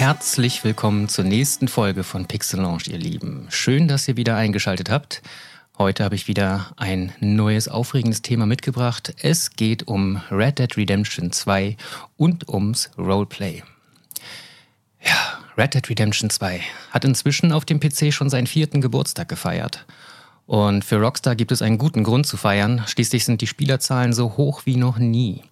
Herzlich willkommen zur nächsten Folge von Pixelange, ihr Lieben. Schön, dass ihr wieder eingeschaltet habt. Heute habe ich wieder ein neues, aufregendes Thema mitgebracht. Es geht um Red Dead Redemption 2 und ums Roleplay. Ja, Red Dead Redemption 2 hat inzwischen auf dem PC schon seinen vierten Geburtstag gefeiert. Und für Rockstar gibt es einen guten Grund zu feiern. Schließlich sind die Spielerzahlen so hoch wie noch nie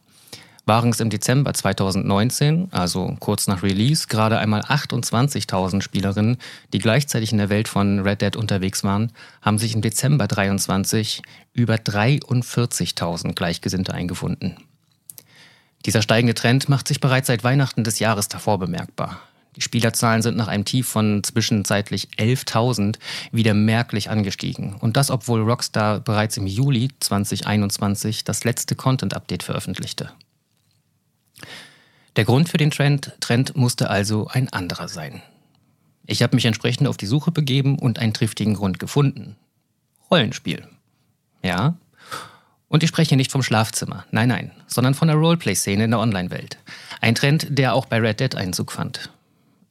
waren es im Dezember 2019, also kurz nach Release, gerade einmal 28.000 Spielerinnen, die gleichzeitig in der Welt von Red Dead unterwegs waren, haben sich im Dezember 23 über 43.000 Gleichgesinnte eingefunden. Dieser steigende Trend macht sich bereits seit Weihnachten des Jahres davor bemerkbar. Die Spielerzahlen sind nach einem Tief von zwischenzeitlich 11.000 wieder merklich angestiegen. Und das, obwohl Rockstar bereits im Juli 2021 das letzte Content-Update veröffentlichte. Der Grund für den Trend, Trend musste also ein anderer sein. Ich habe mich entsprechend auf die Suche begeben und einen triftigen Grund gefunden. Rollenspiel. Ja? Und ich spreche nicht vom Schlafzimmer, nein, nein, sondern von der Roleplay-Szene in der Online-Welt. Ein Trend, der auch bei Red Dead Einzug fand.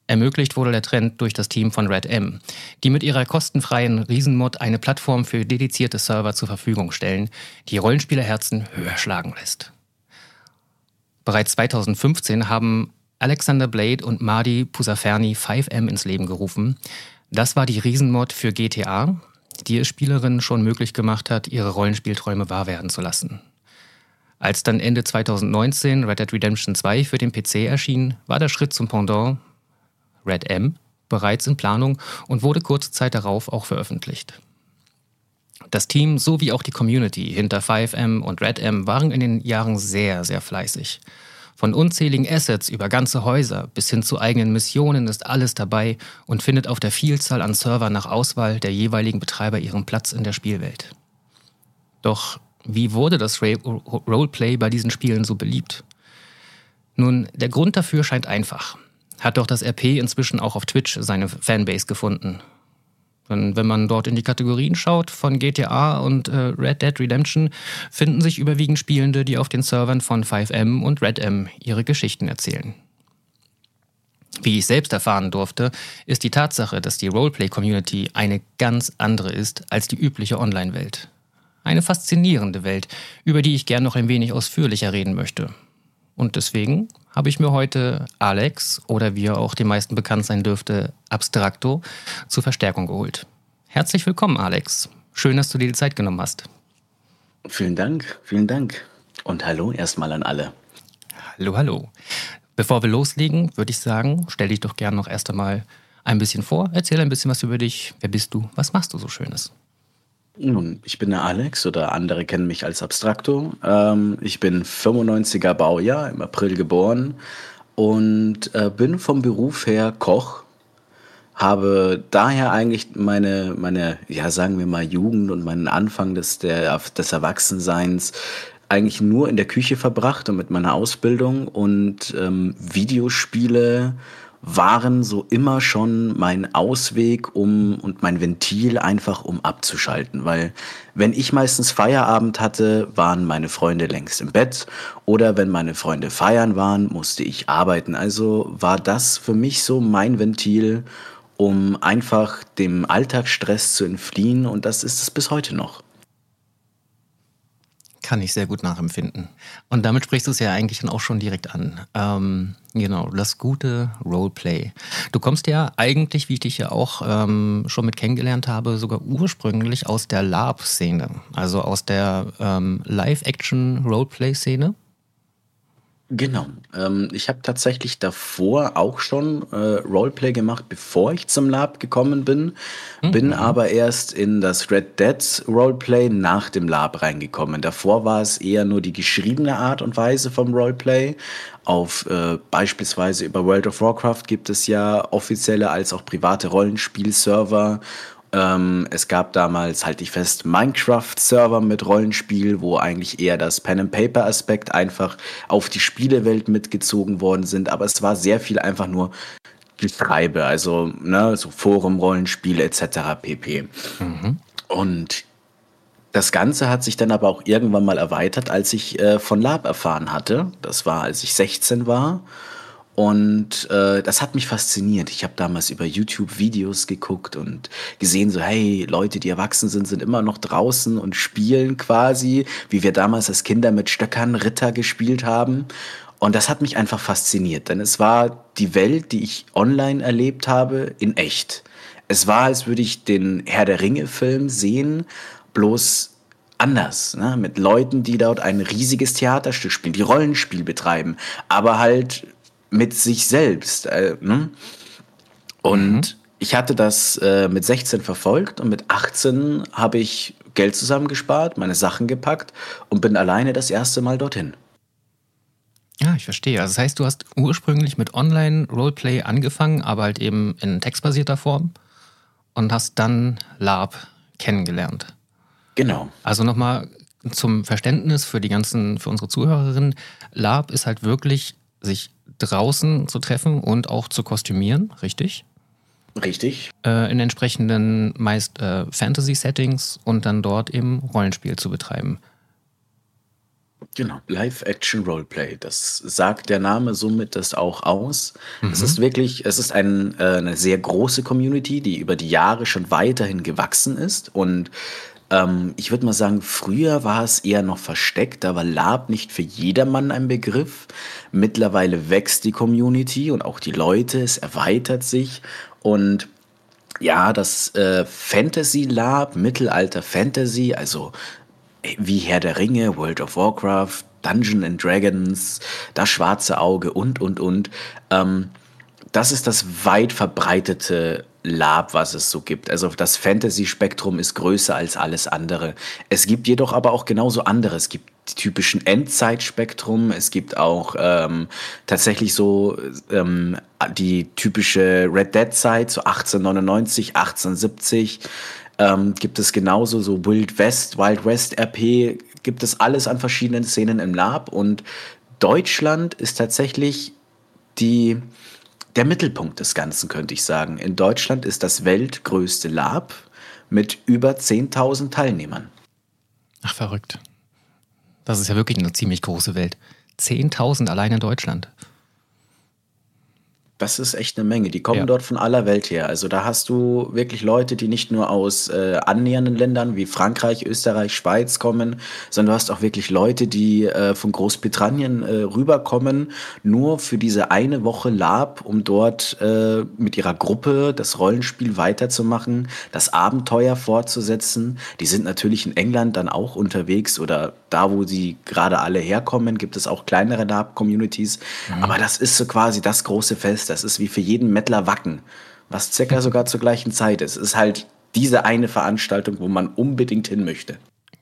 Ermöglicht wurde der Trend durch das Team von Red M, die mit ihrer kostenfreien Riesenmod eine Plattform für dedizierte Server zur Verfügung stellen, die Rollenspielerherzen höher schlagen lässt. Bereits 2015 haben Alexander Blade und Mardi Pusaferni 5M ins Leben gerufen. Das war die Riesenmod für GTA, die es Spielerinnen schon möglich gemacht hat, ihre Rollenspielträume wahr werden zu lassen. Als dann Ende 2019 Red Dead Redemption 2 für den PC erschien, war der Schritt zum Pendant Red M bereits in Planung und wurde kurze Zeit darauf auch veröffentlicht. Das Team sowie auch die Community hinter 5M und RedM waren in den Jahren sehr, sehr fleißig. Von unzähligen Assets über ganze Häuser bis hin zu eigenen Missionen ist alles dabei und findet auf der Vielzahl an Servern nach Auswahl der jeweiligen Betreiber ihren Platz in der Spielwelt. Doch wie wurde das Roleplay bei diesen Spielen so beliebt? Nun, der Grund dafür scheint einfach. Hat doch das RP inzwischen auch auf Twitch seine Fanbase gefunden. Und wenn man dort in die Kategorien schaut von GTA und äh, Red Dead Redemption, finden sich überwiegend Spielende, die auf den Servern von 5M und RedM ihre Geschichten erzählen. Wie ich selbst erfahren durfte, ist die Tatsache, dass die Roleplay-Community eine ganz andere ist als die übliche Online-Welt. Eine faszinierende Welt, über die ich gern noch ein wenig ausführlicher reden möchte. Und deswegen habe ich mir heute Alex oder wie er auch den meisten bekannt sein dürfte, Abstrakto, zur Verstärkung geholt. Herzlich willkommen, Alex. Schön, dass du dir die Zeit genommen hast. Vielen Dank, vielen Dank. Und hallo erstmal an alle. Hallo, hallo. Bevor wir loslegen, würde ich sagen, stell dich doch gerne noch erst einmal ein bisschen vor. Erzähl ein bisschen was über dich. Wer bist du? Was machst du so Schönes? Nun, ich bin der Alex oder andere kennen mich als Abstrakto. Ähm, ich bin 95er Baujahr, im April geboren und äh, bin vom Beruf her Koch. Habe daher eigentlich meine, meine, ja, sagen wir mal, Jugend und meinen Anfang des, der, des Erwachsenseins eigentlich nur in der Küche verbracht und mit meiner Ausbildung und ähm, Videospiele waren so immer schon mein Ausweg um und mein Ventil einfach um abzuschalten, weil wenn ich meistens Feierabend hatte, waren meine Freunde längst im Bett oder wenn meine Freunde feiern waren, musste ich arbeiten. Also war das für mich so mein Ventil, um einfach dem Alltagsstress zu entfliehen und das ist es bis heute noch. Kann ich sehr gut nachempfinden. Und damit sprichst du es ja eigentlich dann auch schon direkt an. Ähm, genau, das gute Roleplay. Du kommst ja eigentlich, wie ich dich ja auch ähm, schon mit kennengelernt habe, sogar ursprünglich aus der LARP-Szene, also aus der ähm, Live-Action-Roleplay-Szene. Genau. Ähm, ich habe tatsächlich davor auch schon äh, Roleplay gemacht, bevor ich zum Lab gekommen bin. Mhm. Bin aber erst in das Red Dead Roleplay nach dem Lab reingekommen. Davor war es eher nur die geschriebene Art und Weise vom Roleplay. Auf äh, beispielsweise über World of Warcraft gibt es ja offizielle als auch private Rollenspielserver Ähm, es gab damals, halte ich fest, Minecraft-Server mit Rollenspiel, wo eigentlich eher das Pen-and-Paper-Aspekt einfach auf die Spielewelt mitgezogen worden sind. Aber es war sehr viel einfach nur Geschreibe, also ne, so Forum-Rollenspiele etc. pp. Mhm. Und das Ganze hat sich dann aber auch irgendwann mal erweitert, als ich äh, von Lab erfahren hatte. Das war, als ich 16 war. Und äh, das hat mich fasziniert. Ich habe damals über YouTube Videos geguckt und gesehen, so, hey, Leute, die erwachsen sind, sind immer noch draußen und spielen quasi, wie wir damals als Kinder mit Stöckern Ritter gespielt haben. Und das hat mich einfach fasziniert, denn es war die Welt, die ich online erlebt habe, in echt. Es war, als würde ich den Herr der Ringe-Film sehen, bloß anders, ne? mit Leuten, die dort ein riesiges Theaterstück spielen, die Rollenspiel betreiben, aber halt mit sich selbst. Äh, ne? Und mhm. ich hatte das äh, mit 16 verfolgt und mit 18 habe ich Geld zusammengespart, meine Sachen gepackt und bin alleine das erste Mal dorthin. Ja, ich verstehe. Also das heißt, du hast ursprünglich mit Online-Roleplay angefangen, aber halt eben in textbasierter Form und hast dann Lab kennengelernt. Genau. Also nochmal zum Verständnis für die ganzen, für unsere Zuhörerinnen. Lab ist halt wirklich, sich draußen zu treffen und auch zu kostümieren, richtig? Richtig. Äh, in entsprechenden meist äh, Fantasy-Settings und dann dort eben Rollenspiel zu betreiben. Genau, Live-Action-Roleplay. Das sagt der Name somit das auch aus. Mhm. Es ist wirklich, es ist ein, äh, eine sehr große Community, die über die Jahre schon weiterhin gewachsen ist. Und ähm, ich würde mal sagen, früher war es eher noch versteckt, da war Lab nicht für jedermann ein Begriff. Mittlerweile wächst die Community und auch die Leute, es erweitert sich. Und ja, das äh, Fantasy Lab, Mittelalter Fantasy, also wie Herr der Ringe, World of Warcraft, Dungeon and Dragons, das schwarze Auge und, und, und. Ähm, das ist das weit verbreitete Lab, was es so gibt. Also das Fantasy-Spektrum ist größer als alles andere. Es gibt jedoch aber auch genauso andere. Es gibt die typischen Endzeit-Spektrum. Es gibt auch ähm, tatsächlich so ähm, die typische Red Dead-Zeit, so 1899, 1870 ähm, gibt es genauso so Wild West, Wild West RP, gibt es alles an verschiedenen Szenen im Lab und Deutschland ist tatsächlich die, der Mittelpunkt des Ganzen, könnte ich sagen. In Deutschland ist das weltgrößte Lab mit über 10.000 Teilnehmern. Ach, verrückt. Das ist ja wirklich eine ziemlich große Welt. 10.000 allein in Deutschland. Das ist echt eine Menge. Die kommen ja. dort von aller Welt her. Also da hast du wirklich Leute, die nicht nur aus äh, annähernden Ländern wie Frankreich, Österreich, Schweiz kommen, sondern du hast auch wirklich Leute, die äh, von Großbritannien äh, rüberkommen, nur für diese eine Woche Lab, um dort äh, mit ihrer Gruppe das Rollenspiel weiterzumachen, das Abenteuer fortzusetzen. Die sind natürlich in England dann auch unterwegs oder da, wo sie gerade alle herkommen, gibt es auch kleinere Lab-Communities. Mhm. Aber das ist so quasi das große Fest. Das ist wie für jeden Mettler Wacken, was circa sogar zur gleichen Zeit ist. Es ist halt diese eine Veranstaltung, wo man unbedingt hin möchte.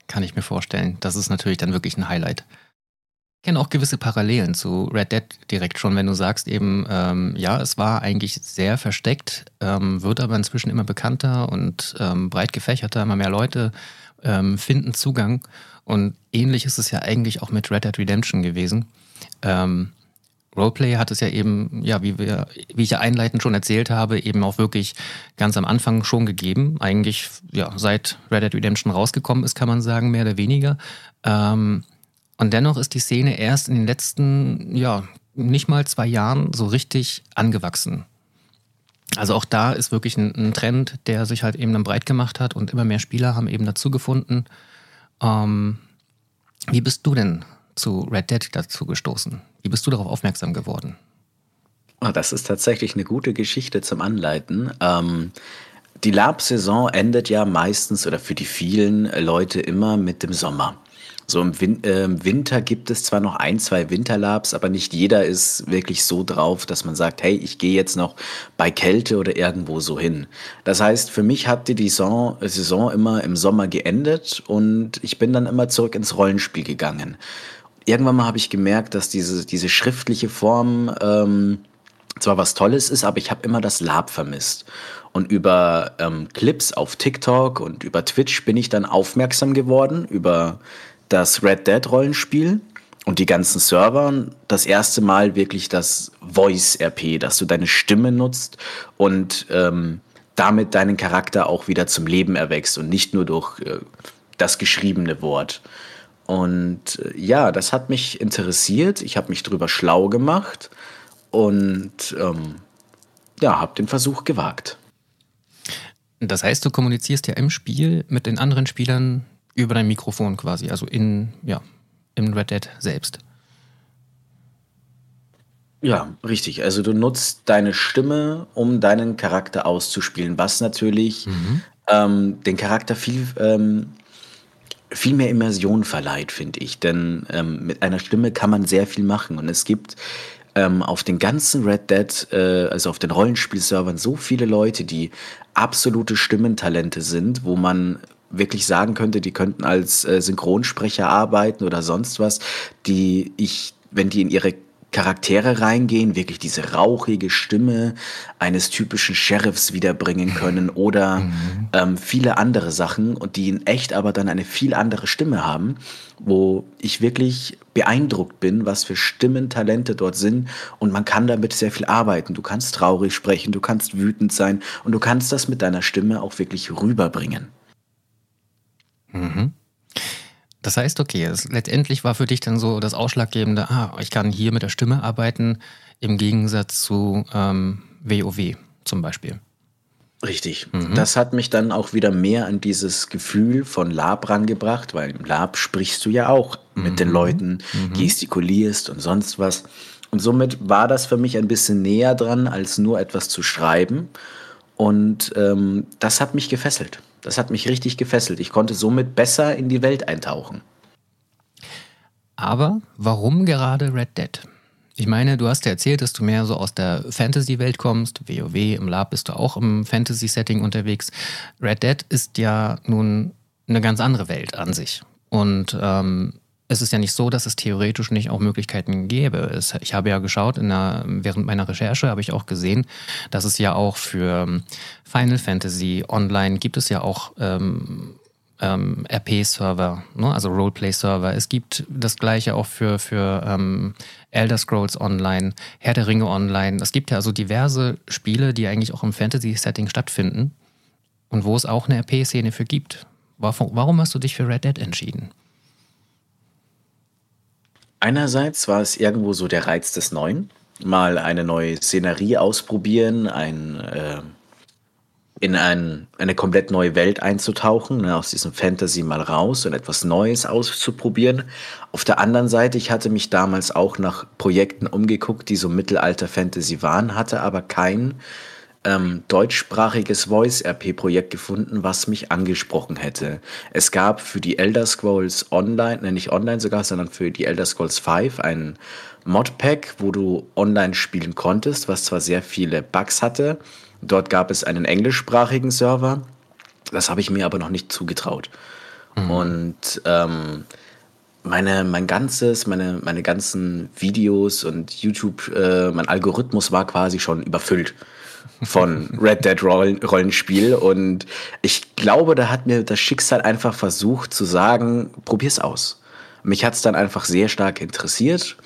Kann ich mir vorstellen. Das ist natürlich dann wirklich ein Highlight. Ich kenne auch gewisse Parallelen zu Red Dead direkt schon, wenn du sagst eben, ähm, ja, es war eigentlich sehr versteckt, ähm, wird aber inzwischen immer bekannter und ähm, breit gefächerter, immer mehr Leute ähm, finden Zugang. Und ähnlich ist es ja eigentlich auch mit Red Dead Redemption gewesen. Ähm, Roleplay hat es ja eben, ja, wie wir, wie ich ja einleitend schon erzählt habe, eben auch wirklich ganz am Anfang schon gegeben. Eigentlich, ja, seit Red Dead Redemption rausgekommen ist, kann man sagen, mehr oder weniger. Ähm, und dennoch ist die Szene erst in den letzten, ja, nicht mal zwei Jahren so richtig angewachsen. Also auch da ist wirklich ein, ein Trend, der sich halt eben dann breit gemacht hat und immer mehr Spieler haben eben dazu gefunden. Ähm, wie bist du denn zu Red Dead dazu gestoßen? Wie bist du darauf aufmerksam geworden? Oh, das ist tatsächlich eine gute Geschichte zum Anleiten. Ähm, die Lab-Saison endet ja meistens oder für die vielen Leute immer mit dem Sommer. So im Win äh, Winter gibt es zwar noch ein, zwei Winterlabs, aber nicht jeder ist wirklich so drauf, dass man sagt, hey, ich gehe jetzt noch bei Kälte oder irgendwo so hin. Das heißt, für mich hat die Saison, Saison immer im Sommer geendet und ich bin dann immer zurück ins Rollenspiel gegangen. Irgendwann mal habe ich gemerkt, dass diese, diese schriftliche Form ähm, zwar was Tolles ist, aber ich habe immer das Lab vermisst. Und über ähm, Clips auf TikTok und über Twitch bin ich dann aufmerksam geworden über das Red Dead Rollenspiel und die ganzen Server. Das erste Mal wirklich das Voice RP, dass du deine Stimme nutzt und ähm, damit deinen Charakter auch wieder zum Leben erwächst und nicht nur durch äh, das geschriebene Wort. Und äh, ja, das hat mich interessiert. Ich habe mich drüber schlau gemacht und ähm, ja, habe den Versuch gewagt. Das heißt, du kommunizierst ja im Spiel mit den anderen Spielern über dein Mikrofon quasi, also in, ja, im Red Dead selbst. Ja, richtig. Also du nutzt deine Stimme, um deinen Charakter auszuspielen, was natürlich mhm. ähm, den Charakter viel, ähm, viel mehr Immersion verleiht, finde ich. Denn ähm, mit einer Stimme kann man sehr viel machen. Und es gibt ähm, auf den ganzen Red Dead, äh, also auf den Rollenspielservern, so viele Leute, die absolute Stimmentalente sind, wo man wirklich sagen könnte, die könnten als äh, Synchronsprecher arbeiten oder sonst was, die ich, wenn die in ihre Charaktere reingehen, wirklich diese rauchige Stimme eines typischen Sheriffs wiederbringen können oder mhm. ähm, viele andere Sachen und die in echt aber dann eine viel andere Stimme haben, wo ich wirklich beeindruckt bin, was für Stimmentalente dort sind und man kann damit sehr viel arbeiten. Du kannst traurig sprechen, du kannst wütend sein und du kannst das mit deiner Stimme auch wirklich rüberbringen. Mhm. Das heißt, okay, es, letztendlich war für dich dann so das Ausschlaggebende, ah, ich kann hier mit der Stimme arbeiten, im Gegensatz zu ähm, WoW zum Beispiel. Richtig. Mhm. Das hat mich dann auch wieder mehr an dieses Gefühl von Lab rangebracht, weil im Lab sprichst du ja auch mhm. mit den mhm. Leuten, mhm. gestikulierst und sonst was. Und somit war das für mich ein bisschen näher dran, als nur etwas zu schreiben. Und ähm, das hat mich gefesselt. Das hat mich richtig gefesselt. Ich konnte somit besser in die Welt eintauchen. Aber warum gerade Red Dead? Ich meine, du hast ja erzählt, dass du mehr so aus der Fantasy-Welt kommst. WoW, im Lab bist du auch im Fantasy-Setting unterwegs. Red Dead ist ja nun eine ganz andere Welt an sich. Und ähm, es ist ja nicht so, dass es theoretisch nicht auch Möglichkeiten gäbe. Ich habe ja geschaut, der, während meiner Recherche habe ich auch gesehen, dass es ja auch für ähm, Final Fantasy Online gibt es ja auch ähm, ähm, RP-Server, ne? also Roleplay-Server. Es gibt das gleiche auch für, für ähm, Elder Scrolls Online, Herr der Ringe Online. Es gibt ja also diverse Spiele, die eigentlich auch im Fantasy-Setting stattfinden und wo es auch eine RP-Szene für gibt. Warum hast du dich für Red Dead entschieden? Einerseits war es irgendwo so der Reiz des Neuen, mal eine neue Szenerie ausprobieren, ein, äh, in ein, eine komplett neue Welt einzutauchen, ne, aus diesem Fantasy mal raus und etwas Neues auszuprobieren. Auf der anderen Seite, ich hatte mich damals auch nach Projekten umgeguckt, die so Mittelalter-Fantasy waren, hatte aber kein ähm, deutschsprachiges Voice-RP-Projekt gefunden, was mich angesprochen hätte. Es gab für die Elder Scrolls Online, ne, nicht online sogar, sondern für die Elder Scrolls 5 ein Modpack, wo du online spielen konntest, was zwar sehr viele Bugs hatte. Dort gab es einen englischsprachigen Server. Das habe ich mir aber noch nicht zugetraut. Mhm. Und ähm, meine, mein ganzes, meine, meine ganzen Videos und YouTube, äh, mein Algorithmus war quasi schon überfüllt von Red Dead Rollenspiel. Und ich glaube, da hat mir das Schicksal einfach versucht zu sagen, probier's aus. Mich hat's dann einfach sehr stark interessiert.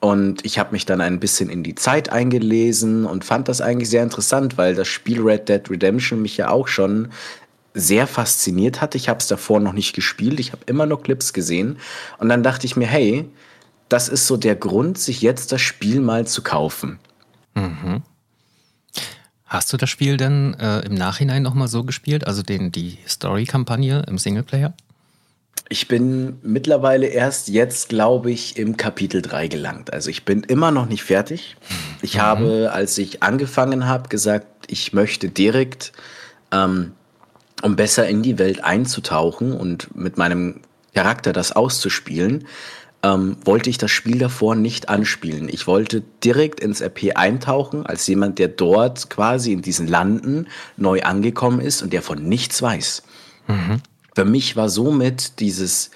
Und ich habe mich dann ein bisschen in die Zeit eingelesen und fand das eigentlich sehr interessant, weil das Spiel Red Dead Redemption mich ja auch schon sehr fasziniert hat. Ich habe es davor noch nicht gespielt, ich habe immer nur Clips gesehen. Und dann dachte ich mir, hey, das ist so der Grund, sich jetzt das Spiel mal zu kaufen. Mhm. Hast du das Spiel denn äh, im Nachhinein nochmal so gespielt, also den, die Story-Kampagne im Singleplayer? Ich bin mittlerweile erst jetzt, glaube ich, im Kapitel 3 gelangt. Also ich bin immer noch nicht fertig. Ich mhm. habe, als ich angefangen habe, gesagt, ich möchte direkt, ähm, um besser in die Welt einzutauchen und mit meinem Charakter das auszuspielen, ähm, wollte ich das Spiel davor nicht anspielen. Ich wollte direkt ins RP eintauchen, als jemand, der dort quasi in diesen Landen neu angekommen ist und der von nichts weiß. Mhm. Für mich war somit dieses,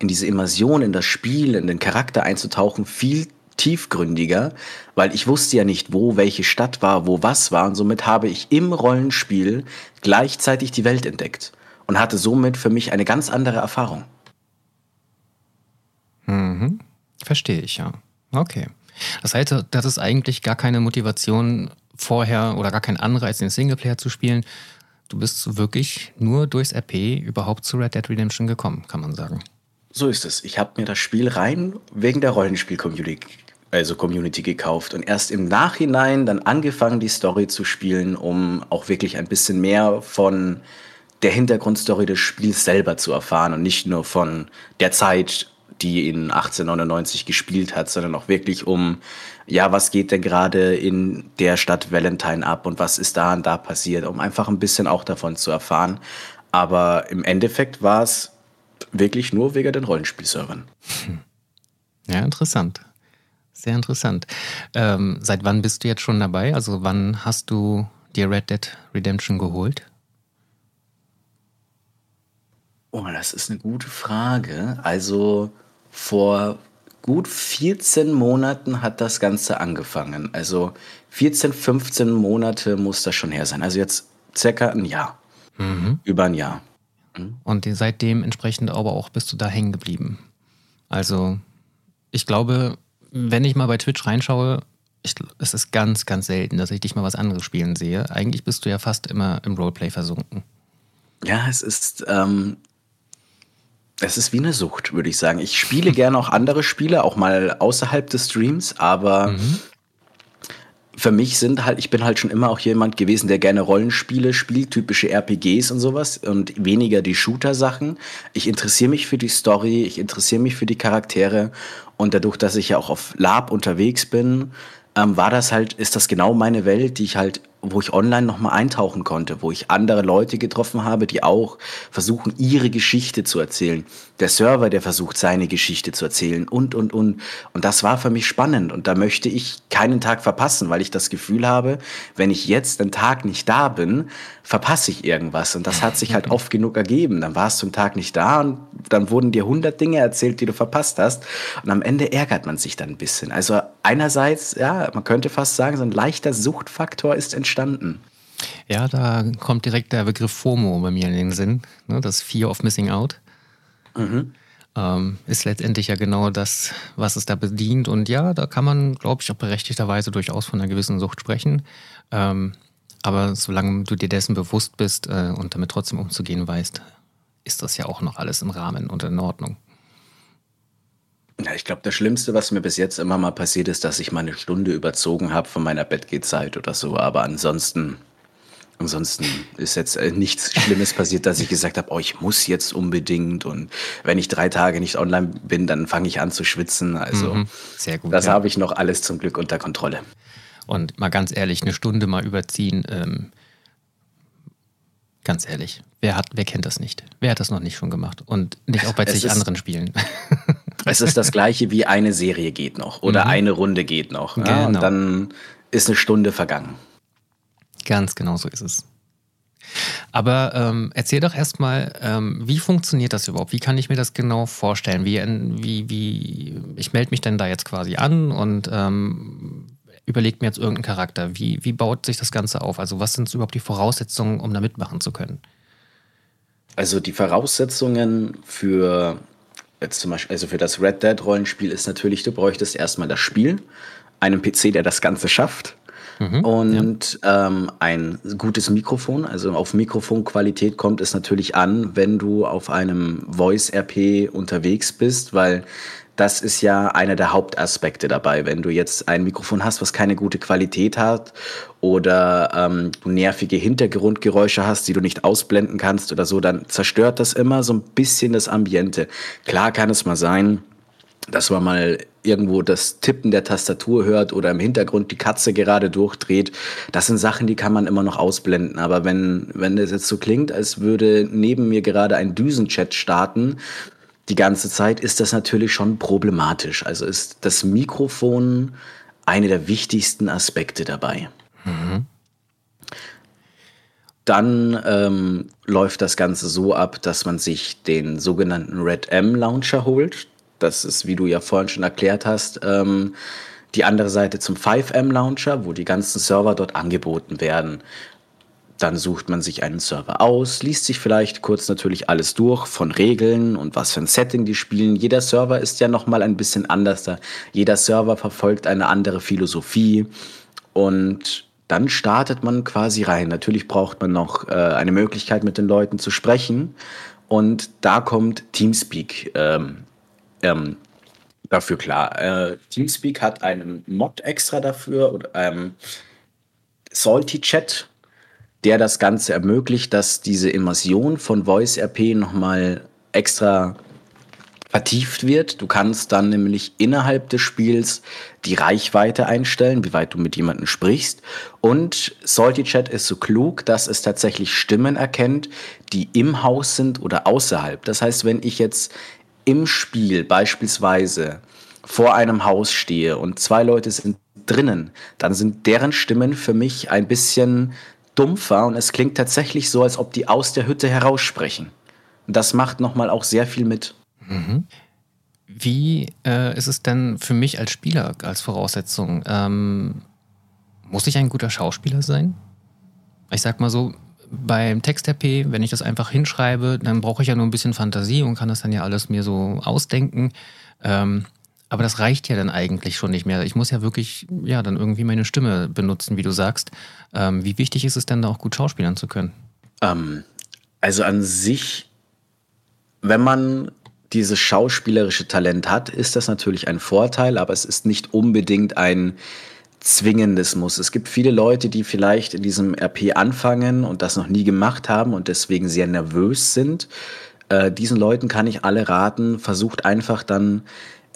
in diese Immersion, in das Spiel, in den Charakter einzutauchen, viel tiefgründiger, weil ich wusste ja nicht, wo welche Stadt war, wo was war und somit habe ich im Rollenspiel gleichzeitig die Welt entdeckt und hatte somit für mich eine ganz andere Erfahrung. Mhm. Verstehe ich, ja. Okay. Das heißt, das ist eigentlich gar keine Motivation vorher oder gar kein Anreiz, den Singleplayer zu spielen. Du bist wirklich nur durchs RP überhaupt zu Red Dead Redemption gekommen, kann man sagen. So ist es. Ich habe mir das Spiel rein wegen der Rollenspiel-Community also Community gekauft und erst im Nachhinein dann angefangen, die Story zu spielen, um auch wirklich ein bisschen mehr von der Hintergrundstory des Spiels selber zu erfahren und nicht nur von der Zeit, die in 1899 gespielt hat, sondern auch wirklich um, ja, was geht denn gerade in der Stadt Valentine ab und was ist da und da passiert, um einfach ein bisschen auch davon zu erfahren. Aber im Endeffekt war es wirklich nur wegen den Rollenspielservern. Ja, interessant. Sehr interessant. Ähm, seit wann bist du jetzt schon dabei? Also wann hast du dir Red Dead Redemption geholt? Oh, das ist eine gute Frage. Also vor gut 14 Monaten hat das Ganze angefangen. Also 14, 15 Monate muss das schon her sein. Also jetzt circa ein Jahr. Mhm. Über ein Jahr. Mhm. Und seitdem entsprechend aber auch bist du da hängen geblieben. Also ich glaube, wenn ich mal bei Twitch reinschaue, ich, es ist ganz, ganz selten, dass ich dich mal was anderes spielen sehe. Eigentlich bist du ja fast immer im Roleplay versunken. Ja, es ist, ähm, es ist wie eine Sucht, würde ich sagen. Ich spiele gerne auch andere Spiele, auch mal außerhalb des Streams, aber mhm. für mich sind halt, ich bin halt schon immer auch jemand gewesen, der gerne Rollenspiele spielt, typische RPGs und sowas und weniger die Shooter-Sachen. Ich interessiere mich für die Story, ich interessiere mich für die Charaktere und dadurch, dass ich ja auch auf Lab unterwegs bin, ähm, war das halt, ist das genau meine Welt, die ich halt wo ich online nochmal eintauchen konnte, wo ich andere Leute getroffen habe, die auch versuchen, ihre Geschichte zu erzählen. Der Server, der versucht, seine Geschichte zu erzählen und, und, und. Und das war für mich spannend. Und da möchte ich keinen Tag verpassen, weil ich das Gefühl habe, wenn ich jetzt einen Tag nicht da bin, verpasse ich irgendwas. Und das hat sich halt oft genug ergeben. Dann warst du einen Tag nicht da und dann wurden dir hundert Dinge erzählt, die du verpasst hast. Und am Ende ärgert man sich dann ein bisschen. Also einerseits, ja, man könnte fast sagen, so ein leichter Suchtfaktor ist entstanden entstanden? Ja, da kommt direkt der Begriff FOMO bei mir in den Sinn, ne? das Fear of Missing Out. Mhm. Ähm, ist letztendlich ja genau das, was es da bedient. Und ja, da kann man, glaube ich, auch berechtigterweise durchaus von einer gewissen Sucht sprechen. Ähm, aber solange du dir dessen bewusst bist äh, und damit trotzdem umzugehen weißt, ist das ja auch noch alles im Rahmen und in Ordnung. Ja, ich glaube, das Schlimmste, was mir bis jetzt immer mal passiert ist, dass ich mal eine Stunde überzogen habe von meiner Bettgehzeit oder so. Aber ansonsten, ansonsten ist jetzt äh, nichts Schlimmes passiert, dass ich gesagt habe, oh, ich muss jetzt unbedingt. Und wenn ich drei Tage nicht online bin, dann fange ich an zu schwitzen. Also mhm, sehr gut. Das ja. habe ich noch alles zum Glück unter Kontrolle. Und mal ganz ehrlich, eine Stunde mal überziehen, ähm, ganz ehrlich, wer hat, wer kennt das nicht? Wer hat das noch nicht schon gemacht? Und nicht auch bei zig anderen Spielen. Es ist das gleiche wie eine Serie geht noch oder mhm. eine Runde geht noch. Ja? Genau. Und dann ist eine Stunde vergangen. Ganz genau so ist es. Aber ähm, erzähl doch erstmal, ähm, wie funktioniert das überhaupt? Wie kann ich mir das genau vorstellen? Wie, wie, wie ich melde mich denn da jetzt quasi an und ähm, überlege mir jetzt irgendeinen Charakter. Wie, wie baut sich das Ganze auf? Also, was sind überhaupt die Voraussetzungen, um da mitmachen zu können? Also, die Voraussetzungen für jetzt zum Beispiel, also für das Red Dead Rollenspiel ist natürlich, du bräuchtest erstmal das Spiel, einen PC, der das Ganze schafft. Mhm, und ja. ähm, ein gutes Mikrofon, also auf Mikrofonqualität kommt es natürlich an, wenn du auf einem Voice-RP unterwegs bist, weil das ist ja einer der Hauptaspekte dabei. Wenn du jetzt ein Mikrofon hast, was keine gute Qualität hat oder ähm, du nervige Hintergrundgeräusche hast, die du nicht ausblenden kannst oder so, dann zerstört das immer so ein bisschen das Ambiente. Klar kann es mal sein, dass man mal irgendwo das Tippen der Tastatur hört oder im Hintergrund die Katze gerade durchdreht. Das sind Sachen, die kann man immer noch ausblenden. Aber wenn, wenn es jetzt so klingt, als würde neben mir gerade ein Düsenchat starten, die ganze Zeit, ist das natürlich schon problematisch. Also ist das Mikrofon eine der wichtigsten Aspekte dabei. Mhm. Dann ähm, läuft das Ganze so ab, dass man sich den sogenannten Red M Launcher holt. Das ist, wie du ja vorhin schon erklärt hast, ähm, die andere Seite zum 5M Launcher, wo die ganzen Server dort angeboten werden. Dann sucht man sich einen Server aus, liest sich vielleicht kurz natürlich alles durch von Regeln und was für ein Setting die spielen. Jeder Server ist ja nochmal ein bisschen anders. Jeder Server verfolgt eine andere Philosophie und dann startet man quasi rein. Natürlich braucht man noch äh, eine Möglichkeit, mit den Leuten zu sprechen. Und da kommt Teamspeak ähm, ähm, dafür klar. Äh, Teamspeak hat einen Mod extra dafür, oder, ähm, Salty Chat der das Ganze ermöglicht, dass diese Immersion von Voice RP nochmal extra vertieft wird. Du kannst dann nämlich innerhalb des Spiels die Reichweite einstellen, wie weit du mit jemandem sprichst. Und Salty Chat ist so klug, dass es tatsächlich Stimmen erkennt, die im Haus sind oder außerhalb. Das heißt, wenn ich jetzt im Spiel beispielsweise vor einem Haus stehe und zwei Leute sind drinnen, dann sind deren Stimmen für mich ein bisschen dumpfer und es klingt tatsächlich so, als ob die aus der Hütte heraussprechen. Das macht nochmal auch sehr viel mit. Mhm. Wie äh, ist es denn für mich als Spieler als Voraussetzung? Ähm, muss ich ein guter Schauspieler sein? Ich sag mal so, beim Text-RP, wenn ich das einfach hinschreibe, dann brauche ich ja nur ein bisschen Fantasie und kann das dann ja alles mir so ausdenken. Ähm, aber das reicht ja dann eigentlich schon nicht mehr. Ich muss ja wirklich, ja, dann irgendwie meine Stimme benutzen, wie du sagst. Ähm, wie wichtig ist es denn da auch gut schauspielern zu können? Ähm, also an sich, wenn man dieses schauspielerische Talent hat, ist das natürlich ein Vorteil, aber es ist nicht unbedingt ein zwingendes Muss. Es gibt viele Leute, die vielleicht in diesem RP anfangen und das noch nie gemacht haben und deswegen sehr nervös sind. Äh, diesen Leuten kann ich alle raten, versucht einfach dann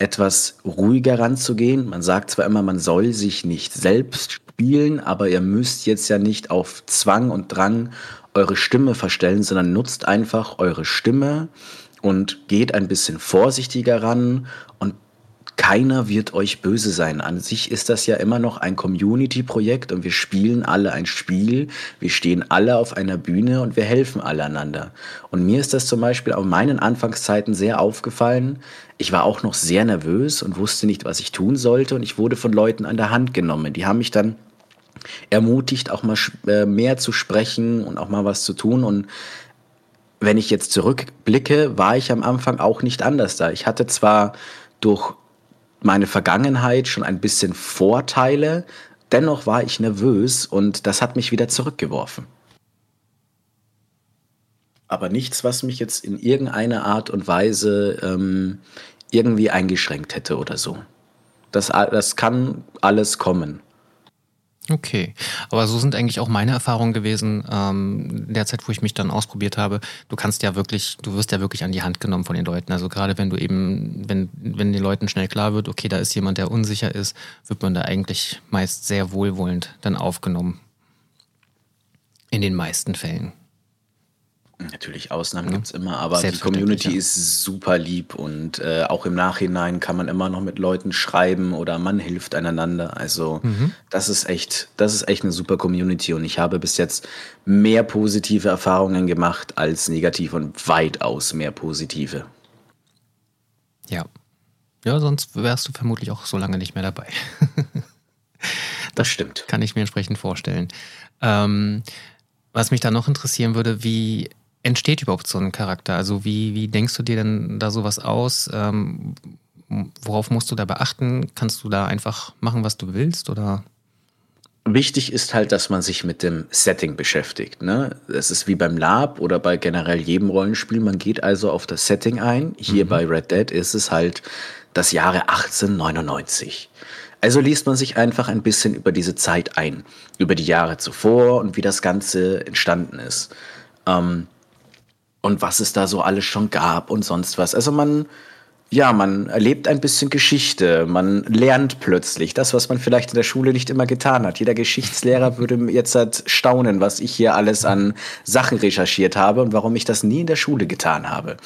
etwas ruhiger ranzugehen. Man sagt zwar immer, man soll sich nicht selbst spielen, aber ihr müsst jetzt ja nicht auf Zwang und Drang eure Stimme verstellen, sondern nutzt einfach eure Stimme und geht ein bisschen vorsichtiger ran und keiner wird euch böse sein. An sich ist das ja immer noch ein Community-Projekt und wir spielen alle ein Spiel. Wir stehen alle auf einer Bühne und wir helfen alle einander. Und mir ist das zum Beispiel auf meinen Anfangszeiten sehr aufgefallen. Ich war auch noch sehr nervös und wusste nicht, was ich tun sollte. Und ich wurde von Leuten an der Hand genommen. Die haben mich dann ermutigt, auch mal äh, mehr zu sprechen und auch mal was zu tun. Und wenn ich jetzt zurückblicke, war ich am Anfang auch nicht anders da. Ich hatte zwar durch meine Vergangenheit schon ein bisschen Vorteile. Dennoch war ich nervös und das hat mich wieder zurückgeworfen. Aber nichts, was mich jetzt in irgendeiner Art und Weise ähm, irgendwie eingeschränkt hätte oder so. Das, das kann alles kommen. Okay, aber so sind eigentlich auch meine Erfahrungen gewesen, ähm, in der Zeit, wo ich mich dann ausprobiert habe. Du kannst ja wirklich, du wirst ja wirklich an die Hand genommen von den Leuten. Also gerade wenn du eben, wenn, wenn den Leuten schnell klar wird, okay, da ist jemand, der unsicher ist, wird man da eigentlich meist sehr wohlwollend dann aufgenommen. In den meisten Fällen. Natürlich, Ausnahmen ja. gibt es immer, aber die Community ist super lieb und äh, auch im Nachhinein kann man immer noch mit Leuten schreiben oder man hilft einander. Also mhm. das ist echt, das ist echt eine super Community und ich habe bis jetzt mehr positive Erfahrungen gemacht als negative und weitaus mehr positive. Ja. Ja, sonst wärst du vermutlich auch so lange nicht mehr dabei. das, das stimmt. Kann ich mir entsprechend vorstellen. Ähm, was mich da noch interessieren würde, wie entsteht überhaupt so ein Charakter? Also wie, wie denkst du dir denn da sowas aus? Ähm, worauf musst du da beachten? Kannst du da einfach machen, was du willst oder? Wichtig ist halt, dass man sich mit dem Setting beschäftigt. Ne? Es ist wie beim Lab oder bei generell jedem Rollenspiel. Man geht also auf das Setting ein. Hier mhm. bei Red Dead ist es halt das Jahre 1899. Also liest man sich einfach ein bisschen über diese Zeit ein, über die Jahre zuvor und wie das Ganze entstanden ist. Ähm, und was es da so alles schon gab und sonst was. Also man, ja, man erlebt ein bisschen Geschichte, man lernt plötzlich das, was man vielleicht in der Schule nicht immer getan hat. Jeder Geschichtslehrer würde jetzt halt staunen, was ich hier alles an Sachen recherchiert habe und warum ich das nie in der Schule getan habe.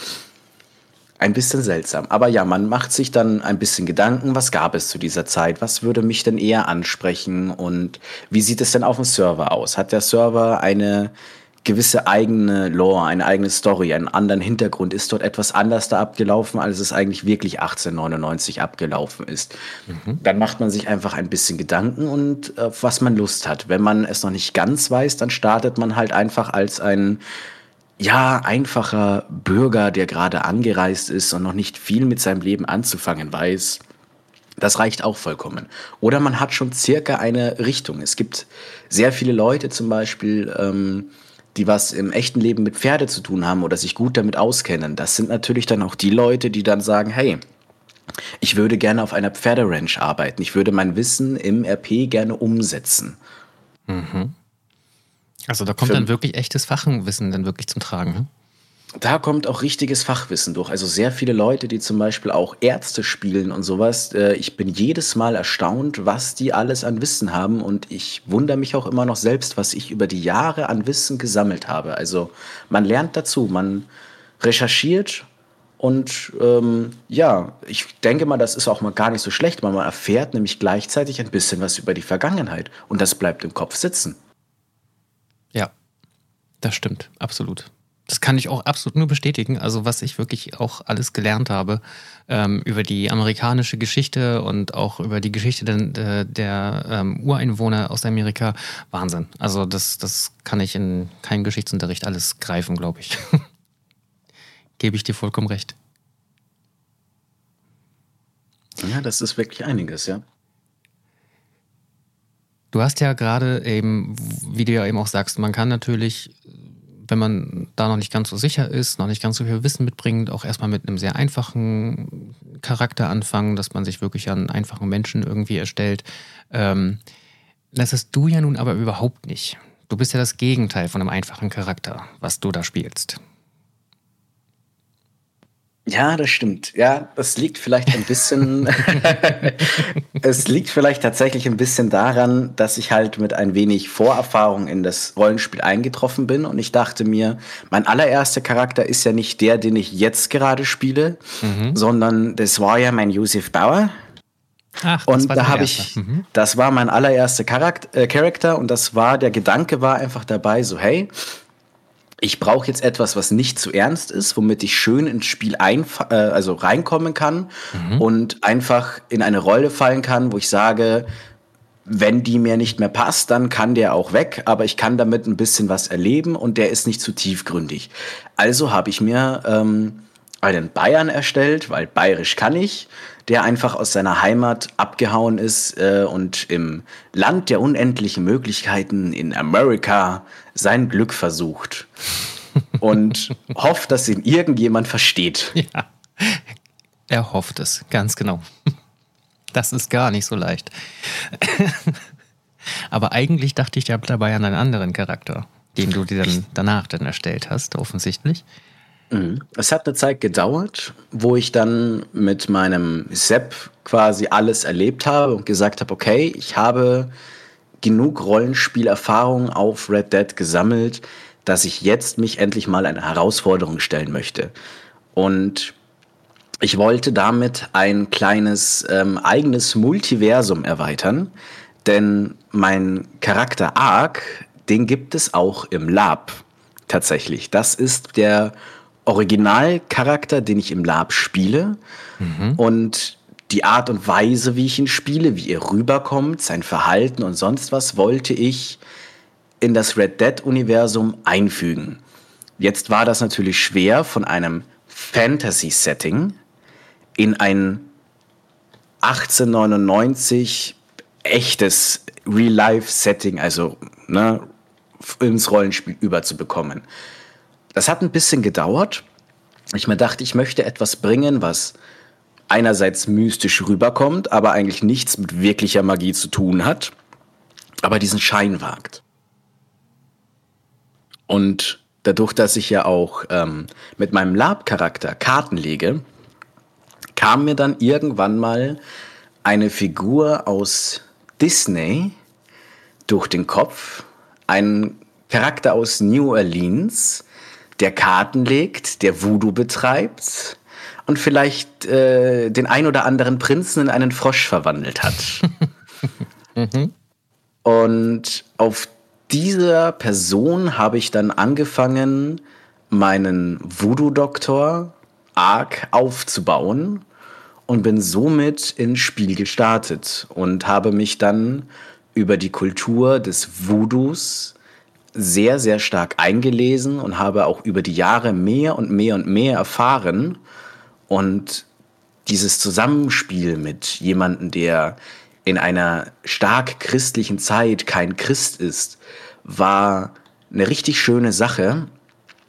Ein bisschen seltsam. Aber ja, man macht sich dann ein bisschen Gedanken, was gab es zu dieser Zeit? Was würde mich denn eher ansprechen? Und wie sieht es denn auf dem Server aus? Hat der Server eine gewisse eigene Lore, eine eigene Story, einen anderen Hintergrund. Ist dort etwas anders da abgelaufen, als es eigentlich wirklich 1899 abgelaufen ist? Mhm. Dann macht man sich einfach ein bisschen Gedanken und auf was man Lust hat. Wenn man es noch nicht ganz weiß, dann startet man halt einfach als ein ja, einfacher Bürger, der gerade angereist ist und noch nicht viel mit seinem Leben anzufangen weiß. Das reicht auch vollkommen. Oder man hat schon circa eine Richtung. Es gibt sehr viele Leute zum Beispiel, ähm, die was im echten Leben mit Pferde zu tun haben oder sich gut damit auskennen. Das sind natürlich dann auch die Leute, die dann sagen, hey, ich würde gerne auf einer Pferderanch arbeiten. Ich würde mein Wissen im RP gerne umsetzen. Mhm. Also da kommt Für, dann wirklich echtes Fachwissen dann wirklich zum Tragen. Da kommt auch richtiges Fachwissen durch. Also sehr viele Leute, die zum Beispiel auch Ärzte spielen und sowas. Äh, ich bin jedes Mal erstaunt, was die alles an Wissen haben. Und ich wundere mich auch immer noch selbst, was ich über die Jahre an Wissen gesammelt habe. Also man lernt dazu, man recherchiert und ähm, ja, ich denke mal, das ist auch mal gar nicht so schlecht, weil man erfährt nämlich gleichzeitig ein bisschen was über die Vergangenheit. Und das bleibt im Kopf sitzen. Ja, das stimmt, absolut. Das kann ich auch absolut nur bestätigen. Also was ich wirklich auch alles gelernt habe ähm, über die amerikanische Geschichte und auch über die Geschichte der, der ähm, Ureinwohner aus Amerika, Wahnsinn. Also das, das kann ich in keinem Geschichtsunterricht alles greifen, glaube ich. Gebe ich dir vollkommen recht. Ja, das ist wirklich einiges, ja. Du hast ja gerade eben, wie du ja eben auch sagst, man kann natürlich wenn man da noch nicht ganz so sicher ist, noch nicht ganz so viel Wissen mitbringt, auch erstmal mit einem sehr einfachen Charakter anfangen, dass man sich wirklich an einfachen Menschen irgendwie erstellt. Ähm, das ist du ja nun aber überhaupt nicht. Du bist ja das Gegenteil von einem einfachen Charakter, was du da spielst. Ja, das stimmt. Ja, das liegt vielleicht ein bisschen. es liegt vielleicht tatsächlich ein bisschen daran, dass ich halt mit ein wenig Vorerfahrung in das Rollenspiel eingetroffen bin und ich dachte mir, mein allererster Charakter ist ja nicht der, den ich jetzt gerade spiele, mhm. sondern das war ja mein Josef Bauer. Ach, und da habe ich, mhm. das war mein allererster Charakter, äh, Charakter und das war, der Gedanke war einfach dabei, so hey, ich brauche jetzt etwas, was nicht zu ernst ist, womit ich schön ins Spiel äh, also reinkommen kann mhm. und einfach in eine Rolle fallen kann, wo ich sage, wenn die mir nicht mehr passt, dann kann der auch weg, aber ich kann damit ein bisschen was erleben und der ist nicht zu tiefgründig. Also habe ich mir ähm, einen Bayern erstellt, weil bayerisch kann ich, der einfach aus seiner Heimat abgehauen ist äh, und im Land der unendlichen Möglichkeiten in Amerika sein Glück versucht und hofft, dass ihn irgendjemand versteht. Ja, er hofft es, ganz genau. Das ist gar nicht so leicht. Aber eigentlich dachte ich ja dabei an einen anderen Charakter, den du dir dann danach dann erstellt hast, offensichtlich. Mhm. Es hat eine Zeit gedauert, wo ich dann mit meinem Sepp quasi alles erlebt habe und gesagt habe, okay, ich habe genug Rollenspielerfahrung auf Red Dead gesammelt, dass ich jetzt mich endlich mal eine Herausforderung stellen möchte. Und ich wollte damit ein kleines ähm, eigenes Multiversum erweitern, denn mein Charakter Ark, den gibt es auch im Lab tatsächlich. Das ist der Originalcharakter, den ich im Lab spiele. Mhm. Und die Art und Weise, wie ich ihn spiele, wie er rüberkommt, sein Verhalten und sonst was, wollte ich in das Red Dead-Universum einfügen. Jetzt war das natürlich schwer, von einem Fantasy-Setting in ein 1899 echtes Real-Life-Setting, also ne, ins Rollenspiel überzubekommen. Das hat ein bisschen gedauert. Ich mir dachte, ich möchte etwas bringen, was einerseits mystisch rüberkommt, aber eigentlich nichts mit wirklicher Magie zu tun hat, aber diesen Schein wagt. Und dadurch, dass ich ja auch ähm, mit meinem Lab-Charakter Karten lege, kam mir dann irgendwann mal eine Figur aus Disney durch den Kopf, ein Charakter aus New Orleans, der Karten legt, der Voodoo betreibt und vielleicht äh, den ein oder anderen Prinzen in einen Frosch verwandelt hat. mhm. Und auf dieser Person habe ich dann angefangen, meinen Voodoo-Doktor arg aufzubauen und bin somit ins Spiel gestartet und habe mich dann über die Kultur des Voodoos sehr, sehr stark eingelesen und habe auch über die Jahre mehr und mehr und mehr erfahren. Und dieses Zusammenspiel mit jemandem, der in einer stark christlichen Zeit kein Christ ist, war eine richtig schöne Sache,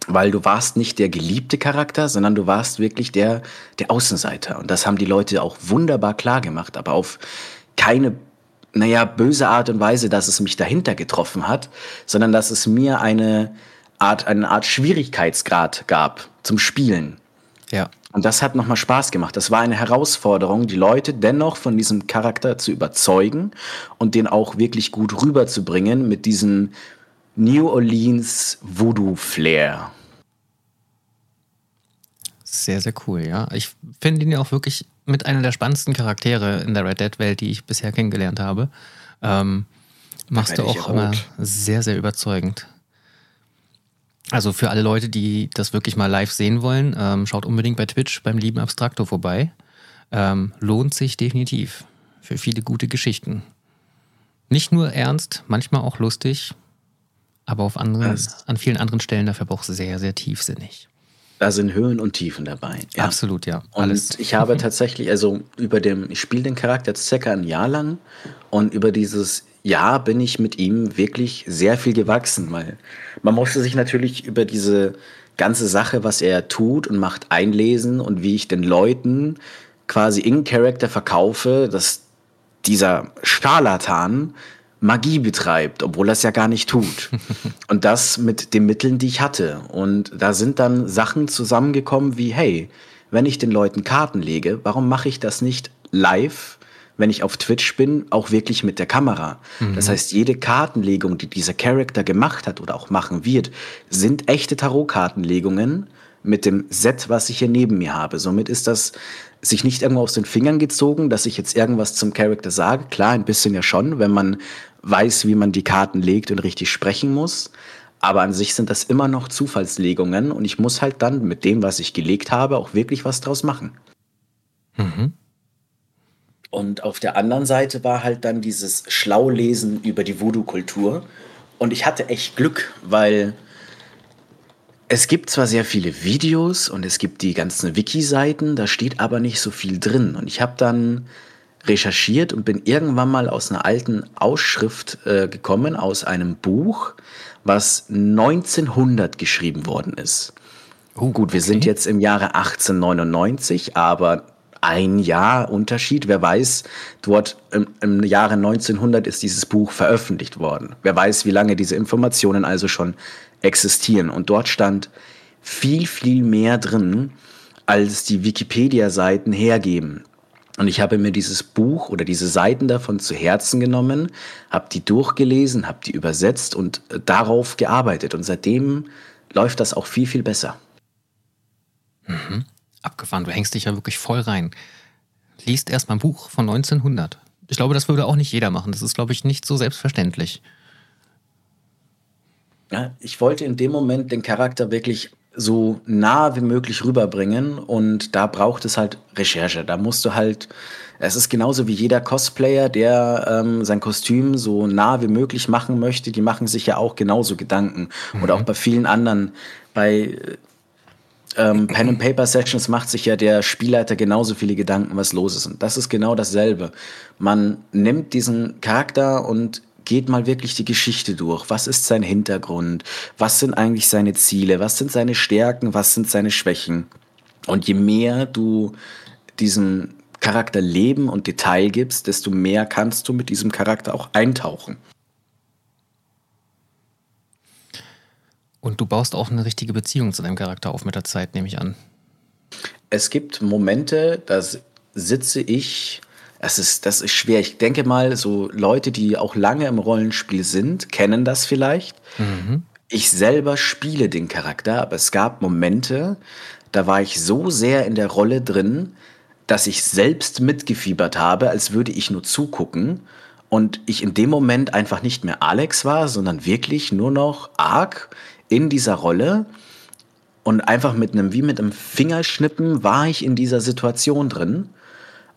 weil du warst nicht der geliebte Charakter, sondern du warst wirklich der, der Außenseiter. Und das haben die Leute auch wunderbar klar gemacht, aber auf keine, naja, böse Art und Weise, dass es mich dahinter getroffen hat, sondern dass es mir eine Art, eine Art Schwierigkeitsgrad gab zum Spielen. Ja. Und das hat nochmal Spaß gemacht. Das war eine Herausforderung, die Leute dennoch von diesem Charakter zu überzeugen und den auch wirklich gut rüberzubringen mit diesem New Orleans Voodoo-Flair. Sehr, sehr cool, ja. Ich finde ihn ja auch wirklich mit einer der spannendsten Charaktere in der Red Dead-Welt, die ich bisher kennengelernt habe. Ähm, machst du auch immer sehr, sehr überzeugend. Also für alle Leute, die das wirklich mal live sehen wollen, ähm, schaut unbedingt bei Twitch beim lieben Abstrakto vorbei. Ähm, lohnt sich definitiv für viele gute Geschichten. Nicht nur ernst, manchmal auch lustig, aber auf anderen, an vielen anderen Stellen dafür auch sehr, sehr tiefsinnig. Da sind Höhen und Tiefen dabei. Ja. Absolut, ja. Alles. Und ich habe tatsächlich, also über dem, ich spiele den Charakter circa ein Jahr lang und über dieses Jahr bin ich mit ihm wirklich sehr viel gewachsen, weil man musste sich natürlich über diese ganze Sache, was er tut und macht, einlesen und wie ich den Leuten quasi in Character verkaufe, dass dieser Scharlatan Magie betreibt, obwohl er es ja gar nicht tut. Und das mit den Mitteln, die ich hatte. Und da sind dann Sachen zusammengekommen wie, hey, wenn ich den Leuten Karten lege, warum mache ich das nicht live, wenn ich auf Twitch bin, auch wirklich mit der Kamera? Mhm. Das heißt, jede Kartenlegung, die dieser Charakter gemacht hat oder auch machen wird, sind echte Tarotkartenlegungen mit dem Set, was ich hier neben mir habe. Somit ist das sich nicht irgendwo aus den Fingern gezogen, dass ich jetzt irgendwas zum Charakter sage. Klar, ein bisschen ja schon, wenn man weiß, wie man die Karten legt und richtig sprechen muss. Aber an sich sind das immer noch Zufallslegungen und ich muss halt dann mit dem, was ich gelegt habe, auch wirklich was draus machen. Mhm. Und auf der anderen Seite war halt dann dieses Schlaulesen über die Voodoo-Kultur. Und ich hatte echt Glück, weil es gibt zwar sehr viele Videos und es gibt die ganzen Wiki-Seiten, da steht aber nicht so viel drin. Und ich habe dann recherchiert und bin irgendwann mal aus einer alten Ausschrift äh, gekommen, aus einem Buch, was 1900 geschrieben worden ist. Oh, Gut, wir okay. sind jetzt im Jahre 1899, aber ein Jahr Unterschied. Wer weiß, dort im, im, Jahre 1900 ist dieses Buch veröffentlicht worden. Wer weiß, wie lange diese Informationen also schon existieren. Und dort stand viel, viel mehr drin, als die Wikipedia-Seiten hergeben. Und ich habe mir dieses Buch oder diese Seiten davon zu Herzen genommen, habe die durchgelesen, habe die übersetzt und äh, darauf gearbeitet. Und seitdem läuft das auch viel, viel besser. Mhm. Abgefahren, du hängst dich ja wirklich voll rein. Liest erst mal ein Buch von 1900. Ich glaube, das würde auch nicht jeder machen. Das ist, glaube ich, nicht so selbstverständlich. Ja, ich wollte in dem Moment den Charakter wirklich so nah wie möglich rüberbringen und da braucht es halt Recherche. Da musst du halt, es ist genauso wie jeder Cosplayer, der ähm, sein Kostüm so nah wie möglich machen möchte, die machen sich ja auch genauso Gedanken. Mhm. Oder auch bei vielen anderen. Bei ähm, Pen and Paper Sessions macht sich ja der Spielleiter genauso viele Gedanken, was los ist. Und das ist genau dasselbe. Man nimmt diesen Charakter und geht mal wirklich die Geschichte durch. Was ist sein Hintergrund? Was sind eigentlich seine Ziele? Was sind seine Stärken? Was sind seine Schwächen? Und je mehr du diesem Charakter Leben und Detail gibst, desto mehr kannst du mit diesem Charakter auch eintauchen. Und du baust auch eine richtige Beziehung zu deinem Charakter auf mit der Zeit, nehme ich an. Es gibt Momente, da sitze ich das ist, das ist schwer. Ich denke mal, so Leute, die auch lange im Rollenspiel sind, kennen das vielleicht. Mhm. Ich selber spiele den Charakter, aber es gab Momente, da war ich so sehr in der Rolle drin, dass ich selbst mitgefiebert habe, als würde ich nur zugucken. und ich in dem Moment einfach nicht mehr Alex war, sondern wirklich nur noch arg in dieser Rolle und einfach mit einem, wie mit einem Fingerschnippen war ich in dieser Situation drin.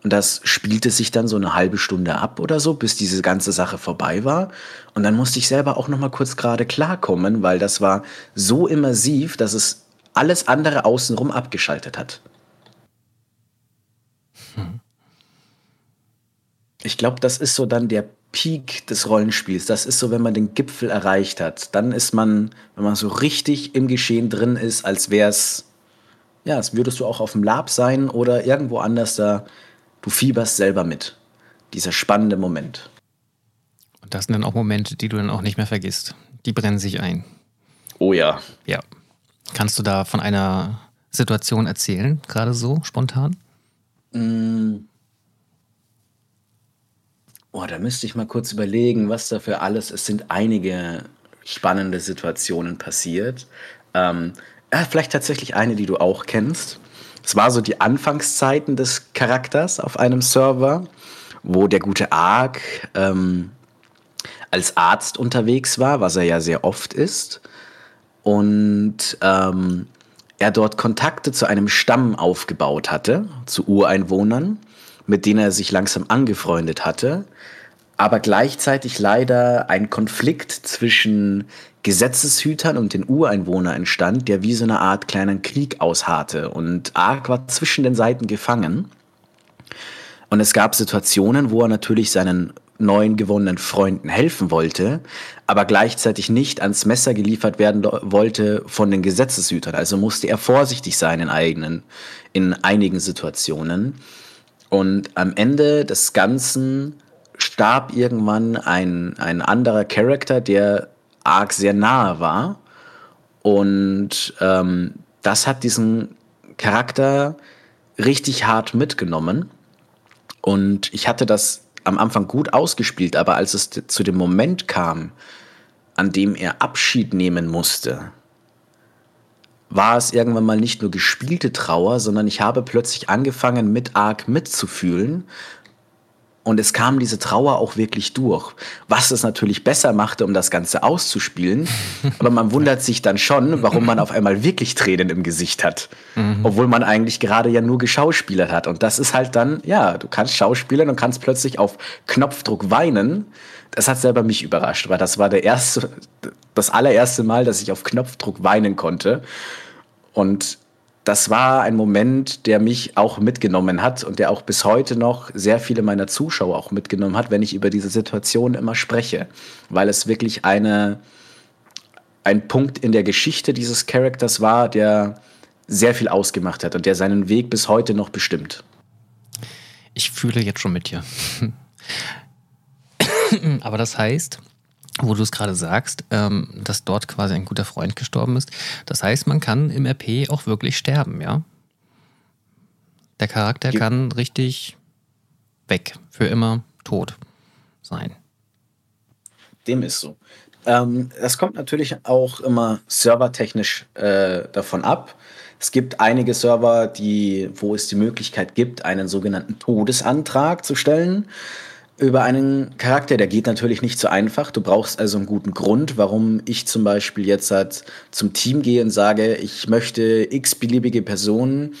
Und das spielte sich dann so eine halbe Stunde ab oder so, bis diese ganze Sache vorbei war. Und dann musste ich selber auch noch mal kurz gerade klarkommen, weil das war so immersiv, dass es alles andere außenrum abgeschaltet hat. Hm. Ich glaube, das ist so dann der Peak des Rollenspiels. Das ist so, wenn man den Gipfel erreicht hat. Dann ist man, wenn man so richtig im Geschehen drin ist, als wäre es, ja, als würdest du auch auf dem Lab sein oder irgendwo anders da Du fieberst selber mit. Dieser spannende Moment. Und das sind dann auch Momente, die du dann auch nicht mehr vergisst. Die brennen sich ein. Oh ja. Ja. Kannst du da von einer Situation erzählen, gerade so spontan? Mm. Oh, da müsste ich mal kurz überlegen, was da für alles. Es sind einige spannende Situationen passiert. Ähm, ja, vielleicht tatsächlich eine, die du auch kennst. Es war so die Anfangszeiten des Charakters auf einem Server, wo der gute Ark ähm, als Arzt unterwegs war, was er ja sehr oft ist. Und ähm, er dort Kontakte zu einem Stamm aufgebaut hatte, zu Ureinwohnern, mit denen er sich langsam angefreundet hatte, aber gleichzeitig leider ein Konflikt zwischen Gesetzeshütern und den Ureinwohnern entstand, der wie so eine Art kleinen Krieg ausharrte. Und Ark war zwischen den Seiten gefangen. Und es gab Situationen, wo er natürlich seinen neuen gewonnenen Freunden helfen wollte, aber gleichzeitig nicht ans Messer geliefert werden wollte von den Gesetzeshütern. Also musste er vorsichtig sein in eigenen, in einigen Situationen. Und am Ende des Ganzen starb irgendwann ein, ein anderer Charakter, der arg sehr nahe war. Und ähm, das hat diesen Charakter richtig hart mitgenommen. Und ich hatte das am Anfang gut ausgespielt, aber als es zu dem Moment kam, an dem er Abschied nehmen musste, war es irgendwann mal nicht nur gespielte Trauer, sondern ich habe plötzlich angefangen, mit Arg mitzufühlen und es kam diese Trauer auch wirklich durch, was es natürlich besser machte, um das Ganze auszuspielen. Aber man wundert sich dann schon, warum man auf einmal wirklich Tränen im Gesicht hat, mhm. obwohl man eigentlich gerade ja nur geschauspielert hat. Und das ist halt dann, ja, du kannst schauspielern und kannst plötzlich auf Knopfdruck weinen. Das hat selber mich überrascht, weil das war der erste, das allererste Mal, dass ich auf Knopfdruck weinen konnte. Und das war ein Moment, der mich auch mitgenommen hat und der auch bis heute noch sehr viele meiner Zuschauer auch mitgenommen hat, wenn ich über diese Situation immer spreche, weil es wirklich eine, ein Punkt in der Geschichte dieses Charakters war, der sehr viel ausgemacht hat und der seinen Weg bis heute noch bestimmt. Ich fühle jetzt schon mit dir. Aber das heißt, wo du es gerade sagst, ähm, dass dort quasi ein guter Freund gestorben ist. Das heißt, man kann im RP auch wirklich sterben, ja? Der Charakter ja. kann richtig weg, für immer tot sein. Dem ist so. Ähm, das kommt natürlich auch immer servertechnisch äh, davon ab. Es gibt einige Server, die, wo es die Möglichkeit gibt, einen sogenannten Todesantrag zu stellen über einen Charakter, der geht natürlich nicht so einfach. Du brauchst also einen guten Grund, warum ich zum Beispiel jetzt halt zum Team gehe und sage, ich möchte x-beliebige Personen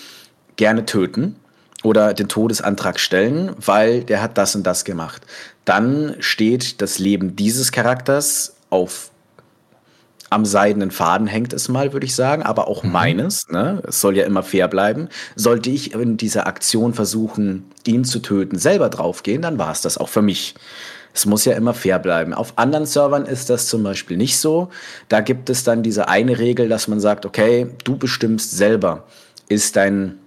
gerne töten oder den Todesantrag stellen, weil der hat das und das gemacht. Dann steht das Leben dieses Charakters auf am seidenen Faden hängt es mal, würde ich sagen, aber auch mhm. meines. Ne? Es soll ja immer fair bleiben. Sollte ich in dieser Aktion versuchen, ihn zu töten, selber draufgehen, dann war es das auch für mich. Es muss ja immer fair bleiben. Auf anderen Servern ist das zum Beispiel nicht so. Da gibt es dann diese eine Regel, dass man sagt, okay, du bestimmst selber, ist dein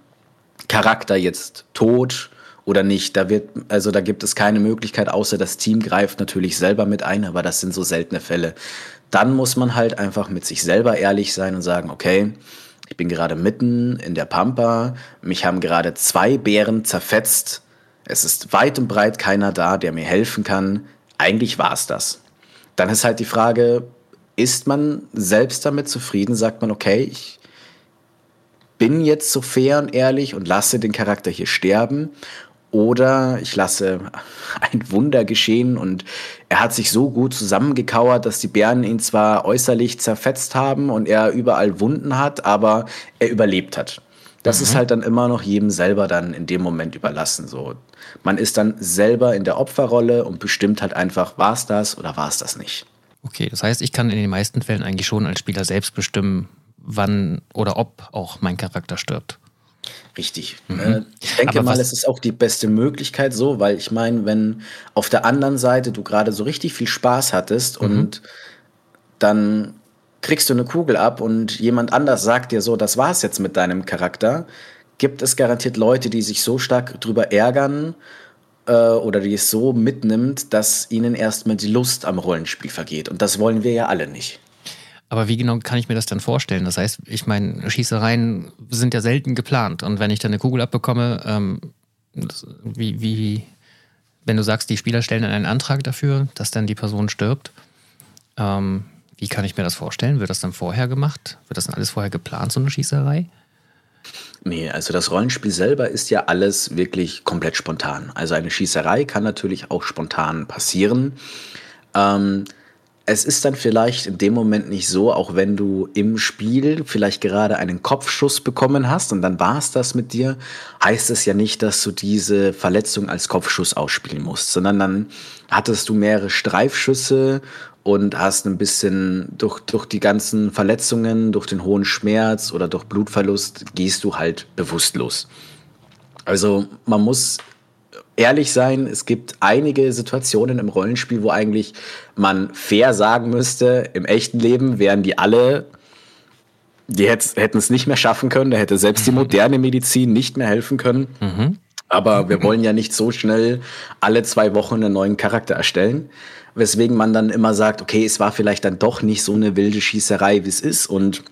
Charakter jetzt tot oder nicht. Da wird, also da gibt es keine Möglichkeit, außer das Team greift natürlich selber mit ein, aber das sind so seltene Fälle dann muss man halt einfach mit sich selber ehrlich sein und sagen, okay, ich bin gerade mitten in der Pampa, mich haben gerade zwei Bären zerfetzt, es ist weit und breit keiner da, der mir helfen kann. Eigentlich war es das. Dann ist halt die Frage, ist man selbst damit zufrieden? Sagt man, okay, ich bin jetzt so fair und ehrlich und lasse den Charakter hier sterben? Oder ich lasse ein Wunder geschehen und er hat sich so gut zusammengekauert, dass die Bären ihn zwar äußerlich zerfetzt haben und er überall Wunden hat, aber er überlebt hat. Das mhm. ist halt dann immer noch jedem selber dann in dem Moment überlassen. So, man ist dann selber in der Opferrolle und bestimmt halt einfach, war es das oder war es das nicht. Okay, das heißt, ich kann in den meisten Fällen eigentlich schon als Spieler selbst bestimmen, wann oder ob auch mein Charakter stirbt. Richtig. Mhm. Äh, ich denke mal, es ist auch die beste Möglichkeit so, weil ich meine, wenn auf der anderen Seite du gerade so richtig viel Spaß hattest mhm. und dann kriegst du eine Kugel ab und jemand anders sagt dir so, das war's jetzt mit deinem Charakter, gibt es garantiert Leute, die sich so stark drüber ärgern äh, oder die es so mitnimmt, dass ihnen erstmal die Lust am Rollenspiel vergeht. Und das wollen wir ja alle nicht. Aber wie genau kann ich mir das dann vorstellen? Das heißt, ich meine, Schießereien sind ja selten geplant. Und wenn ich dann eine Kugel abbekomme, ähm, wie, wie, wenn du sagst, die Spieler stellen dann einen Antrag dafür, dass dann die Person stirbt, ähm, wie kann ich mir das vorstellen? Wird das dann vorher gemacht? Wird das dann alles vorher geplant, so eine Schießerei? Nee, also das Rollenspiel selber ist ja alles wirklich komplett spontan. Also eine Schießerei kann natürlich auch spontan passieren. Ähm, es ist dann vielleicht in dem Moment nicht so, auch wenn du im Spiel vielleicht gerade einen Kopfschuss bekommen hast und dann war es das mit dir, heißt es ja nicht, dass du diese Verletzung als Kopfschuss ausspielen musst, sondern dann hattest du mehrere Streifschüsse und hast ein bisschen durch, durch die ganzen Verletzungen, durch den hohen Schmerz oder durch Blutverlust, gehst du halt bewusstlos. Also man muss ehrlich sein, es gibt einige Situationen im Rollenspiel, wo eigentlich man fair sagen müsste, im echten Leben wären die alle, die hätten es nicht mehr schaffen können, da hätte selbst die mhm. moderne Medizin nicht mehr helfen können. Mhm. Aber wir wollen ja nicht so schnell alle zwei Wochen einen neuen Charakter erstellen. Weswegen man dann immer sagt, okay, es war vielleicht dann doch nicht so eine wilde Schießerei, wie es ist. Und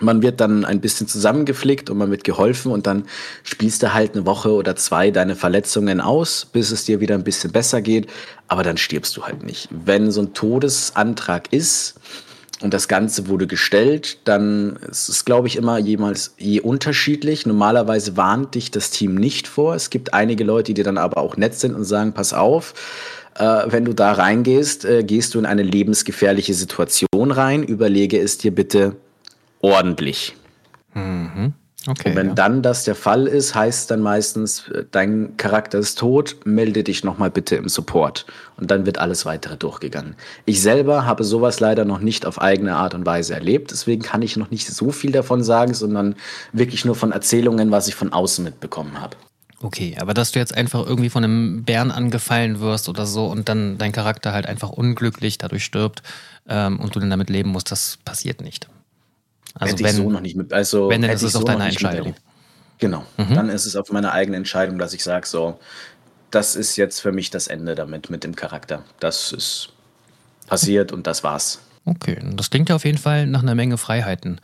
man wird dann ein bisschen zusammengeflickt und man wird geholfen und dann spielst du halt eine Woche oder zwei deine Verletzungen aus, bis es dir wieder ein bisschen besser geht, aber dann stirbst du halt nicht. Wenn so ein Todesantrag ist und das Ganze wurde gestellt, dann ist es, glaube ich, immer jemals je unterschiedlich. Normalerweise warnt dich das Team nicht vor. Es gibt einige Leute, die dann aber auch nett sind und sagen, pass auf, äh, wenn du da reingehst, äh, gehst du in eine lebensgefährliche Situation rein, überlege es dir bitte ordentlich. Mhm. Okay, und wenn ja. dann das der Fall ist, heißt dann meistens, äh, dein Charakter ist tot, melde dich nochmal bitte im Support. Und dann wird alles weitere durchgegangen. Ich selber habe sowas leider noch nicht auf eigene Art und Weise erlebt, deswegen kann ich noch nicht so viel davon sagen, sondern wirklich nur von Erzählungen, was ich von außen mitbekommen habe. Okay, aber dass du jetzt einfach irgendwie von einem Bären angefallen wirst oder so und dann dein Charakter halt einfach unglücklich dadurch stirbt ähm, und du dann damit leben musst, das passiert nicht. Also hätte wenn, ich so noch nicht mit. Also wenn, dann ist es so deine Entscheidung. Genau. Mhm. Dann ist es auf meine eigene Entscheidung, dass ich sage, so, das ist jetzt für mich das Ende damit, mit dem Charakter. Das ist passiert und das war's. Okay, das klingt ja auf jeden Fall nach einer Menge Freiheiten.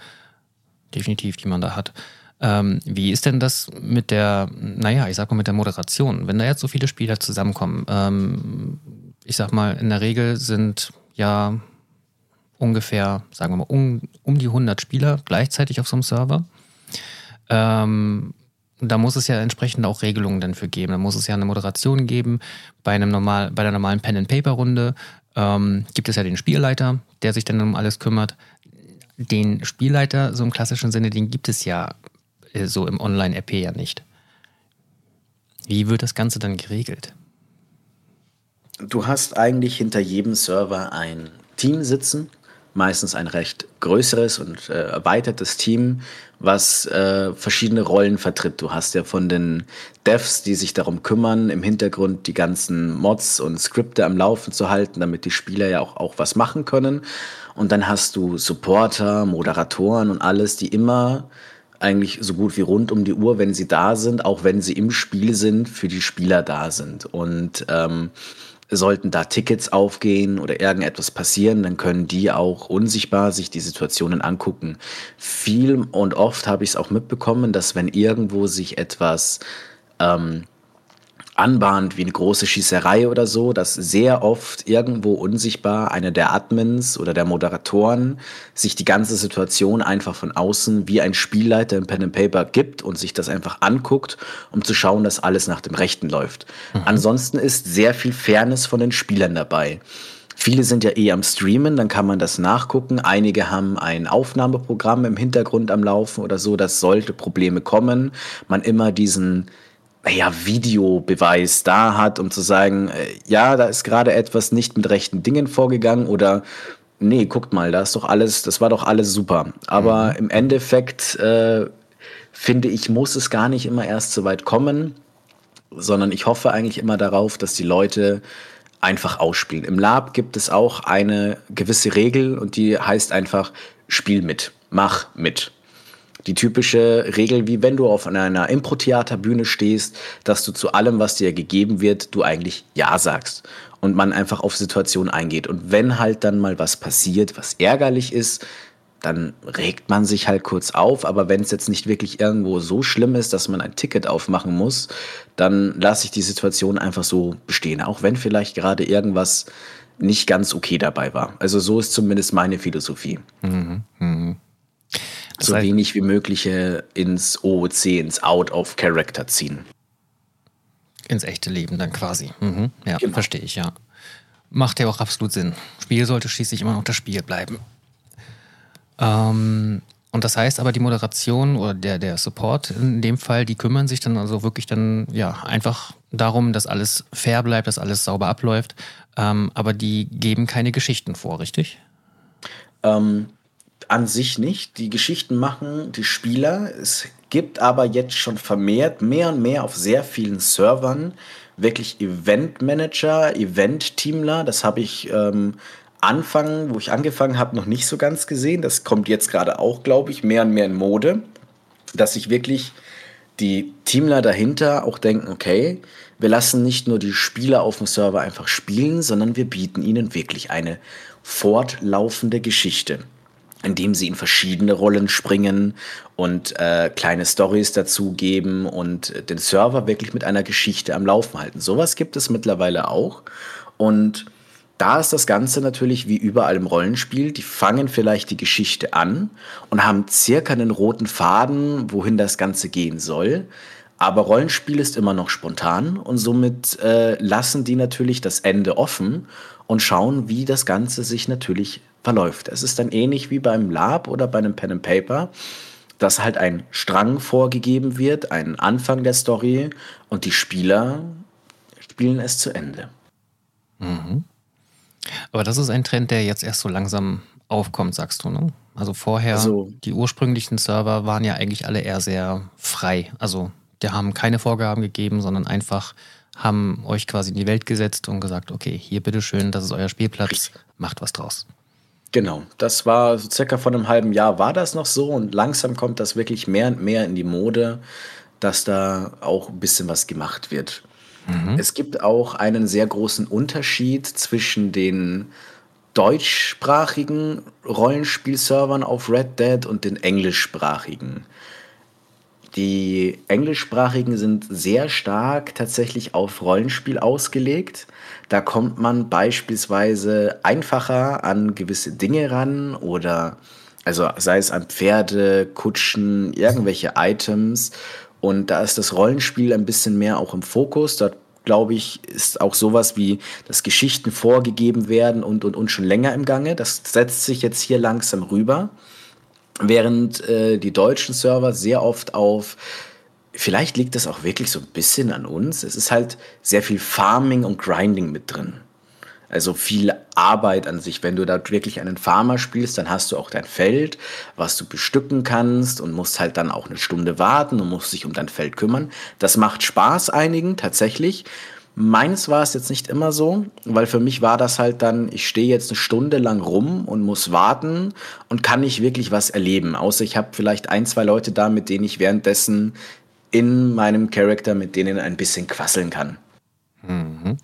Definitiv, die man da hat. Ähm, wie ist denn das mit der, naja, ich sag mal mit der Moderation? Wenn da jetzt so viele Spieler zusammenkommen, ähm, ich sag mal, in der Regel sind ja ungefähr, sagen wir mal, um, um die 100 Spieler gleichzeitig auf so einem Server. Ähm, da muss es ja entsprechend auch Regelungen dann für geben. Da muss es ja eine Moderation geben. Bei, einem normal, bei der normalen Pen-and-Paper-Runde ähm, gibt es ja den Spielleiter, der sich dann um alles kümmert. Den Spielleiter, so im klassischen Sinne, den gibt es ja äh, so im Online-RP ja nicht. Wie wird das Ganze dann geregelt? Du hast eigentlich hinter jedem Server ein Team sitzen, meistens ein recht größeres und äh, erweitertes Team, was äh, verschiedene Rollen vertritt. Du hast ja von den Devs, die sich darum kümmern, im Hintergrund die ganzen Mods und Skripte am Laufen zu halten, damit die Spieler ja auch, auch was machen können. Und dann hast du Supporter, Moderatoren und alles, die immer eigentlich so gut wie rund um die Uhr, wenn sie da sind, auch wenn sie im Spiel sind, für die Spieler da sind. Und ähm, sollten da Tickets aufgehen oder irgendetwas passieren, dann können die auch unsichtbar sich die Situationen angucken. Viel und oft habe ich es auch mitbekommen, dass wenn irgendwo sich etwas ähm, anbahnt wie eine große Schießerei oder so, dass sehr oft irgendwo unsichtbar einer der Admins oder der Moderatoren sich die ganze Situation einfach von außen wie ein Spielleiter im Pen and Paper gibt und sich das einfach anguckt, um zu schauen, dass alles nach dem Rechten läuft. Mhm. Ansonsten ist sehr viel Fairness von den Spielern dabei. Viele sind ja eh am Streamen, dann kann man das nachgucken. Einige haben ein Aufnahmeprogramm im Hintergrund am Laufen oder so, dass sollte Probleme kommen, man immer diesen ja, Videobeweis da hat, um zu sagen, äh, ja, da ist gerade etwas nicht mit rechten Dingen vorgegangen oder nee, guckt mal, da ist doch alles, das war doch alles super. Aber mhm. im Endeffekt äh, finde ich, muss es gar nicht immer erst so weit kommen, sondern ich hoffe eigentlich immer darauf, dass die Leute einfach ausspielen. Im Lab gibt es auch eine gewisse Regel und die heißt einfach, spiel mit, mach mit die typische Regel, wie wenn du auf einer Impro-Theaterbühne stehst, dass du zu allem, was dir gegeben wird, du eigentlich Ja sagst und man einfach auf Situationen eingeht. Und wenn halt dann mal was passiert, was ärgerlich ist, dann regt man sich halt kurz auf, aber wenn es jetzt nicht wirklich irgendwo so schlimm ist, dass man ein Ticket aufmachen muss, dann lasse ich die Situation einfach so bestehen, auch wenn vielleicht gerade irgendwas nicht ganz okay dabei war. Also so ist zumindest meine Philosophie. Mhm, mh so heißt, wenig wie möglich ins OOC, ins Out of Character ziehen. Ins echte Leben dann quasi. Mhm. Ja, genau. verstehe ich, ja. Macht ja auch absolut Sinn. Spiel sollte schließlich immer noch das Spiel bleiben. Ähm, und das heißt aber, die Moderation oder der, der Support in dem Fall, die kümmern sich dann also wirklich dann ja einfach darum, dass alles fair bleibt, dass alles sauber abläuft. Ähm, aber die geben keine Geschichten vor, richtig? Ähm, an sich nicht. Die Geschichten machen die Spieler. Es gibt aber jetzt schon vermehrt, mehr und mehr auf sehr vielen Servern wirklich Event-Manager, Event-Teamler. Das habe ich ähm, Anfang, wo ich angefangen habe, noch nicht so ganz gesehen. Das kommt jetzt gerade auch, glaube ich, mehr und mehr in Mode, dass sich wirklich die Teamler dahinter auch denken, okay, wir lassen nicht nur die Spieler auf dem Server einfach spielen, sondern wir bieten ihnen wirklich eine fortlaufende Geschichte indem sie in verschiedene Rollen springen und äh, kleine Stories dazugeben und den Server wirklich mit einer Geschichte am Laufen halten. Sowas gibt es mittlerweile auch. Und da ist das Ganze natürlich wie überall im Rollenspiel. Die fangen vielleicht die Geschichte an und haben circa einen roten Faden, wohin das Ganze gehen soll. Aber Rollenspiel ist immer noch spontan und somit äh, lassen die natürlich das Ende offen und schauen, wie das Ganze sich natürlich verläuft. Es ist dann ähnlich wie beim Lab oder bei einem Pen and Paper, dass halt ein Strang vorgegeben wird, ein Anfang der Story und die Spieler spielen es zu Ende. Mhm. Aber das ist ein Trend, der jetzt erst so langsam aufkommt, sagst du, ne? Also vorher, also, die ursprünglichen Server waren ja eigentlich alle eher sehr frei. Also die haben keine Vorgaben gegeben, sondern einfach haben euch quasi in die Welt gesetzt und gesagt, okay, hier bitteschön, das ist euer Spielplatz, macht was draus. Genau, das war so circa vor einem halben Jahr war das noch so und langsam kommt das wirklich mehr und mehr in die Mode, dass da auch ein bisschen was gemacht wird. Mhm. Es gibt auch einen sehr großen Unterschied zwischen den deutschsprachigen Rollenspielservern auf Red Dead und den englischsprachigen. Die englischsprachigen sind sehr stark tatsächlich auf Rollenspiel ausgelegt. Da kommt man beispielsweise einfacher an gewisse Dinge ran oder also sei es an Pferde, Kutschen, irgendwelche Items. Und da ist das Rollenspiel ein bisschen mehr auch im Fokus. Dort glaube ich, ist auch sowas wie, dass Geschichten vorgegeben werden und, und, und schon länger im Gange. Das setzt sich jetzt hier langsam rüber. Während äh, die deutschen Server sehr oft auf, vielleicht liegt das auch wirklich so ein bisschen an uns, es ist halt sehr viel Farming und Grinding mit drin. Also viel Arbeit an sich. Wenn du da wirklich einen Farmer spielst, dann hast du auch dein Feld, was du bestücken kannst und musst halt dann auch eine Stunde warten und musst dich um dein Feld kümmern. Das macht Spaß einigen tatsächlich. Meins war es jetzt nicht immer so, weil für mich war das halt dann, ich stehe jetzt eine Stunde lang rum und muss warten und kann nicht wirklich was erleben. Außer ich habe vielleicht ein, zwei Leute da, mit denen ich währenddessen in meinem Charakter mit denen ein bisschen quasseln kann. Mhm.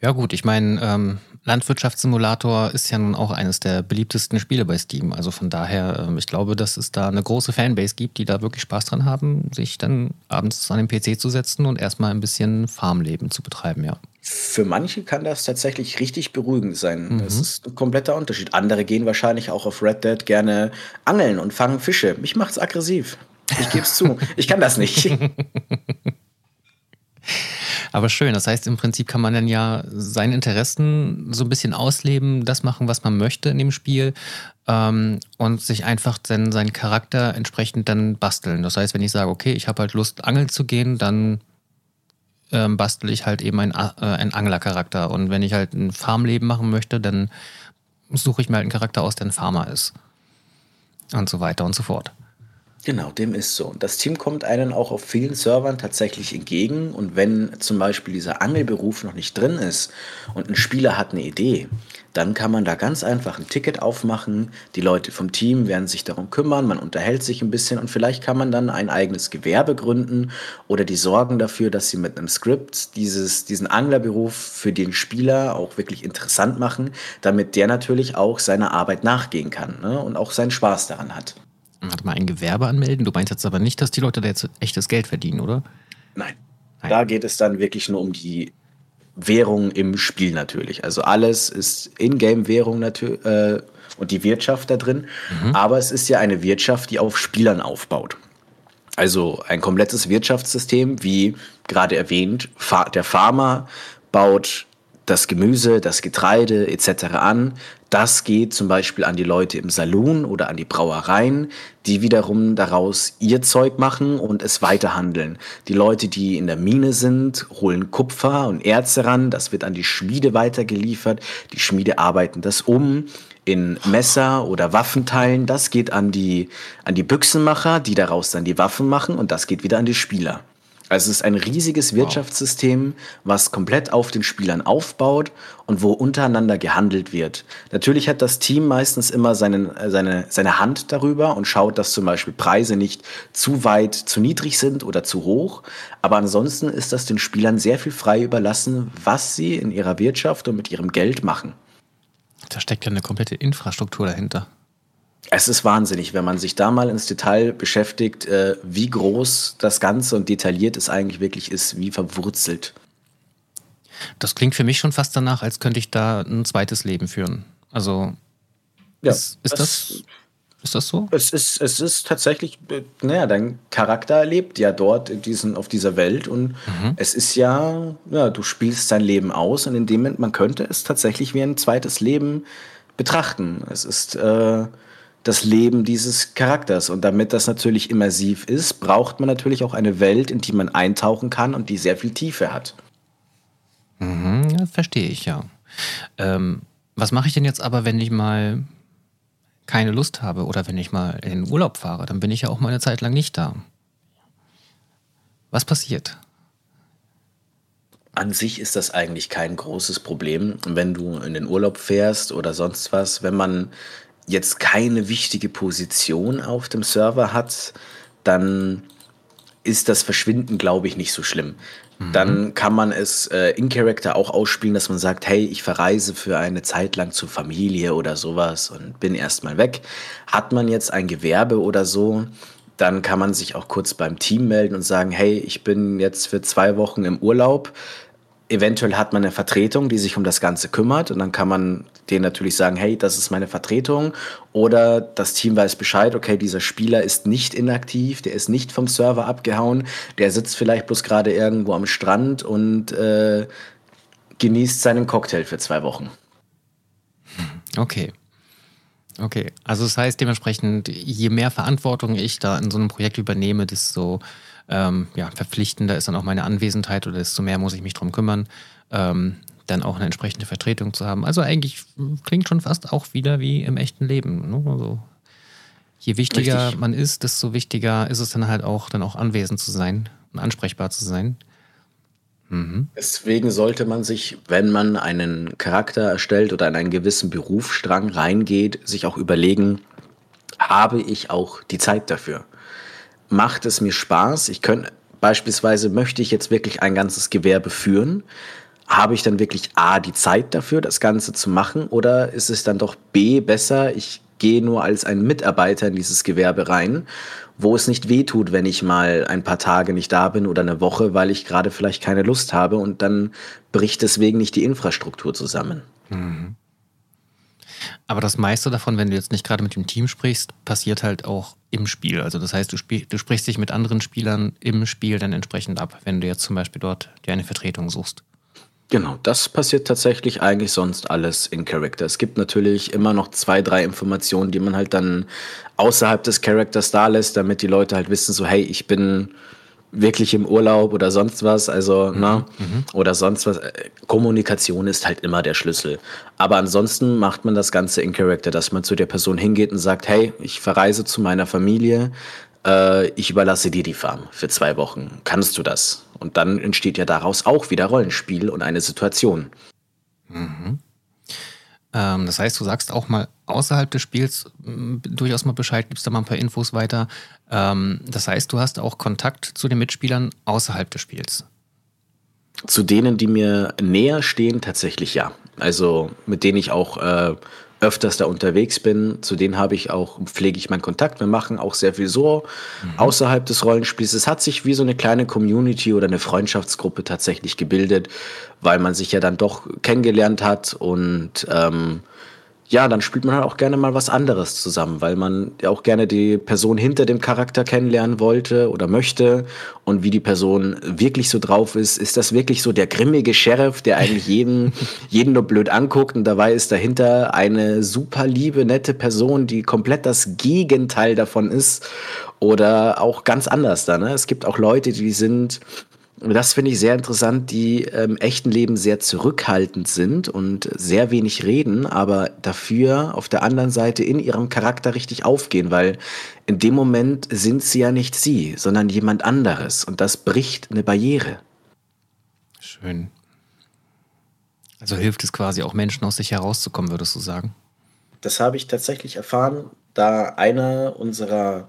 Ja gut, ich meine, ähm, Landwirtschaftssimulator ist ja nun auch eines der beliebtesten Spiele bei Steam. Also von daher, ähm, ich glaube, dass es da eine große Fanbase gibt, die da wirklich Spaß dran haben, sich dann abends an den PC zu setzen und erstmal ein bisschen Farmleben zu betreiben, ja. Für manche kann das tatsächlich richtig beruhigend sein. Mhm. Das ist ein kompletter Unterschied. Andere gehen wahrscheinlich auch auf Red Dead gerne angeln und fangen Fische. Mich macht's aggressiv. Ich gebe es zu. Ich kann das nicht. Aber schön, das heißt, im Prinzip kann man dann ja seine Interessen so ein bisschen ausleben, das machen, was man möchte in dem Spiel ähm, und sich einfach dann seinen Charakter entsprechend dann basteln. Das heißt, wenn ich sage, okay, ich habe halt Lust, angeln zu gehen, dann ähm, bastel ich halt eben einen, äh, einen Anglercharakter. Und wenn ich halt ein Farmleben machen möchte, dann suche ich mir halt einen Charakter aus, der ein Farmer ist. Und so weiter und so fort. Genau, dem ist so. Und das Team kommt einen auch auf vielen Servern tatsächlich entgegen. Und wenn zum Beispiel dieser Angelberuf noch nicht drin ist und ein Spieler hat eine Idee, dann kann man da ganz einfach ein Ticket aufmachen. Die Leute vom Team werden sich darum kümmern, man unterhält sich ein bisschen und vielleicht kann man dann ein eigenes Gewerbe gründen oder die sorgen dafür, dass sie mit einem Skript dieses, diesen Anglerberuf für den Spieler auch wirklich interessant machen, damit der natürlich auch seiner Arbeit nachgehen kann ne? und auch seinen Spaß daran hat. Warte mal, ein Gewerbe anmelden? Du meinst jetzt aber nicht, dass die Leute da jetzt echtes Geld verdienen, oder? Nein. Nein. Da geht es dann wirklich nur um die Währung im Spiel natürlich. Also alles ist Ingame-Währung natürlich äh, und die Wirtschaft da drin. Mhm. Aber es ist ja eine Wirtschaft, die auf Spielern aufbaut. Also ein komplettes Wirtschaftssystem, wie gerade erwähnt, der Farmer baut das Gemüse, das Getreide etc. an. Das geht zum Beispiel an die Leute im Saloon oder an die Brauereien, die wiederum daraus ihr Zeug machen und es weiterhandeln. Die Leute, die in der Mine sind, holen Kupfer und Erze ran. Das wird an die Schmiede weitergeliefert. Die Schmiede arbeiten das um in Messer oder Waffenteilen. Das geht an die, an die Büchsenmacher, die daraus dann die Waffen machen und das geht wieder an die Spieler. Also es ist ein riesiges Wirtschaftssystem, was komplett auf den Spielern aufbaut und wo untereinander gehandelt wird. Natürlich hat das Team meistens immer seinen, äh, seine, seine Hand darüber und schaut, dass zum Beispiel Preise nicht zu weit zu niedrig sind oder zu hoch. Aber ansonsten ist das den Spielern sehr viel frei überlassen, was sie in ihrer Wirtschaft und mit ihrem Geld machen. Da steckt ja eine komplette Infrastruktur dahinter. Es ist wahnsinnig, wenn man sich da mal ins Detail beschäftigt, äh, wie groß das Ganze und detailliert es eigentlich wirklich ist, wie verwurzelt. Das klingt für mich schon fast danach, als könnte ich da ein zweites Leben führen. Also ja, ist, ist das, das, ist das so? Es ist, es ist tatsächlich, äh, naja, dein Charakter lebt ja dort in diesen, auf dieser Welt und mhm. es ist ja, ja, du spielst dein Leben aus und in dem Moment, man könnte es tatsächlich wie ein zweites Leben betrachten. Es ist äh, das Leben dieses Charakters. Und damit das natürlich immersiv ist, braucht man natürlich auch eine Welt, in die man eintauchen kann und die sehr viel Tiefe hat. Mhm, verstehe ich, ja. Ähm, was mache ich denn jetzt aber, wenn ich mal keine Lust habe oder wenn ich mal in den Urlaub fahre? Dann bin ich ja auch mal eine Zeit lang nicht da. Was passiert? An sich ist das eigentlich kein großes Problem, wenn du in den Urlaub fährst oder sonst was. Wenn man jetzt keine wichtige Position auf dem Server hat, dann ist das Verschwinden, glaube ich, nicht so schlimm. Mhm. Dann kann man es äh, in Character auch ausspielen, dass man sagt, hey, ich verreise für eine Zeit lang zur Familie oder sowas und bin erstmal weg. Hat man jetzt ein Gewerbe oder so, dann kann man sich auch kurz beim Team melden und sagen, hey, ich bin jetzt für zwei Wochen im Urlaub. Eventuell hat man eine Vertretung, die sich um das Ganze kümmert und dann kann man denen natürlich sagen, hey, das ist meine Vertretung oder das Team weiß Bescheid, okay, dieser Spieler ist nicht inaktiv, der ist nicht vom Server abgehauen, der sitzt vielleicht bloß gerade irgendwo am Strand und äh, genießt seinen Cocktail für zwei Wochen. Okay. Okay, also das heißt dementsprechend, je mehr Verantwortung ich da in so einem Projekt übernehme, desto ähm, ja, verpflichtender ist dann auch meine Anwesenheit oder desto mehr muss ich mich drum kümmern, ähm, dann auch eine entsprechende Vertretung zu haben. Also eigentlich klingt schon fast auch wieder wie im echten Leben. Ne? Also je wichtiger Richtig. man ist, desto wichtiger ist es dann halt auch, dann auch anwesend zu sein und ansprechbar zu sein. Mhm. Deswegen sollte man sich, wenn man einen Charakter erstellt oder in einen gewissen Berufsstrang reingeht, sich auch überlegen, habe ich auch die Zeit dafür? macht es mir Spaß. Ich könnte beispielsweise möchte ich jetzt wirklich ein ganzes Gewerbe führen. Habe ich dann wirklich A, die Zeit dafür, das Ganze zu machen, oder ist es dann doch B, besser, ich gehe nur als ein Mitarbeiter in dieses Gewerbe rein, wo es nicht weh tut, wenn ich mal ein paar Tage nicht da bin oder eine Woche, weil ich gerade vielleicht keine Lust habe und dann bricht deswegen nicht die Infrastruktur zusammen. Mhm. Aber das meiste davon, wenn du jetzt nicht gerade mit dem Team sprichst, passiert halt auch im Spiel. Also das heißt, du, spiel, du sprichst dich mit anderen Spielern im Spiel dann entsprechend ab, wenn du jetzt zum Beispiel dort dir eine Vertretung suchst. Genau, das passiert tatsächlich eigentlich sonst alles in Character. Es gibt natürlich immer noch zwei, drei Informationen, die man halt dann außerhalb des Charakters da lässt, damit die Leute halt wissen, so hey, ich bin wirklich im Urlaub oder sonst was, also, mhm, ne, mhm. oder sonst was. Kommunikation ist halt immer der Schlüssel. Aber ansonsten macht man das Ganze in Character, dass man zu der Person hingeht und sagt, hey, ich verreise zu meiner Familie, äh, ich überlasse dir die Farm für zwei Wochen. Kannst du das? Und dann entsteht ja daraus auch wieder Rollenspiel und eine Situation. Mhm. Ähm, das heißt, du sagst auch mal außerhalb des Spiels durchaus mal Bescheid, gibst da mal ein paar Infos weiter. Ähm, das heißt, du hast auch Kontakt zu den Mitspielern außerhalb des Spiels. Zu denen, die mir näher stehen, tatsächlich ja. Also mit denen ich auch äh, öfters da unterwegs bin, zu denen habe ich auch, pflege ich meinen Kontakt. Wir machen auch sehr viel so mhm. außerhalb des Rollenspiels. Es hat sich wie so eine kleine Community oder eine Freundschaftsgruppe tatsächlich gebildet, weil man sich ja dann doch kennengelernt hat und ähm, ja, dann spielt man halt auch gerne mal was anderes zusammen, weil man ja auch gerne die Person hinter dem Charakter kennenlernen wollte oder möchte und wie die Person wirklich so drauf ist. Ist das wirklich so der grimmige Sheriff, der eigentlich jeden, jeden nur blöd anguckt und dabei ist dahinter eine super liebe, nette Person, die komplett das Gegenteil davon ist oder auch ganz anders da. Ne? Es gibt auch Leute, die sind das finde ich sehr interessant, die im echten Leben sehr zurückhaltend sind und sehr wenig reden, aber dafür auf der anderen Seite in ihrem Charakter richtig aufgehen, weil in dem Moment sind sie ja nicht sie, sondern jemand anderes und das bricht eine Barriere. Schön. Also hilft es quasi auch Menschen aus sich herauszukommen, würdest du sagen? Das habe ich tatsächlich erfahren, da einer unserer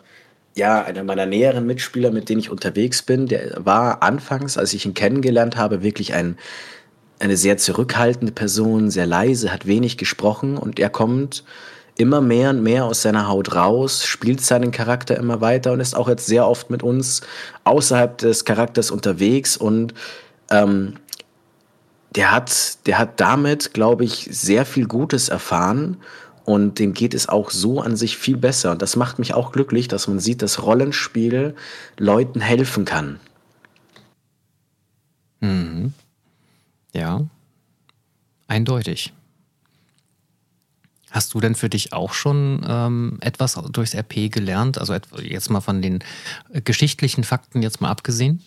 ja, einer meiner näheren Mitspieler, mit denen ich unterwegs bin, der war anfangs, als ich ihn kennengelernt habe, wirklich ein, eine sehr zurückhaltende Person, sehr leise, hat wenig gesprochen und er kommt immer mehr und mehr aus seiner Haut raus, spielt seinen Charakter immer weiter und ist auch jetzt sehr oft mit uns außerhalb des Charakters unterwegs und ähm, der hat, der hat damit, glaube ich, sehr viel Gutes erfahren und dem geht es auch so an sich viel besser. Und das macht mich auch glücklich, dass man sieht, dass Rollenspiel Leuten helfen kann. Mhm. Ja, eindeutig. Hast du denn für dich auch schon ähm, etwas durchs RP gelernt? Also jetzt mal von den geschichtlichen Fakten jetzt mal abgesehen?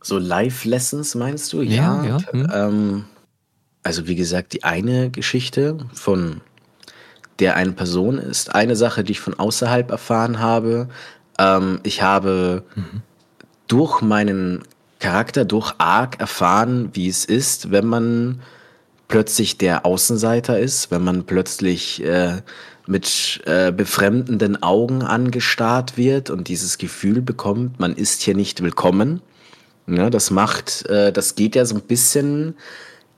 So Live-Lessons meinst du? Ja, ja. ja. Hm. Ähm, also wie gesagt, die eine Geschichte von der eine Person ist eine Sache, die ich von außerhalb erfahren habe. Ähm, ich habe mhm. durch meinen Charakter, durch Arc erfahren, wie es ist, wenn man plötzlich der Außenseiter ist, wenn man plötzlich äh, mit äh, befremdenden Augen angestarrt wird und dieses Gefühl bekommt, man ist hier nicht willkommen. Ja, das macht, äh, das geht ja so ein bisschen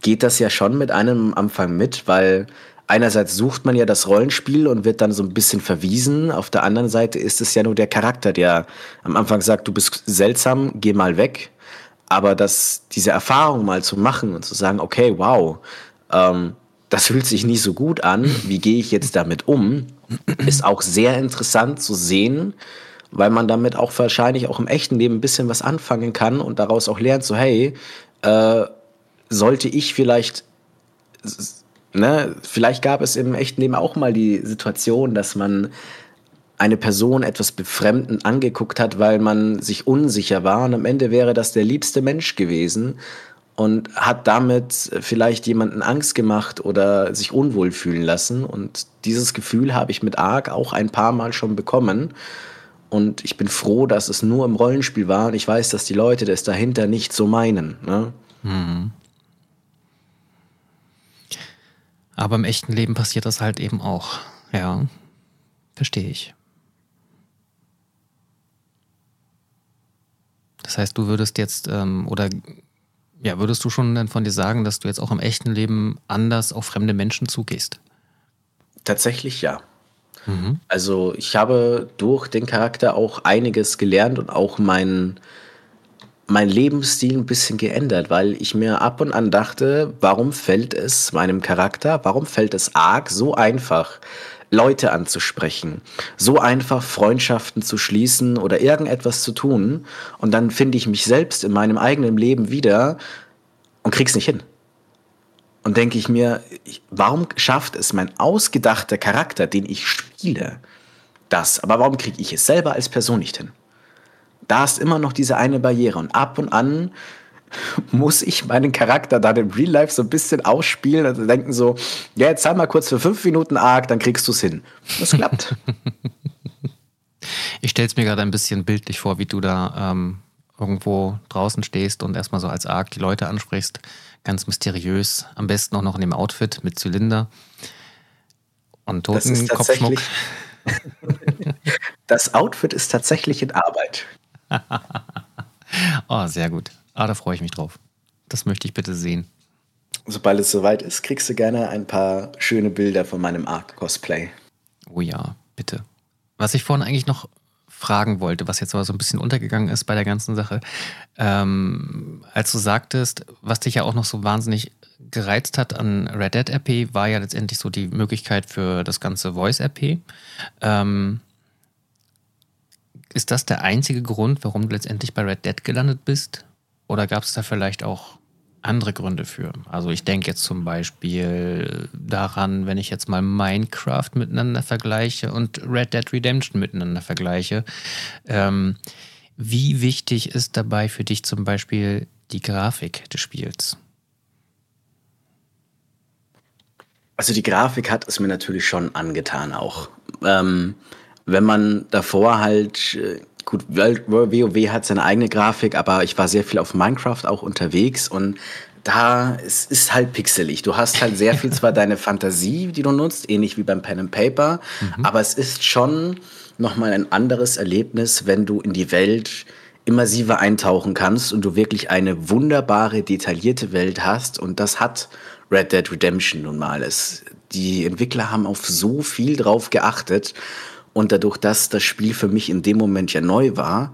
geht das ja schon mit einem am Anfang mit, weil einerseits sucht man ja das Rollenspiel und wird dann so ein bisschen verwiesen. Auf der anderen Seite ist es ja nur der Charakter, der am Anfang sagt, du bist seltsam, geh mal weg. Aber das, diese Erfahrung mal zu machen und zu sagen, okay, wow, ähm, das fühlt sich nicht so gut an, wie gehe ich jetzt damit um, ist auch sehr interessant zu sehen, weil man damit auch wahrscheinlich auch im echten Leben ein bisschen was anfangen kann und daraus auch lernt, so hey, äh, sollte ich vielleicht, ne, vielleicht gab es im echten Leben auch mal die Situation, dass man eine Person etwas befremdend angeguckt hat, weil man sich unsicher war und am Ende wäre das der liebste Mensch gewesen und hat damit vielleicht jemanden Angst gemacht oder sich unwohl fühlen lassen und dieses Gefühl habe ich mit Ark auch ein paar Mal schon bekommen und ich bin froh, dass es nur im Rollenspiel war und ich weiß, dass die Leute das dahinter nicht so meinen. Ne? Mhm. Aber im echten Leben passiert das halt eben auch. Ja, verstehe ich. Das heißt, du würdest jetzt ähm, oder ja, würdest du schon dann von dir sagen, dass du jetzt auch im echten Leben anders auf fremde Menschen zugehst? Tatsächlich ja. Mhm. Also ich habe durch den Charakter auch einiges gelernt und auch mein, mein Lebensstil ein bisschen geändert, weil ich mir ab und an dachte, warum fällt es meinem Charakter, warum fällt es arg so einfach, Leute anzusprechen, so einfach Freundschaften zu schließen oder irgendetwas zu tun und dann finde ich mich selbst in meinem eigenen Leben wieder und krieg's nicht hin. Und denke ich mir, warum schafft es mein ausgedachter Charakter, den ich spiele, das? Aber warum kriege ich es selber als Person nicht hin? Da ist immer noch diese eine Barriere und ab und an muss ich meinen Charakter dann im Real Life so ein bisschen ausspielen und denken so, ja, jetzt zahl mal kurz für fünf Minuten arg, dann kriegst du es hin. Das klappt. ich stelle es mir gerade ein bisschen bildlich vor, wie du da ähm, irgendwo draußen stehst und erstmal so als arg die Leute ansprichst. Ganz mysteriös, am besten auch noch in dem Outfit mit Zylinder und toten Kopfschmuck. das Outfit ist tatsächlich in Arbeit. oh, sehr gut. Ah, da freue ich mich drauf. Das möchte ich bitte sehen. Sobald es soweit ist, kriegst du gerne ein paar schöne Bilder von meinem Arc-Cosplay. Oh ja, bitte. Was ich vorhin eigentlich noch fragen wollte, was jetzt aber so ein bisschen untergegangen ist bei der ganzen Sache, ähm, als du sagtest, was dich ja auch noch so wahnsinnig gereizt hat an Red Dead RP, war ja letztendlich so die Möglichkeit für das ganze Voice RP. Ähm, ist das der einzige Grund, warum du letztendlich bei Red Dead gelandet bist? Oder gab es da vielleicht auch andere Gründe für? Also ich denke jetzt zum Beispiel daran, wenn ich jetzt mal Minecraft miteinander vergleiche und Red Dead Redemption miteinander vergleiche. Ähm, wie wichtig ist dabei für dich zum Beispiel die Grafik des Spiels? Also die Grafik hat es mir natürlich schon angetan auch. Ähm, wenn man davor halt äh, gut, WoW hat seine eigene Grafik, aber ich war sehr viel auf Minecraft auch unterwegs und da es ist halt pixelig. Du hast halt sehr viel zwar deine Fantasie, die du nutzt, ähnlich wie beim Pen and Paper, mhm. aber es ist schon nochmal ein anderes Erlebnis, wenn du in die Welt immersiver eintauchen kannst und du wirklich eine wunderbare, detaillierte Welt hast. Und das hat Red Dead Redemption nun mal. Es, die Entwickler haben auf so viel drauf geachtet. Und dadurch, dass das Spiel für mich in dem Moment ja neu war,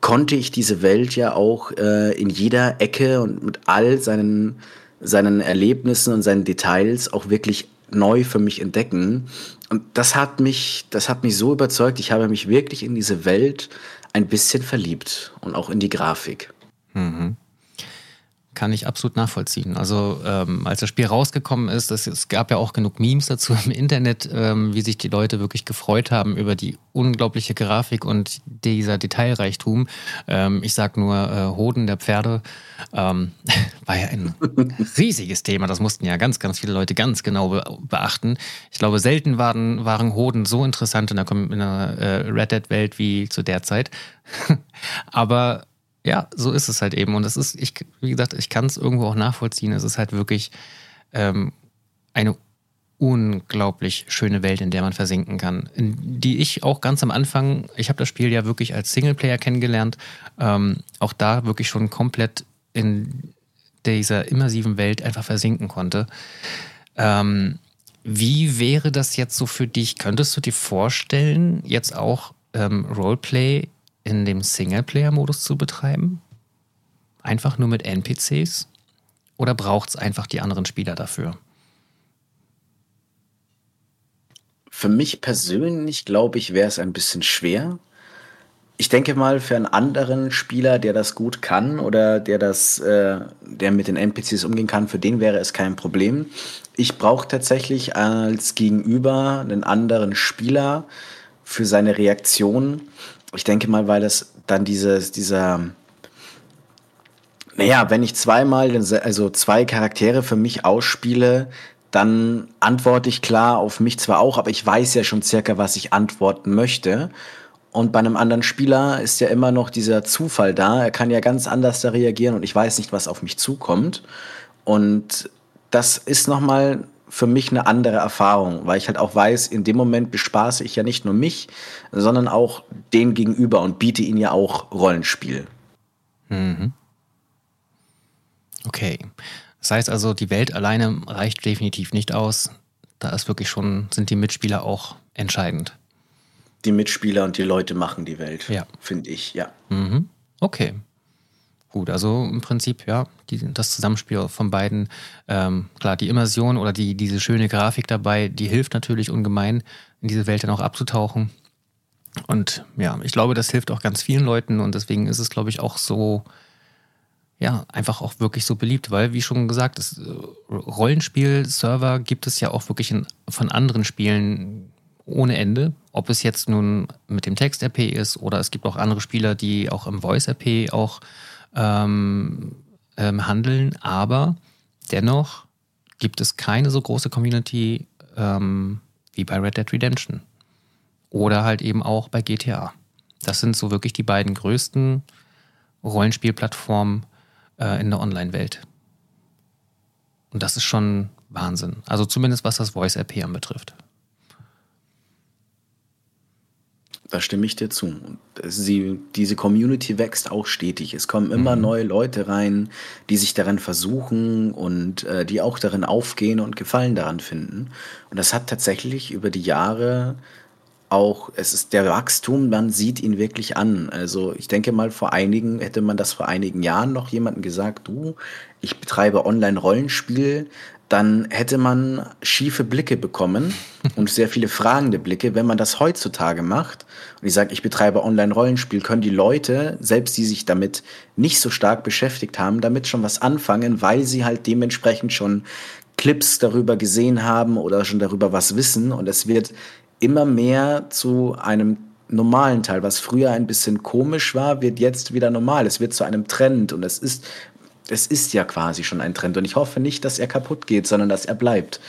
konnte ich diese Welt ja auch äh, in jeder Ecke und mit all seinen, seinen Erlebnissen und seinen Details auch wirklich neu für mich entdecken. Und das hat mich, das hat mich so überzeugt. Ich habe mich wirklich in diese Welt ein bisschen verliebt und auch in die Grafik. Mhm kann ich absolut nachvollziehen. Also ähm, als das Spiel rausgekommen ist, das, es gab ja auch genug Memes dazu im Internet, ähm, wie sich die Leute wirklich gefreut haben über die unglaubliche Grafik und dieser Detailreichtum. Ähm, ich sag nur äh, Hoden der Pferde ähm, war ja ein riesiges Thema. Das mussten ja ganz, ganz viele Leute ganz genau be beachten. Ich glaube, selten waren, waren Hoden so interessant in der, in der äh, Red Dead-Welt wie zu der Zeit. Aber ja, so ist es halt eben. Und das ist, ich, wie gesagt, ich kann es irgendwo auch nachvollziehen. Es ist halt wirklich ähm, eine unglaublich schöne Welt, in der man versinken kann. In die ich auch ganz am Anfang, ich habe das Spiel ja wirklich als Singleplayer kennengelernt, ähm, auch da wirklich schon komplett in dieser immersiven Welt einfach versinken konnte. Ähm, wie wäre das jetzt so für dich? Könntest du dir vorstellen, jetzt auch ähm, Roleplay in dem Singleplayer-Modus zu betreiben? Einfach nur mit NPCs? Oder braucht es einfach die anderen Spieler dafür? Für mich persönlich, glaube ich, wäre es ein bisschen schwer. Ich denke mal, für einen anderen Spieler, der das gut kann oder der das, äh, der mit den NPCs umgehen kann, für den wäre es kein Problem. Ich brauche tatsächlich als Gegenüber einen anderen Spieler für seine Reaktion ich denke mal, weil das dann dieses, dieser, naja, wenn ich zweimal, also zwei Charaktere für mich ausspiele, dann antworte ich klar auf mich zwar auch, aber ich weiß ja schon circa, was ich antworten möchte. Und bei einem anderen Spieler ist ja immer noch dieser Zufall da. Er kann ja ganz anders da reagieren und ich weiß nicht, was auf mich zukommt. Und das ist nochmal für mich eine andere Erfahrung, weil ich halt auch weiß, in dem Moment bespaße ich ja nicht nur mich, sondern auch den Gegenüber und biete ihnen ja auch Rollenspiel. Mhm. Okay. Das heißt also, die Welt alleine reicht definitiv nicht aus. Da ist wirklich schon, sind die Mitspieler auch entscheidend. Die Mitspieler und die Leute machen die Welt, Ja. finde ich, ja. Mhm. Okay. Gut, also im Prinzip, ja, die, das Zusammenspiel von beiden, ähm, klar, die Immersion oder die, diese schöne Grafik dabei, die hilft natürlich ungemein, in diese Welt dann auch abzutauchen. Und ja, ich glaube, das hilft auch ganz vielen Leuten und deswegen ist es, glaube ich, auch so, ja, einfach auch wirklich so beliebt, weil, wie schon gesagt, äh, Rollenspiel-Server gibt es ja auch wirklich in, von anderen Spielen ohne Ende. Ob es jetzt nun mit dem Text-RP ist oder es gibt auch andere Spieler, die auch im Voice-RP auch ähm, ähm, handeln, aber dennoch gibt es keine so große Community ähm, wie bei Red Dead Redemption oder halt eben auch bei GTA. Das sind so wirklich die beiden größten Rollenspielplattformen äh, in der Online-Welt. Und das ist schon Wahnsinn. Also zumindest was das Voice-RP anbetrifft. Da stimme ich dir zu. Und Sie, diese Community wächst auch stetig. Es kommen immer neue Leute rein, die sich daran versuchen und äh, die auch darin aufgehen und Gefallen daran finden. Und das hat tatsächlich über die Jahre auch, es ist der Wachstum, man sieht ihn wirklich an. Also ich denke mal, vor einigen, hätte man das vor einigen Jahren noch jemandem gesagt, du, ich betreibe Online-Rollenspiel, dann hätte man schiefe Blicke bekommen und sehr viele fragende Blicke. Wenn man das heutzutage macht und ich sage, ich betreibe Online-Rollenspiel, können die Leute, selbst die sich damit nicht so stark beschäftigt haben, damit schon was anfangen, weil sie halt dementsprechend schon Clips darüber gesehen haben oder schon darüber was wissen. Und es wird immer mehr zu einem normalen Teil. Was früher ein bisschen komisch war, wird jetzt wieder normal. Es wird zu einem Trend und es ist, es ist ja quasi schon ein Trend. Und ich hoffe nicht, dass er kaputt geht, sondern dass er bleibt.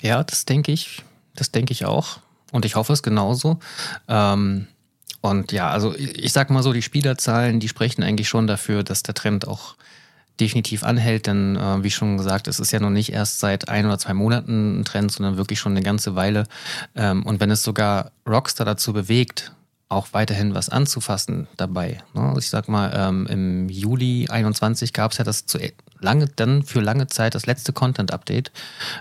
Ja, das denke ich. Das denke ich auch. Und ich hoffe es genauso. Ähm, und ja, also ich sag mal so, die Spielerzahlen, die sprechen eigentlich schon dafür, dass der Trend auch definitiv anhält. Denn äh, wie schon gesagt, es ist ja noch nicht erst seit ein oder zwei Monaten ein Trend, sondern wirklich schon eine ganze Weile. Ähm, und wenn es sogar Rockstar dazu bewegt, auch weiterhin was anzufassen dabei. Ne? Also ich sag mal, ähm, im Juli 21 gab es ja das zu lange, dann für lange Zeit das letzte Content-Update.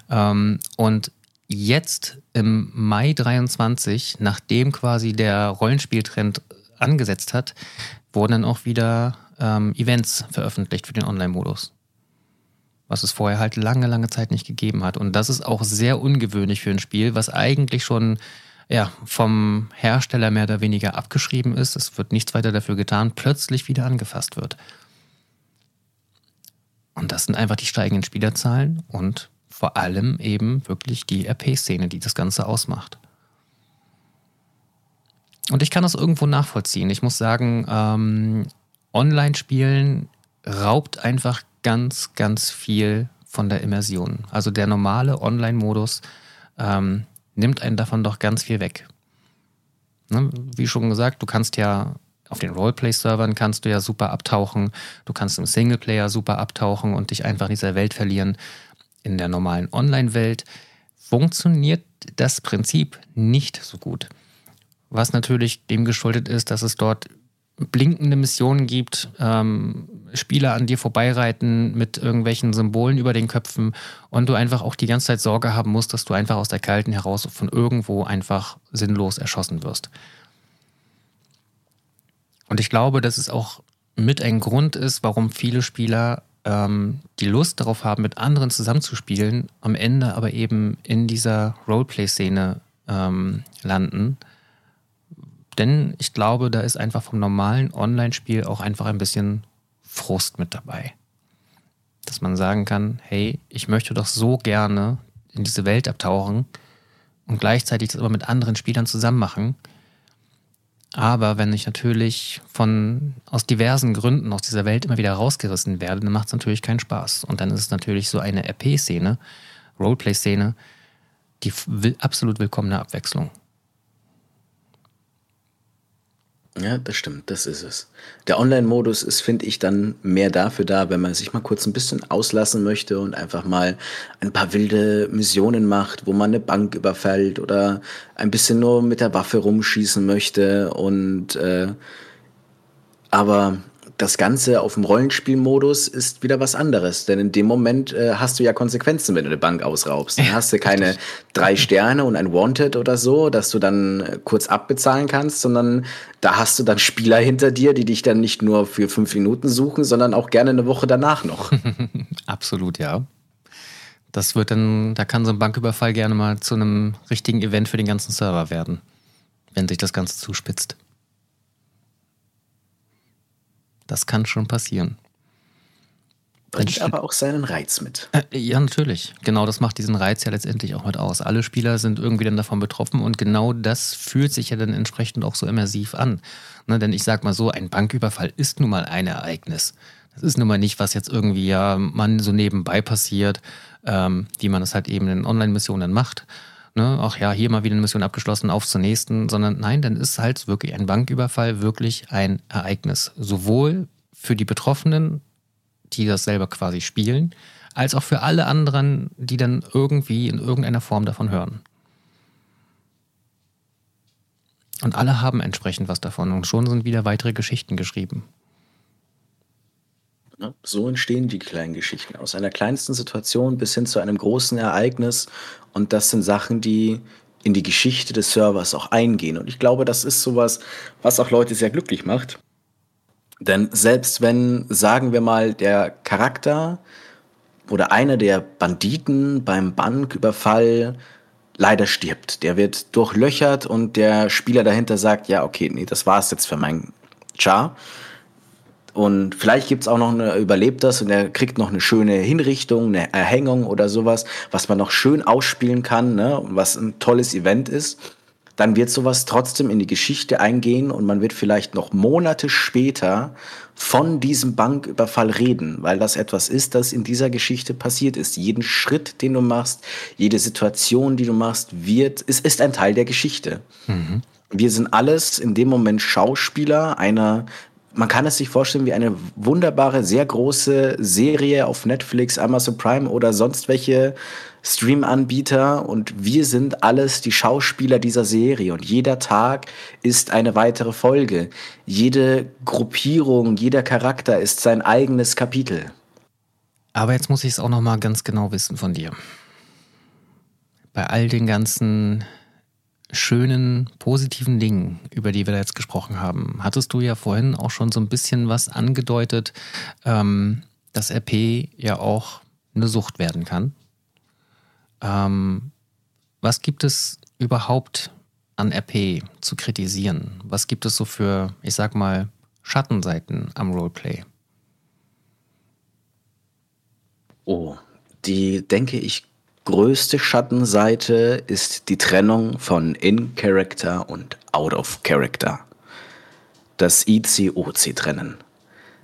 Ähm, und jetzt im Mai 23, nachdem quasi der Rollenspieltrend angesetzt hat, wurden dann auch wieder ähm, Events veröffentlicht für den Online-Modus. Was es vorher halt lange, lange Zeit nicht gegeben hat. Und das ist auch sehr ungewöhnlich für ein Spiel, was eigentlich schon ja, vom Hersteller mehr oder weniger abgeschrieben ist. Es wird nichts weiter dafür getan, plötzlich wieder angefasst wird. Und das sind einfach die steigenden Spielerzahlen und vor allem eben wirklich die RP-Szene, die das Ganze ausmacht. Und ich kann das irgendwo nachvollziehen. Ich muss sagen, ähm, Online-Spielen raubt einfach ganz, ganz viel von der Immersion. Also der normale Online-Modus ähm, nimmt einen davon doch ganz viel weg. Ne? Wie schon gesagt, du kannst ja auf den Roleplay-Servern kannst du ja super abtauchen, du kannst im Singleplayer super abtauchen und dich einfach in dieser Welt verlieren. In der normalen Online-Welt funktioniert das Prinzip nicht so gut. Was natürlich dem geschuldet ist, dass es dort blinkende Missionen gibt, ähm, Spieler an dir vorbeireiten mit irgendwelchen Symbolen über den Köpfen und du einfach auch die ganze Zeit Sorge haben musst, dass du einfach aus der Kalten heraus von irgendwo einfach sinnlos erschossen wirst. Und ich glaube, dass es auch mit ein Grund ist, warum viele Spieler ähm, die Lust darauf haben, mit anderen zusammenzuspielen, am Ende aber eben in dieser Roleplay-Szene ähm, landen. Denn ich glaube, da ist einfach vom normalen Online-Spiel auch einfach ein bisschen Frust mit dabei. Dass man sagen kann, hey, ich möchte doch so gerne in diese Welt abtauchen und gleichzeitig das aber mit anderen Spielern zusammen machen. Aber wenn ich natürlich von aus diversen Gründen aus dieser Welt immer wieder rausgerissen werde, dann macht es natürlich keinen Spaß. Und dann ist es natürlich so eine RP-Szene, Roleplay-Szene, die absolut willkommene Abwechslung. Ja, das stimmt, das ist es. Der Online-Modus ist, finde ich, dann mehr dafür da, wenn man sich mal kurz ein bisschen auslassen möchte und einfach mal ein paar wilde Missionen macht, wo man eine Bank überfällt oder ein bisschen nur mit der Waffe rumschießen möchte. Und äh, aber das Ganze auf dem Rollenspielmodus ist wieder was anderes. Denn in dem Moment äh, hast du ja Konsequenzen, wenn du eine Bank ausraubst. Dann hast du keine drei Sterne und ein Wanted oder so, dass du dann äh, kurz abbezahlen kannst, sondern da hast du dann Spieler hinter dir, die dich dann nicht nur für fünf Minuten suchen, sondern auch gerne eine Woche danach noch. Absolut, ja. Das wird dann, da kann so ein Banküberfall gerne mal zu einem richtigen Event für den ganzen Server werden, wenn sich das Ganze zuspitzt. Das kann schon passieren. Bringt aber auch seinen Reiz mit. Äh, ja, natürlich. Genau das macht diesen Reiz ja letztendlich auch mit aus. Alle Spieler sind irgendwie dann davon betroffen und genau das fühlt sich ja dann entsprechend auch so immersiv an. Ne, denn ich sag mal so, ein Banküberfall ist nun mal ein Ereignis. Das ist nun mal nicht, was jetzt irgendwie ja man so nebenbei passiert, ähm, wie man es halt eben in Online-Missionen macht. Ne? Ach ja, hier mal wieder eine Mission abgeschlossen, auf zur nächsten, sondern nein, dann ist halt wirklich ein Banküberfall wirklich ein Ereignis. Sowohl für die Betroffenen, die das selber quasi spielen, als auch für alle anderen, die dann irgendwie in irgendeiner Form davon hören. Und alle haben entsprechend was davon und schon sind wieder weitere Geschichten geschrieben. So entstehen die kleinen Geschichten. Aus einer kleinsten Situation bis hin zu einem großen Ereignis. Und das sind Sachen, die in die Geschichte des Servers auch eingehen. Und ich glaube, das ist sowas, was auch Leute sehr glücklich macht. Denn selbst wenn, sagen wir mal, der Charakter oder einer der Banditen beim Banküberfall leider stirbt, der wird durchlöchert und der Spieler dahinter sagt, ja, okay, nee, das war's jetzt für meinen Char und vielleicht gibt's auch noch eine, überlebt das und er kriegt noch eine schöne Hinrichtung, eine Erhängung oder sowas, was man noch schön ausspielen kann, ne? was ein tolles Event ist. Dann wird sowas trotzdem in die Geschichte eingehen und man wird vielleicht noch Monate später von diesem Banküberfall reden, weil das etwas ist, das in dieser Geschichte passiert ist. Jeden Schritt, den du machst, jede Situation, die du machst, wird, ist, ist ein Teil der Geschichte. Mhm. Wir sind alles in dem Moment Schauspieler einer man kann es sich vorstellen wie eine wunderbare, sehr große Serie auf Netflix, Amazon Prime oder sonst welche Stream-Anbieter und wir sind alles die Schauspieler dieser Serie und jeder Tag ist eine weitere Folge. Jede Gruppierung, jeder Charakter ist sein eigenes Kapitel. Aber jetzt muss ich es auch noch mal ganz genau wissen von dir. Bei all den ganzen schönen, positiven Dingen, über die wir da jetzt gesprochen haben, hattest du ja vorhin auch schon so ein bisschen was angedeutet, ähm, dass RP ja auch eine Sucht werden kann. Ähm, was gibt es überhaupt an RP zu kritisieren? Was gibt es so für, ich sag mal, Schattenseiten am Roleplay? Oh, die denke ich größte Schattenseite ist die Trennung von In-Character und Out-of-Character. Das ICOC trennen.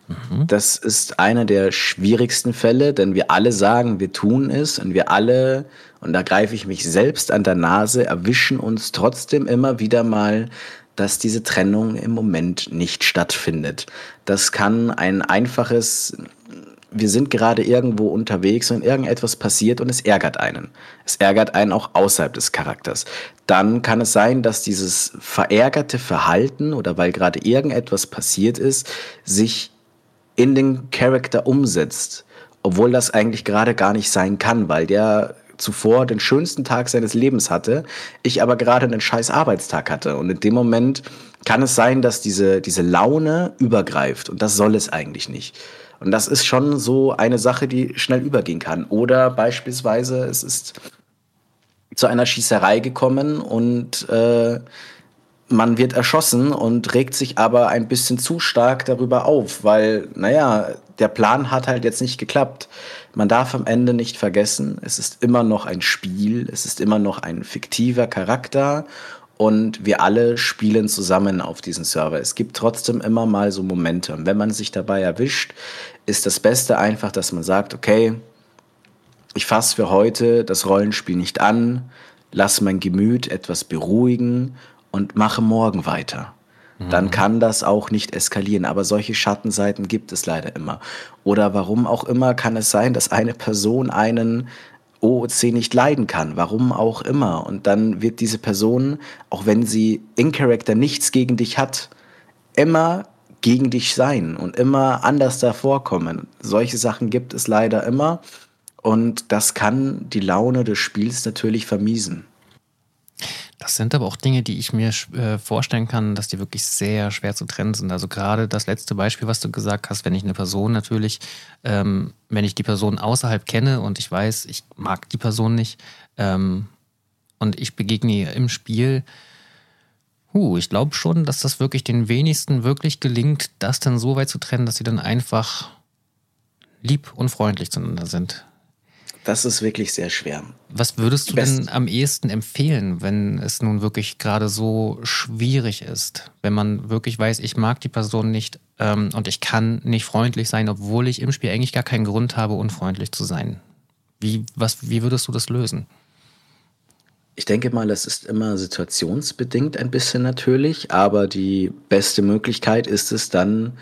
Mhm. Das ist einer der schwierigsten Fälle, denn wir alle sagen, wir tun es und wir alle, und da greife ich mich selbst an der Nase, erwischen uns trotzdem immer wieder mal, dass diese Trennung im Moment nicht stattfindet. Das kann ein einfaches wir sind gerade irgendwo unterwegs und irgendetwas passiert und es ärgert einen. Es ärgert einen auch außerhalb des Charakters. Dann kann es sein, dass dieses verärgerte Verhalten oder weil gerade irgendetwas passiert ist, sich in den Charakter umsetzt, obwohl das eigentlich gerade gar nicht sein kann, weil der zuvor den schönsten Tag seines Lebens hatte, ich aber gerade einen scheiß Arbeitstag hatte. Und in dem Moment kann es sein, dass diese, diese Laune übergreift. Und das soll es eigentlich nicht. Und das ist schon so eine Sache, die schnell übergehen kann. Oder beispielsweise, es ist zu einer Schießerei gekommen und äh, man wird erschossen und regt sich aber ein bisschen zu stark darüber auf, weil, naja, der Plan hat halt jetzt nicht geklappt. Man darf am Ende nicht vergessen, es ist immer noch ein Spiel, es ist immer noch ein fiktiver Charakter und wir alle spielen zusammen auf diesem Server. Es gibt trotzdem immer mal so Momente. Und wenn man sich dabei erwischt, ist das Beste einfach, dass man sagt, okay, ich fasse für heute das Rollenspiel nicht an, lass mein Gemüt etwas beruhigen und mache morgen weiter. Dann mhm. kann das auch nicht eskalieren. Aber solche Schattenseiten gibt es leider immer. Oder warum auch immer kann es sein, dass eine Person einen OOC nicht leiden kann, warum auch immer. Und dann wird diese Person, auch wenn sie in Character nichts gegen dich hat, immer gegen dich sein und immer anders davor kommen. Solche Sachen gibt es leider immer und das kann die Laune des Spiels natürlich vermiesen. Das sind aber auch Dinge, die ich mir äh, vorstellen kann, dass die wirklich sehr schwer zu trennen sind. Also gerade das letzte Beispiel, was du gesagt hast, wenn ich eine Person natürlich, ähm, wenn ich die Person außerhalb kenne und ich weiß, ich mag die Person nicht ähm, und ich begegne ihr im Spiel, huh, ich glaube schon, dass das wirklich den wenigsten wirklich gelingt, das dann so weit zu trennen, dass sie dann einfach lieb und freundlich zueinander sind. Das ist wirklich sehr schwer. Was würdest du Best denn am ehesten empfehlen, wenn es nun wirklich gerade so schwierig ist? Wenn man wirklich weiß, ich mag die Person nicht ähm, und ich kann nicht freundlich sein, obwohl ich im Spiel eigentlich gar keinen Grund habe, unfreundlich zu sein. Wie, was, wie würdest du das lösen? Ich denke mal, das ist immer situationsbedingt ein bisschen natürlich, aber die beste Möglichkeit ist es dann,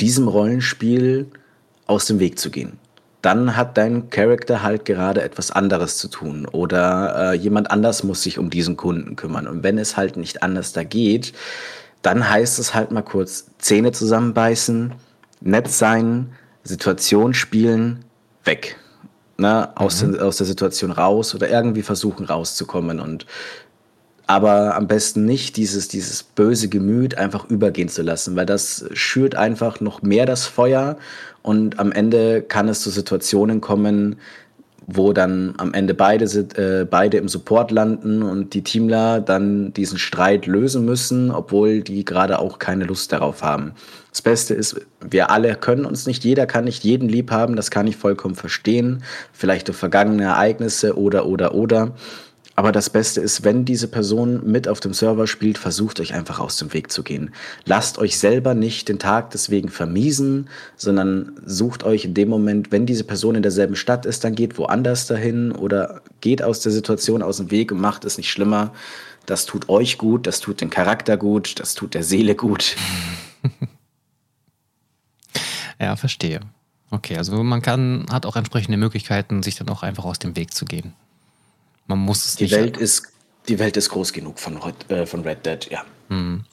diesem Rollenspiel aus dem Weg zu gehen dann hat dein Charakter halt gerade etwas anderes zu tun oder äh, jemand anders muss sich um diesen Kunden kümmern. Und wenn es halt nicht anders da geht, dann heißt es halt mal kurz Zähne zusammenbeißen, nett sein, Situation spielen, weg. Ne, aus, mhm. aus der Situation raus oder irgendwie versuchen rauszukommen und aber am besten nicht dieses, dieses böse Gemüt einfach übergehen zu lassen, weil das schürt einfach noch mehr das Feuer und am Ende kann es zu Situationen kommen, wo dann am Ende beide, äh, beide im Support landen und die Teamler dann diesen Streit lösen müssen, obwohl die gerade auch keine Lust darauf haben. Das Beste ist, wir alle können uns nicht, jeder kann nicht jeden lieb haben, das kann ich vollkommen verstehen. Vielleicht durch vergangene Ereignisse oder, oder, oder. Aber das Beste ist, wenn diese Person mit auf dem Server spielt, versucht euch einfach aus dem Weg zu gehen. Lasst euch selber nicht den Tag deswegen vermiesen, sondern sucht euch in dem Moment, wenn diese Person in derselben Stadt ist, dann geht woanders dahin oder geht aus der Situation aus dem Weg und macht es nicht schlimmer. Das tut euch gut, das tut den Charakter gut, das tut der Seele gut. ja, verstehe. Okay, also man kann, hat auch entsprechende Möglichkeiten, sich dann auch einfach aus dem Weg zu gehen. Man muss es die nicht. Welt ist, die Welt ist groß genug von, äh, von Red Dead, ja. Hm.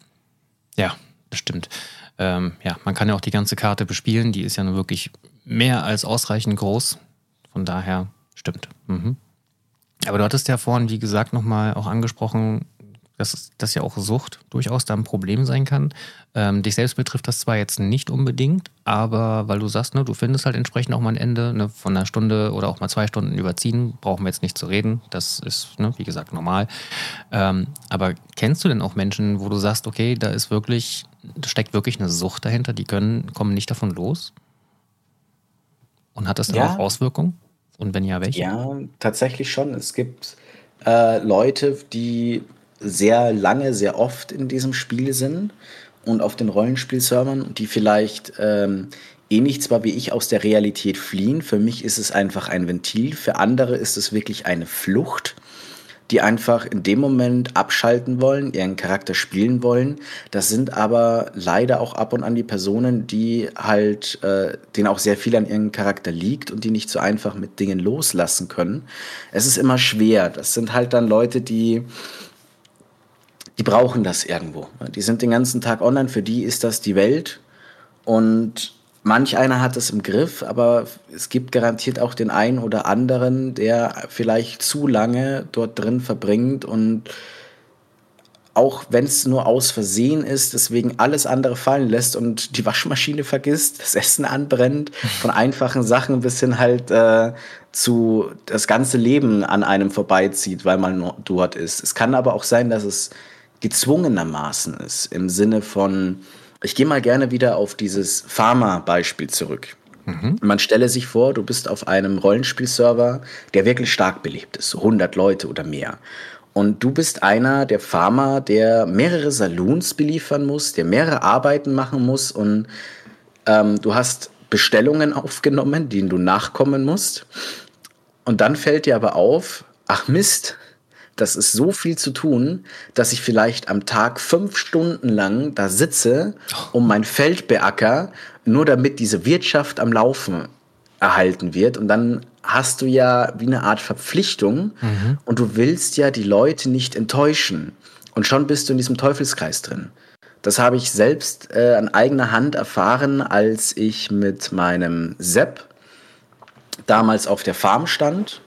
Ja, bestimmt. Ähm, ja, man kann ja auch die ganze Karte bespielen. Die ist ja nur wirklich mehr als ausreichend groß. Von daher stimmt. Mhm. Aber du hattest ja vorhin, wie gesagt, nochmal auch angesprochen, dass das ja auch Sucht durchaus da ein Problem sein kann. Ähm, dich selbst betrifft das zwar jetzt nicht unbedingt, aber weil du sagst, ne, du findest halt entsprechend auch mal ein Ende ne, von einer Stunde oder auch mal zwei Stunden überziehen, brauchen wir jetzt nicht zu reden. Das ist, ne, wie gesagt, normal. Ähm, aber kennst du denn auch Menschen, wo du sagst, okay, da ist wirklich, da steckt wirklich eine Sucht dahinter, die können, kommen nicht davon los? Und hat das dann ja. auch Auswirkungen? Und wenn ja, welche? Ja, tatsächlich schon. Es gibt äh, Leute, die sehr lange, sehr oft in diesem Spiel sind und auf den Rollenspielservern, die vielleicht ähm, ähnlich zwar wie ich aus der Realität fliehen. Für mich ist es einfach ein Ventil, für andere ist es wirklich eine Flucht die einfach in dem Moment abschalten wollen, ihren Charakter spielen wollen. Das sind aber leider auch ab und an die Personen, die halt, äh, denen auch sehr viel an ihrem Charakter liegt und die nicht so einfach mit Dingen loslassen können. Es ist immer schwer. Das sind halt dann Leute, die die brauchen das irgendwo. Die sind den ganzen Tag online, für die ist das die Welt. Und manch einer hat es im Griff, aber es gibt garantiert auch den einen oder anderen, der vielleicht zu lange dort drin verbringt und auch wenn es nur aus Versehen ist, deswegen alles andere fallen lässt und die Waschmaschine vergisst, das Essen anbrennt, von einfachen Sachen bis hin halt äh, zu das ganze Leben an einem vorbeizieht, weil man dort ist. Es kann aber auch sein, dass es gezwungenermaßen ist, im Sinne von, ich gehe mal gerne wieder auf dieses Pharma-Beispiel zurück. Mhm. Man stelle sich vor, du bist auf einem Rollenspielserver, der wirklich stark belebt ist, so 100 Leute oder mehr. Und du bist einer der Pharma, der mehrere Saloons beliefern muss, der mehrere Arbeiten machen muss und ähm, du hast Bestellungen aufgenommen, denen du nachkommen musst. Und dann fällt dir aber auf, ach Mist, das ist so viel zu tun, dass ich vielleicht am Tag fünf Stunden lang da sitze um mein Feld beacker, nur damit diese Wirtschaft am Laufen erhalten wird. Und dann hast du ja wie eine Art Verpflichtung mhm. und du willst ja die Leute nicht enttäuschen. Und schon bist du in diesem Teufelskreis drin. Das habe ich selbst äh, an eigener Hand erfahren, als ich mit meinem Sepp damals auf der Farm stand,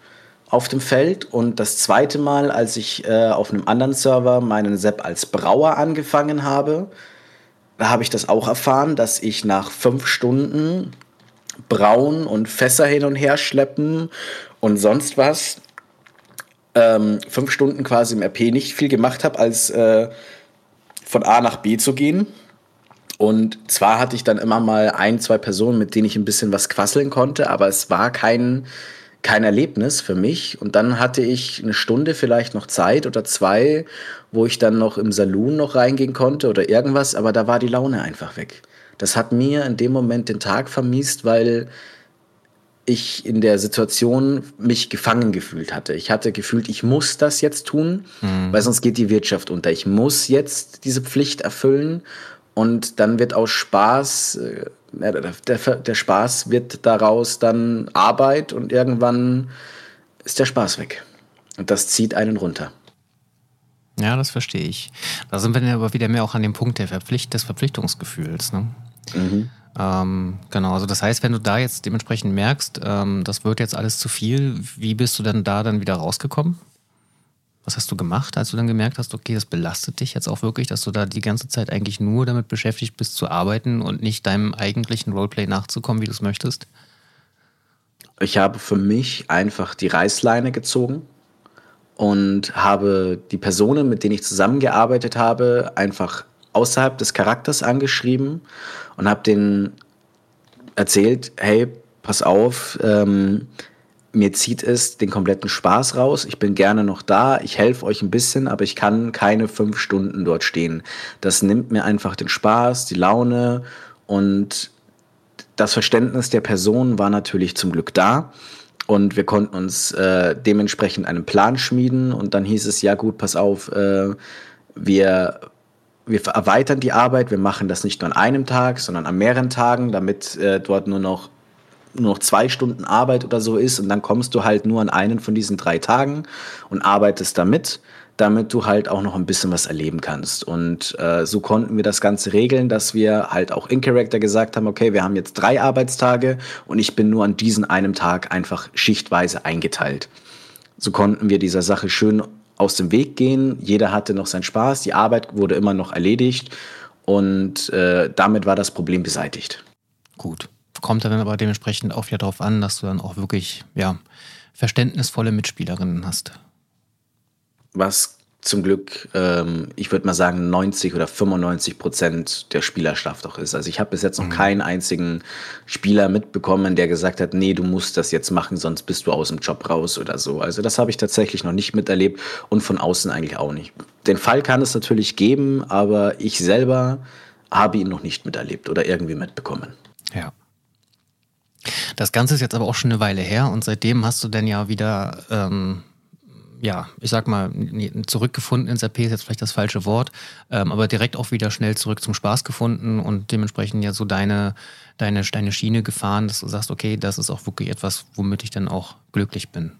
auf dem Feld. Und das zweite Mal, als ich äh, auf einem anderen Server meinen Sepp als Brauer angefangen habe, da habe ich das auch erfahren, dass ich nach fünf Stunden brauen und Fässer hin und her schleppen und sonst was ähm, fünf Stunden quasi im RP nicht viel gemacht habe, als äh, von A nach B zu gehen. Und zwar hatte ich dann immer mal ein, zwei Personen, mit denen ich ein bisschen was quasseln konnte, aber es war kein, kein Erlebnis für mich. Und dann hatte ich eine Stunde vielleicht noch Zeit oder zwei, wo ich dann noch im Saloon noch reingehen konnte oder irgendwas, aber da war die Laune einfach weg. Das hat mir in dem Moment den Tag vermiest, weil ich in der Situation mich gefangen gefühlt hatte. Ich hatte gefühlt, ich muss das jetzt tun, mhm. weil sonst geht die Wirtschaft unter. Ich muss jetzt diese Pflicht erfüllen und dann wird aus Spaß, äh, der, der, der Spaß wird daraus dann Arbeit und irgendwann ist der Spaß weg. Und das zieht einen runter. Ja, das verstehe ich. Da sind wir dann aber wieder mehr auch an dem Punkt der Verpflicht des Verpflichtungsgefühls. Ne? Mhm. Ähm, genau, also das heißt, wenn du da jetzt dementsprechend merkst, ähm, das wird jetzt alles zu viel, wie bist du dann da dann wieder rausgekommen? Was hast du gemacht, als du dann gemerkt hast, okay, das belastet dich jetzt auch wirklich, dass du da die ganze Zeit eigentlich nur damit beschäftigt bist zu arbeiten und nicht deinem eigentlichen Roleplay nachzukommen, wie du es möchtest? Ich habe für mich einfach die Reißleine gezogen und habe die Personen, mit denen ich zusammengearbeitet habe, einfach außerhalb des Charakters angeschrieben und habe denen erzählt, hey, pass auf, ähm, mir zieht es den kompletten Spaß raus. Ich bin gerne noch da. Ich helfe euch ein bisschen, aber ich kann keine fünf Stunden dort stehen. Das nimmt mir einfach den Spaß, die Laune und das Verständnis der Person war natürlich zum Glück da. Und wir konnten uns äh, dementsprechend einen Plan schmieden. Und dann hieß es, ja gut, pass auf, äh, wir wir erweitern die Arbeit, wir machen das nicht nur an einem Tag, sondern an mehreren Tagen, damit äh, dort nur noch, nur noch zwei Stunden Arbeit oder so ist und dann kommst du halt nur an einen von diesen drei Tagen und arbeitest damit, damit du halt auch noch ein bisschen was erleben kannst. Und äh, so konnten wir das Ganze regeln, dass wir halt auch in Character gesagt haben, okay, wir haben jetzt drei Arbeitstage und ich bin nur an diesen einem Tag einfach schichtweise eingeteilt. So konnten wir dieser Sache schön aus dem Weg gehen. Jeder hatte noch seinen Spaß, die Arbeit wurde immer noch erledigt und äh, damit war das Problem beseitigt. Gut. Kommt dann aber dementsprechend auch wieder darauf an, dass du dann auch wirklich ja, verständnisvolle Mitspielerinnen hast. Was zum Glück, ähm, ich würde mal sagen, 90 oder 95 Prozent der Spielerschaft doch ist. Also ich habe bis jetzt noch mhm. keinen einzigen Spieler mitbekommen, der gesagt hat, nee, du musst das jetzt machen, sonst bist du aus dem Job raus oder so. Also das habe ich tatsächlich noch nicht miterlebt und von außen eigentlich auch nicht. Den Fall kann es natürlich geben, aber ich selber habe ihn noch nicht miterlebt oder irgendwie mitbekommen. Ja. Das Ganze ist jetzt aber auch schon eine Weile her und seitdem hast du denn ja wieder ähm, ja, ich sag mal, zurückgefunden ins RP ist jetzt vielleicht das falsche Wort, ähm, aber direkt auch wieder schnell zurück zum Spaß gefunden und dementsprechend ja so deine, deine, deine Schiene gefahren, dass du sagst, okay, das ist auch wirklich etwas, womit ich dann auch glücklich bin.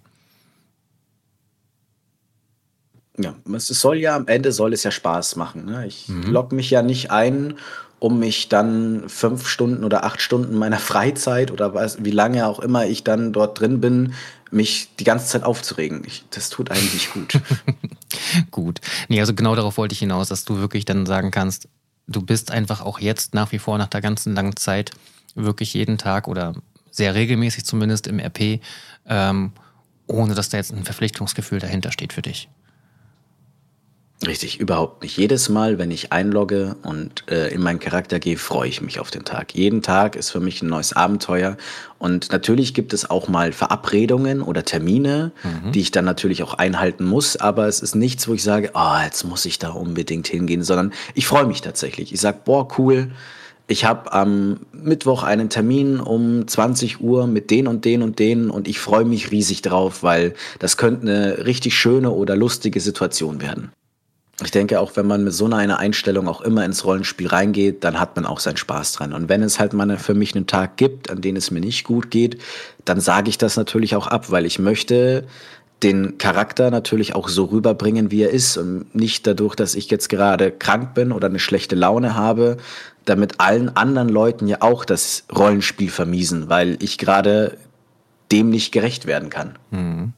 Ja, es soll ja am Ende soll es ja Spaß machen. Ne? Ich mhm. logge mich ja nicht ein, um mich dann fünf Stunden oder acht Stunden meiner Freizeit oder was, wie lange auch immer ich dann dort drin bin, mich die ganze Zeit aufzuregen. Ich, das tut eigentlich gut. gut. Nee, also genau darauf wollte ich hinaus, dass du wirklich dann sagen kannst, du bist einfach auch jetzt nach wie vor nach der ganzen langen Zeit wirklich jeden Tag oder sehr regelmäßig zumindest im RP, ähm, ohne dass da jetzt ein Verpflichtungsgefühl dahinter steht für dich. Richtig, überhaupt nicht. Jedes Mal, wenn ich einlogge und äh, in meinen Charakter gehe, freue ich mich auf den Tag. Jeden Tag ist für mich ein neues Abenteuer. Und natürlich gibt es auch mal Verabredungen oder Termine, mhm. die ich dann natürlich auch einhalten muss. Aber es ist nichts, wo ich sage, oh, jetzt muss ich da unbedingt hingehen, sondern ich freue mich tatsächlich. Ich sage, boah, cool. Ich habe am Mittwoch einen Termin um 20 Uhr mit den und den und denen und ich freue mich riesig drauf, weil das könnte eine richtig schöne oder lustige Situation werden ich denke, auch wenn man mit so einer Einstellung auch immer ins Rollenspiel reingeht, dann hat man auch seinen Spaß dran. Und wenn es halt mal für mich einen Tag gibt, an dem es mir nicht gut geht, dann sage ich das natürlich auch ab, weil ich möchte, den Charakter natürlich auch so rüberbringen, wie er ist und nicht dadurch, dass ich jetzt gerade krank bin oder eine schlechte Laune habe, damit allen anderen Leuten ja auch das Rollenspiel vermiesen, weil ich gerade dem nicht gerecht werden kann. Mhm.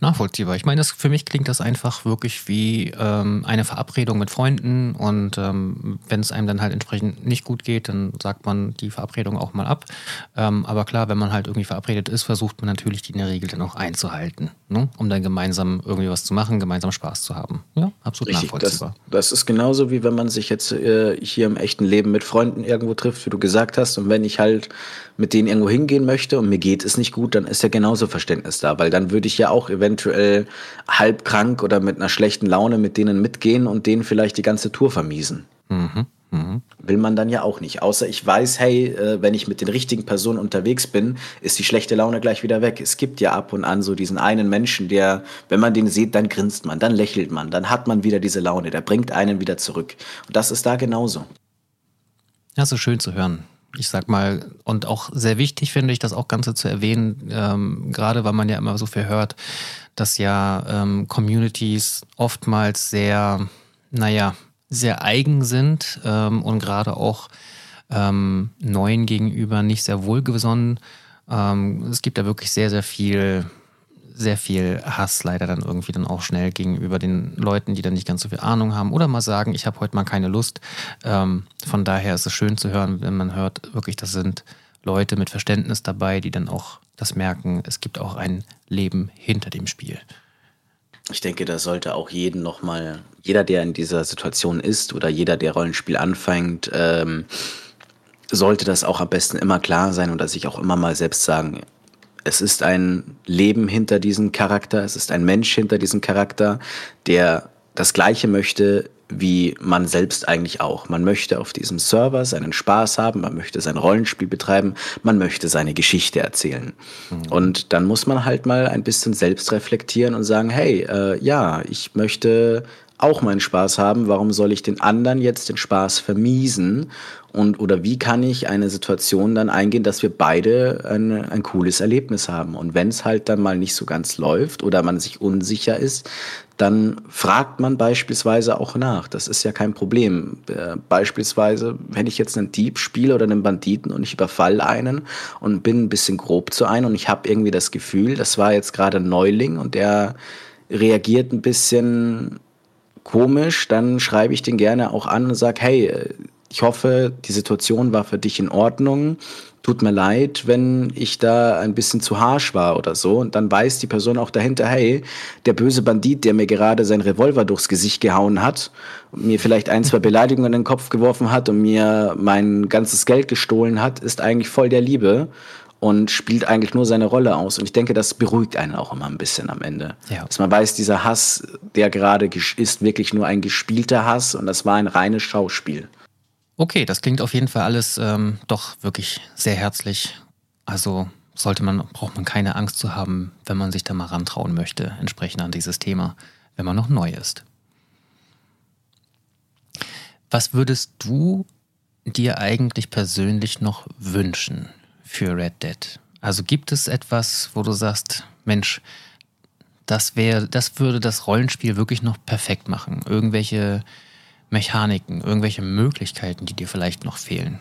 Nachvollziehbar. Ich meine, das, für mich klingt das einfach wirklich wie ähm, eine Verabredung mit Freunden und ähm, wenn es einem dann halt entsprechend nicht gut geht, dann sagt man die Verabredung auch mal ab. Ähm, aber klar, wenn man halt irgendwie verabredet ist, versucht man natürlich die in der Regel dann auch einzuhalten, ne? um dann gemeinsam irgendwie was zu machen, gemeinsam Spaß zu haben. Ja, absolut Richtig, nachvollziehbar. Das, das, ist genauso wie wenn man sich jetzt äh, hier im echten Leben mit Freunden irgendwo trifft, wie du gesagt hast. Und wenn ich halt mit denen irgendwo hingehen möchte und mir geht es nicht gut, dann ist ja genauso Verständnis da, weil dann würde ich ja auch eventuell halb krank oder mit einer schlechten Laune mit denen mitgehen und denen vielleicht die ganze Tour vermiesen. Mhm. Mhm. Will man dann ja auch nicht. Außer ich weiß, hey, äh, wenn ich mit den richtigen Personen unterwegs bin, ist die schlechte Laune gleich wieder weg. Es gibt ja ab und an so diesen einen Menschen, der, wenn man den sieht, dann grinst man, dann lächelt man, dann hat man wieder diese Laune, der bringt einen wieder zurück. Und das ist da genauso. Ja, so schön zu hören ich sag mal, und auch sehr wichtig finde ich, das auch Ganze zu erwähnen, ähm, gerade weil man ja immer so viel hört, dass ja ähm, Communities oftmals sehr, naja, sehr eigen sind ähm, und gerade auch ähm, Neuen gegenüber nicht sehr wohlgesonnen. Ähm, es gibt da wirklich sehr, sehr viel sehr viel Hass leider dann irgendwie dann auch schnell gegenüber den Leuten, die dann nicht ganz so viel Ahnung haben oder mal sagen, ich habe heute mal keine Lust. Ähm, von daher ist es schön zu hören, wenn man hört, wirklich, das sind Leute mit Verständnis dabei, die dann auch das merken, es gibt auch ein Leben hinter dem Spiel. Ich denke, da sollte auch jeden nochmal, jeder, der in dieser Situation ist oder jeder, der Rollenspiel anfängt, ähm, sollte das auch am besten immer klar sein und sich auch immer mal selbst sagen, es ist ein Leben hinter diesem Charakter, es ist ein Mensch hinter diesem Charakter, der das Gleiche möchte wie man selbst eigentlich auch. Man möchte auf diesem Server seinen Spaß haben, man möchte sein Rollenspiel betreiben, man möchte seine Geschichte erzählen. Mhm. Und dann muss man halt mal ein bisschen selbst reflektieren und sagen, hey, äh, ja, ich möchte auch meinen Spaß haben, warum soll ich den anderen jetzt den Spaß vermiesen? Und oder wie kann ich eine Situation dann eingehen, dass wir beide ein, ein cooles Erlebnis haben? Und wenn es halt dann mal nicht so ganz läuft oder man sich unsicher ist, dann fragt man beispielsweise auch nach. Das ist ja kein Problem. Äh, beispielsweise, wenn ich jetzt einen Dieb spiele oder einen Banditen und ich überfalle einen und bin ein bisschen grob zu einem und ich habe irgendwie das Gefühl, das war jetzt gerade ein Neuling und der reagiert ein bisschen komisch, dann schreibe ich den gerne auch an und sage, hey, ich hoffe, die Situation war für dich in Ordnung. Tut mir leid, wenn ich da ein bisschen zu harsch war oder so. Und dann weiß die Person auch dahinter, hey, der böse Bandit, der mir gerade sein Revolver durchs Gesicht gehauen hat, mir vielleicht ein, zwei Beleidigungen in den Kopf geworfen hat und mir mein ganzes Geld gestohlen hat, ist eigentlich voll der Liebe und spielt eigentlich nur seine Rolle aus. Und ich denke, das beruhigt einen auch immer ein bisschen am Ende. Ja. Dass man weiß, dieser Hass, der gerade ist, wirklich nur ein gespielter Hass und das war ein reines Schauspiel. Okay, das klingt auf jeden Fall alles ähm, doch wirklich sehr herzlich. Also sollte man, braucht man keine Angst zu haben, wenn man sich da mal rantrauen möchte, entsprechend an dieses Thema, wenn man noch neu ist. Was würdest du dir eigentlich persönlich noch wünschen für Red Dead? Also gibt es etwas, wo du sagst, Mensch, das wäre, das würde das Rollenspiel wirklich noch perfekt machen. Irgendwelche Mechaniken, irgendwelche Möglichkeiten, die dir vielleicht noch fehlen.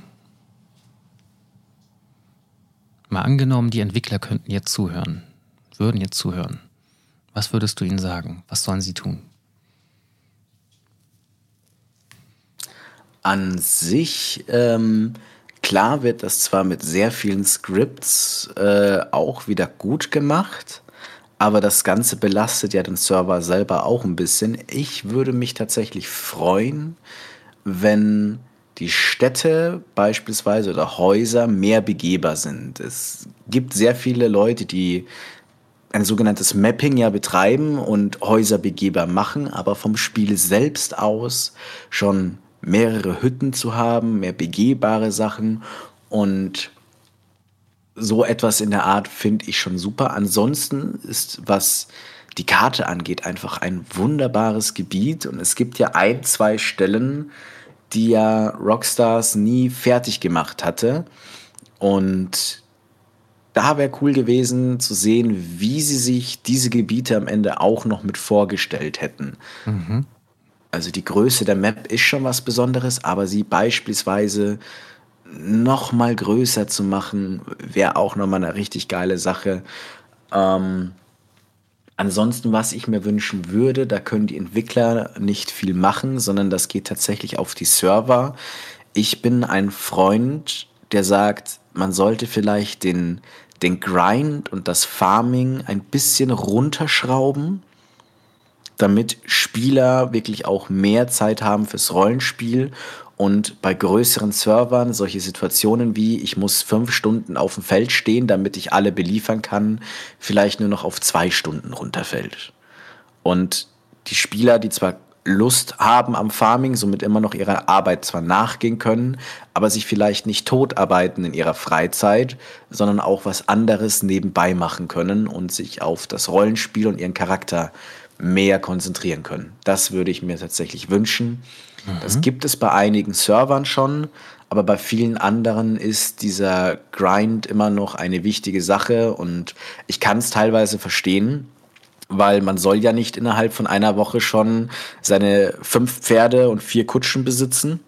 Mal angenommen, die Entwickler könnten jetzt zuhören, würden jetzt zuhören. Was würdest du ihnen sagen? Was sollen sie tun? An sich ähm, Klar wird das zwar mit sehr vielen Scripts äh, auch wieder gut gemacht, aber das Ganze belastet ja den Server selber auch ein bisschen. Ich würde mich tatsächlich freuen, wenn die Städte beispielsweise oder Häuser mehr begehbar sind. Es gibt sehr viele Leute, die ein sogenanntes Mapping ja betreiben und Häuser begehbar machen, aber vom Spiel selbst aus schon mehrere Hütten zu haben, mehr begehbare Sachen und so etwas in der Art finde ich schon super. Ansonsten ist, was die Karte angeht, einfach ein wunderbares Gebiet und es gibt ja ein, zwei Stellen, die ja Rockstars nie fertig gemacht hatte und da wäre cool gewesen zu sehen, wie sie sich diese Gebiete am Ende auch noch mit vorgestellt hätten. Mhm. Also die Größe der Map ist schon was Besonderes, aber sie beispielsweise noch mal größer zu machen, wäre auch noch mal eine richtig geile Sache. Ähm, ansonsten, was ich mir wünschen würde, da können die Entwickler nicht viel machen, sondern das geht tatsächlich auf die Server. Ich bin ein Freund, der sagt, man sollte vielleicht den, den Grind und das Farming ein bisschen runterschrauben, damit Spieler wirklich auch mehr Zeit haben fürs Rollenspiel und bei größeren Servern solche Situationen wie, ich muss fünf Stunden auf dem Feld stehen, damit ich alle beliefern kann, vielleicht nur noch auf zwei Stunden runterfällt. Und die Spieler, die zwar Lust haben am Farming, somit immer noch ihrer Arbeit zwar nachgehen können, aber sich vielleicht nicht totarbeiten in ihrer Freizeit, sondern auch was anderes nebenbei machen können und sich auf das Rollenspiel und ihren Charakter mehr konzentrieren können. Das würde ich mir tatsächlich wünschen. Mhm. Das gibt es bei einigen Servern schon, aber bei vielen anderen ist dieser Grind immer noch eine wichtige Sache und ich kann es teilweise verstehen, weil man soll ja nicht innerhalb von einer Woche schon seine fünf Pferde und vier Kutschen besitzen.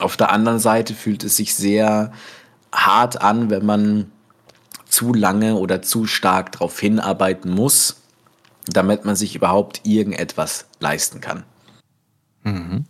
Auf der anderen Seite fühlt es sich sehr hart an, wenn man zu lange oder zu stark darauf hinarbeiten muss, damit man sich überhaupt irgendetwas leisten kann. Mhm.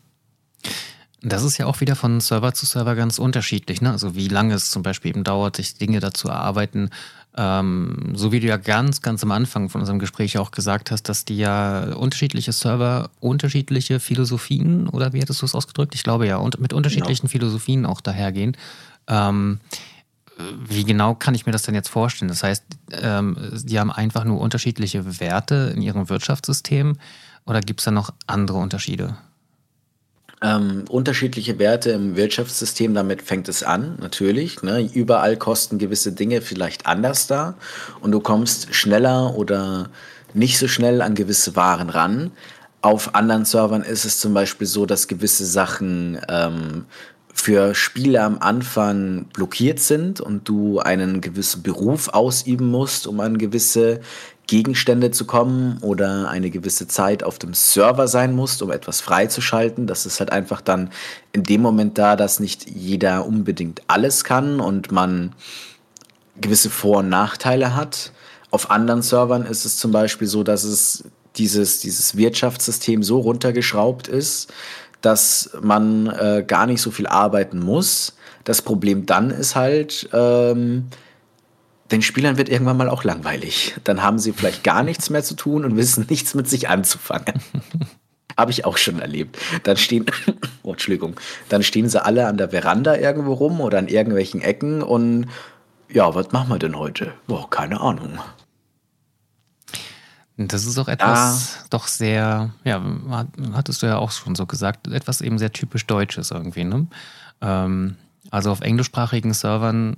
Das ist ja auch wieder von Server zu Server ganz unterschiedlich. Ne? Also wie lange es zum Beispiel eben dauert, sich Dinge dazu erarbeiten. Ähm, so wie du ja ganz, ganz am Anfang von unserem Gespräch auch gesagt hast, dass die ja unterschiedliche Server unterschiedliche Philosophien, oder wie hättest du es ausgedrückt? Ich glaube ja, und mit unterschiedlichen genau. Philosophien auch dahergehen. Ähm, wie genau kann ich mir das denn jetzt vorstellen? Das heißt, ähm, die haben einfach nur unterschiedliche Werte in ihrem Wirtschaftssystem oder gibt es da noch andere Unterschiede? Ähm, unterschiedliche Werte im Wirtschaftssystem, damit fängt es an, natürlich. Ne? Überall kosten gewisse Dinge vielleicht anders da und du kommst schneller oder nicht so schnell an gewisse Waren ran. Auf anderen Servern ist es zum Beispiel so, dass gewisse Sachen ähm, für Spiele am Anfang blockiert sind und du einen gewissen Beruf ausüben musst, um an gewisse Gegenstände zu kommen oder eine gewisse Zeit auf dem Server sein musst, um etwas freizuschalten. Das ist halt einfach dann in dem Moment da, dass nicht jeder unbedingt alles kann und man gewisse Vor- und Nachteile hat. Auf anderen Servern ist es zum Beispiel so, dass es dieses, dieses Wirtschaftssystem so runtergeschraubt ist, dass man äh, gar nicht so viel arbeiten muss. Das Problem dann ist halt, ähm, den Spielern wird irgendwann mal auch langweilig. Dann haben sie vielleicht gar nichts mehr zu tun und wissen nichts mit sich anzufangen. Habe ich auch schon erlebt. Dann stehen, oh, Entschuldigung, dann stehen sie alle an der Veranda irgendwo rum oder an irgendwelchen Ecken und ja, was machen wir denn heute? Boah, keine Ahnung. Das ist auch etwas ja. doch sehr, ja, hattest du ja auch schon so gesagt, etwas eben sehr typisch Deutsches irgendwie, ne? Ähm, also auf englischsprachigen Servern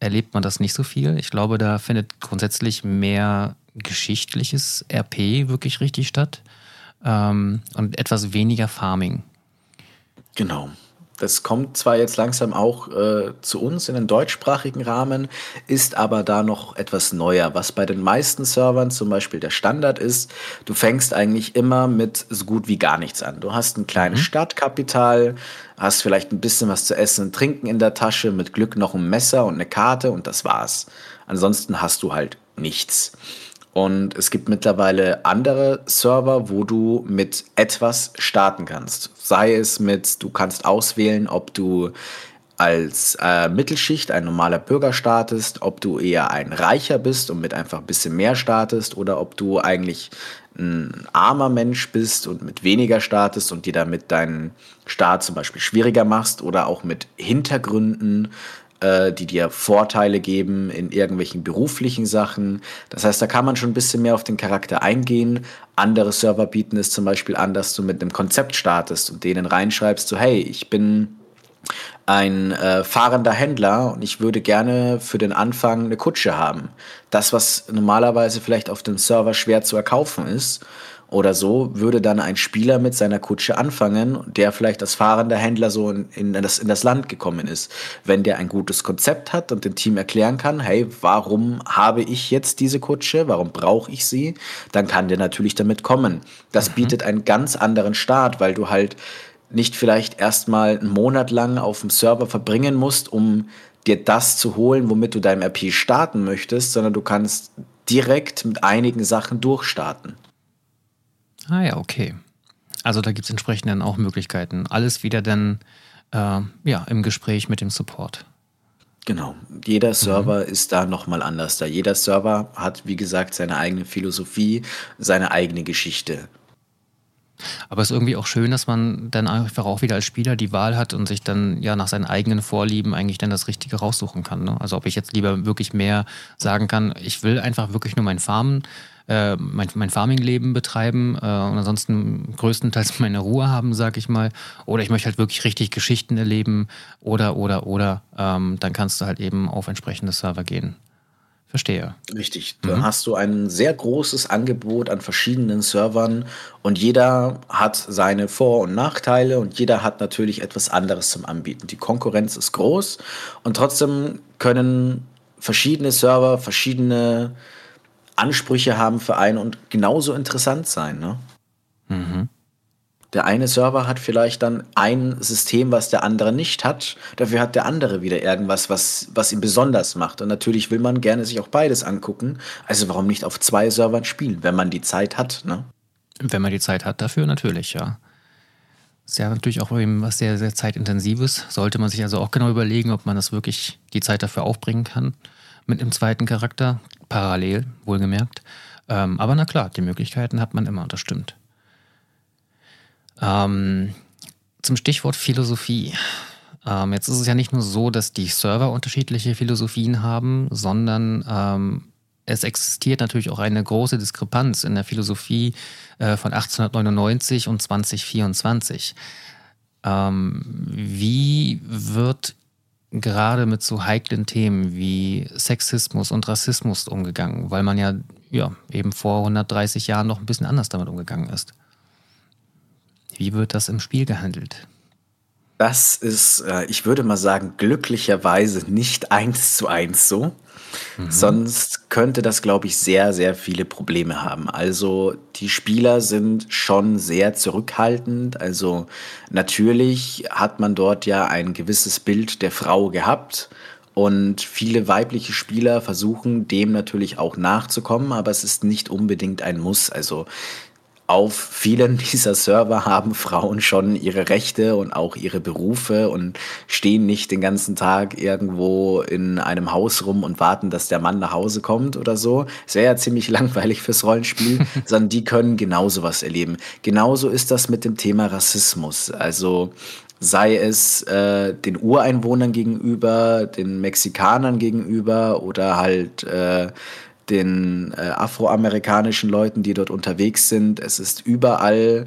erlebt man das nicht so viel. Ich glaube, da findet grundsätzlich mehr geschichtliches RP wirklich richtig statt ähm, und etwas weniger Farming. Genau. Das kommt zwar jetzt langsam auch äh, zu uns in den deutschsprachigen Rahmen, ist aber da noch etwas neuer. Was bei den meisten Servern zum Beispiel der Standard ist, du fängst eigentlich immer mit so gut wie gar nichts an. Du hast ein kleines mhm. Startkapital, hast vielleicht ein bisschen was zu essen und trinken in der Tasche, mit Glück noch ein Messer und eine Karte und das war's. Ansonsten hast du halt nichts. Und es gibt mittlerweile andere Server, wo du mit etwas starten kannst. Sei es mit, du kannst auswählen, ob du als äh, Mittelschicht ein normaler Bürger startest, ob du eher ein Reicher bist und mit einfach ein bisschen mehr startest oder ob du eigentlich ein armer Mensch bist und mit weniger startest und dir damit deinen Start zum Beispiel schwieriger machst oder auch mit Hintergründen äh, die dir Vorteile geben in irgendwelchen beruflichen Sachen. Das heißt, da kann man schon ein bisschen mehr auf den Charakter eingehen. Andere Server bieten es zum Beispiel an, dass du mit einem Konzept startest und denen reinschreibst, so hey, ich bin ein äh, fahrender Händler und ich würde gerne für den Anfang eine Kutsche haben. Das, was normalerweise vielleicht auf dem Server schwer zu erkaufen ist oder so, würde dann ein Spieler mit seiner Kutsche anfangen, der vielleicht als fahrender Händler so in, in, das, in das Land gekommen ist. Wenn der ein gutes Konzept hat und dem Team erklären kann, hey, warum habe ich jetzt diese Kutsche, warum brauche ich sie, dann kann der natürlich damit kommen. Das mhm. bietet einen ganz anderen Start, weil du halt nicht vielleicht erstmal einen Monat lang auf dem Server verbringen musst, um dir das zu holen, womit du deinem RP starten möchtest, sondern du kannst direkt mit einigen Sachen durchstarten. Ah ja, okay. Also da gibt es entsprechend dann auch Möglichkeiten. Alles wieder dann äh, ja, im Gespräch mit dem Support. Genau. Jeder mhm. Server mhm. ist da nochmal anders. Da jeder Server hat, wie gesagt, seine eigene Philosophie, seine eigene Geschichte. Aber es ist irgendwie auch schön, dass man dann einfach auch wieder als Spieler die Wahl hat und sich dann ja nach seinen eigenen Vorlieben eigentlich dann das Richtige raussuchen kann. Ne? Also ob ich jetzt lieber wirklich mehr sagen kann, ich will einfach wirklich nur mein Farmen, äh, mein, mein Farming-Leben betreiben äh, und ansonsten größtenteils meine Ruhe haben, sag ich mal. Oder ich möchte halt wirklich richtig Geschichten erleben oder, oder, oder. Ähm, dann kannst du halt eben auf entsprechende Server gehen. Verstehe. Richtig. Da mhm. hast du ein sehr großes Angebot an verschiedenen Servern und jeder hat seine Vor- und Nachteile und jeder hat natürlich etwas anderes zum Anbieten. Die Konkurrenz ist groß und trotzdem können verschiedene Server verschiedene Ansprüche haben für einen und genauso interessant sein. Ne? Mhm. Der eine Server hat vielleicht dann ein System, was der andere nicht hat. Dafür hat der andere wieder irgendwas, was, was ihn besonders macht. Und natürlich will man gerne sich auch beides angucken. Also warum nicht auf zwei Servern spielen, wenn man die Zeit hat, ne? Wenn man die Zeit hat dafür, natürlich, ja. Ist ja natürlich auch eben was sehr, sehr zeitintensives. Sollte man sich also auch genau überlegen, ob man das wirklich die Zeit dafür aufbringen kann. Mit einem zweiten Charakter, parallel, wohlgemerkt. Ähm, aber na klar, die Möglichkeiten hat man immer, das stimmt. Ähm, zum Stichwort Philosophie. Ähm, jetzt ist es ja nicht nur so, dass die Server unterschiedliche Philosophien haben, sondern ähm, es existiert natürlich auch eine große Diskrepanz in der Philosophie äh, von 1899 und 2024. Ähm, wie wird gerade mit so heiklen Themen wie Sexismus und Rassismus umgegangen, weil man ja, ja eben vor 130 Jahren noch ein bisschen anders damit umgegangen ist? Wie wird das im Spiel gehandelt? Das ist, äh, ich würde mal sagen, glücklicherweise nicht eins zu eins so. Mhm. Sonst könnte das, glaube ich, sehr, sehr viele Probleme haben. Also die Spieler sind schon sehr zurückhaltend. Also natürlich hat man dort ja ein gewisses Bild der Frau gehabt. Und viele weibliche Spieler versuchen dem natürlich auch nachzukommen, aber es ist nicht unbedingt ein Muss. Also auf vielen dieser Server haben Frauen schon ihre Rechte und auch ihre Berufe und stehen nicht den ganzen Tag irgendwo in einem Haus rum und warten, dass der Mann nach Hause kommt oder so. Es wäre ja ziemlich langweilig fürs Rollenspiel, sondern die können genauso was erleben. Genauso ist das mit dem Thema Rassismus. Also sei es äh, den Ureinwohnern gegenüber, den Mexikanern gegenüber oder halt äh, den äh, afroamerikanischen Leuten, die dort unterwegs sind. Es ist überall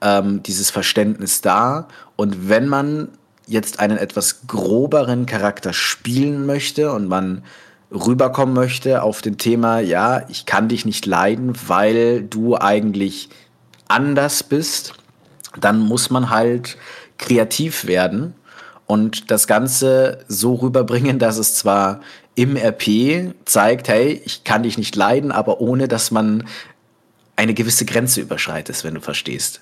ähm, dieses Verständnis da. Und wenn man jetzt einen etwas groberen Charakter spielen möchte und man rüberkommen möchte auf dem Thema, ja, ich kann dich nicht leiden, weil du eigentlich anders bist, dann muss man halt kreativ werden und das Ganze so rüberbringen, dass es zwar im RP zeigt, hey, ich kann dich nicht leiden, aber ohne, dass man eine gewisse Grenze überschreitet, wenn du verstehst.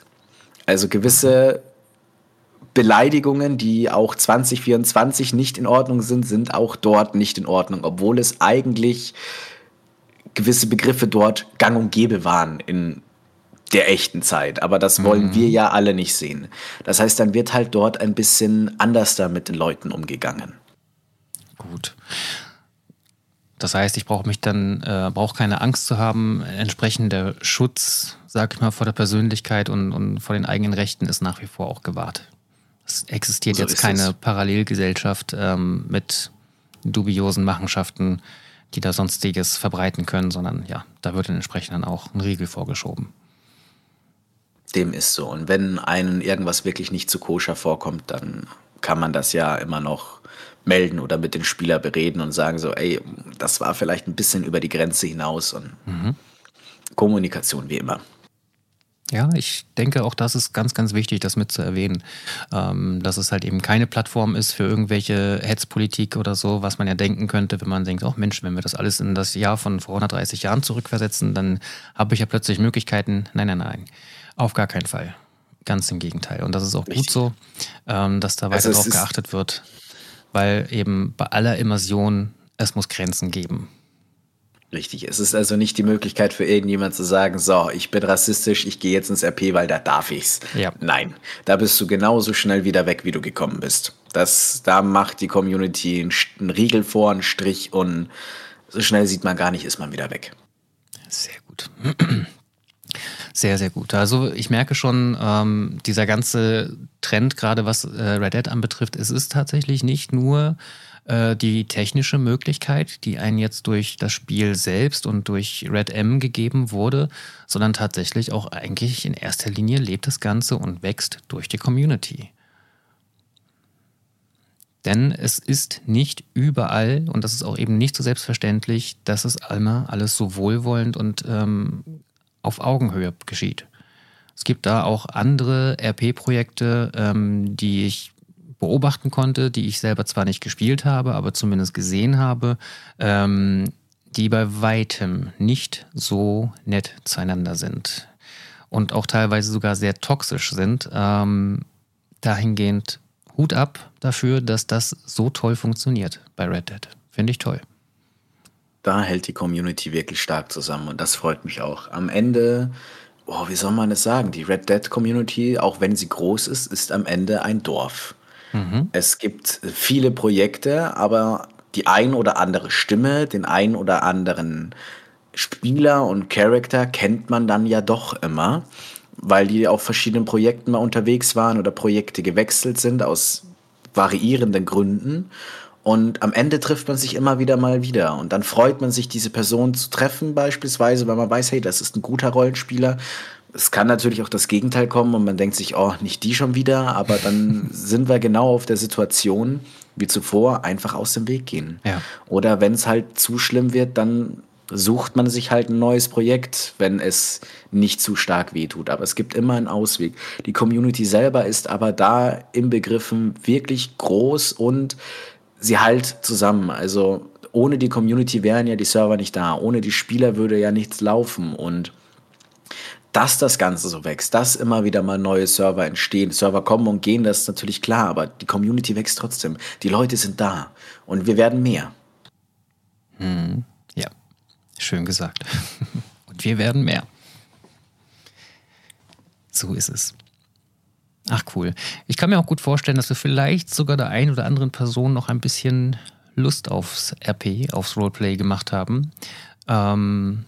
Also gewisse Beleidigungen, die auch 2024 nicht in Ordnung sind, sind auch dort nicht in Ordnung, obwohl es eigentlich gewisse Begriffe dort gang und gäbe waren in der echten Zeit. Aber das wollen mhm. wir ja alle nicht sehen. Das heißt, dann wird halt dort ein bisschen anders da mit den Leuten umgegangen. Gut. Das heißt, ich brauche mich dann, äh, brauche keine Angst zu haben. Entsprechender Schutz, sag ich mal, vor der Persönlichkeit und, und vor den eigenen Rechten ist nach wie vor auch gewahrt. Es existiert so jetzt keine es. Parallelgesellschaft ähm, mit dubiosen Machenschaften, die da sonstiges verbreiten können, sondern ja, da wird dann entsprechend dann auch ein Riegel vorgeschoben. Dem ist so. Und wenn einem irgendwas wirklich nicht zu koscher vorkommt, dann kann man das ja immer noch melden oder mit den Spielern bereden und sagen so, ey, das war vielleicht ein bisschen über die Grenze hinaus und mhm. Kommunikation wie immer. Ja, ich denke auch, das ist ganz, ganz wichtig, das mit zu erwähnen, ähm, dass es halt eben keine Plattform ist für irgendwelche Hetzpolitik oder so, was man ja denken könnte, wenn man denkt, oh Mensch, wenn wir das alles in das Jahr von vor 130 Jahren zurückversetzen, dann habe ich ja plötzlich Möglichkeiten. Nein, nein, nein, auf gar keinen Fall. Ganz im Gegenteil. Und das ist auch Richtig. gut so, ähm, dass da weiter also darauf geachtet wird, weil eben bei aller Immersion es muss Grenzen geben. Richtig, es ist also nicht die Möglichkeit für irgendjemand zu sagen, so, ich bin rassistisch, ich gehe jetzt ins RP, weil da darf ich's. Ja. Nein, da bist du genauso schnell wieder weg, wie du gekommen bist. Das, da macht die Community einen, einen Riegel vor, einen Strich und so schnell sieht man gar nicht, ist man wieder weg. Sehr gut. Sehr, sehr gut. Also ich merke schon, ähm, dieser ganze Trend, gerade was äh, Red Dead anbetrifft, es ist tatsächlich nicht nur äh, die technische Möglichkeit, die einen jetzt durch das Spiel selbst und durch Red M gegeben wurde, sondern tatsächlich auch eigentlich in erster Linie lebt das Ganze und wächst durch die Community. Denn es ist nicht überall, und das ist auch eben nicht so selbstverständlich, dass es immer alles so wohlwollend und ähm, auf Augenhöhe geschieht. Es gibt da auch andere RP-Projekte, ähm, die ich beobachten konnte, die ich selber zwar nicht gespielt habe, aber zumindest gesehen habe, ähm, die bei weitem nicht so nett zueinander sind und auch teilweise sogar sehr toxisch sind. Ähm, dahingehend Hut ab dafür, dass das so toll funktioniert bei Red Dead. Finde ich toll. Da hält die Community wirklich stark zusammen und das freut mich auch. Am Ende, oh, wie soll man es sagen, die Red Dead Community, auch wenn sie groß ist, ist am Ende ein Dorf. Mhm. Es gibt viele Projekte, aber die ein oder andere Stimme, den ein oder anderen Spieler und Charakter kennt man dann ja doch immer, weil die auf verschiedenen Projekten mal unterwegs waren oder Projekte gewechselt sind aus variierenden Gründen. Und am Ende trifft man sich immer wieder mal wieder. Und dann freut man sich, diese Person zu treffen, beispielsweise, weil man weiß, hey, das ist ein guter Rollenspieler es kann natürlich auch das Gegenteil kommen und man denkt sich, oh, nicht die schon wieder, aber dann sind wir genau auf der Situation wie zuvor, einfach aus dem Weg gehen. Ja. Oder wenn es halt zu schlimm wird, dann sucht man sich halt ein neues Projekt, wenn es nicht zu stark wehtut. Aber es gibt immer einen Ausweg. Die Community selber ist aber da im Begriffen wirklich groß und sie halt zusammen. Also ohne die Community wären ja die Server nicht da. Ohne die Spieler würde ja nichts laufen. Und dass das Ganze so wächst, dass immer wieder mal neue Server entstehen. Server kommen und gehen, das ist natürlich klar, aber die Community wächst trotzdem. Die Leute sind da und wir werden mehr. Hm, ja, schön gesagt. und wir werden mehr. So ist es. Ach cool. Ich kann mir auch gut vorstellen, dass wir vielleicht sogar der einen oder anderen Person noch ein bisschen Lust aufs RP, aufs Roleplay gemacht haben. Ähm,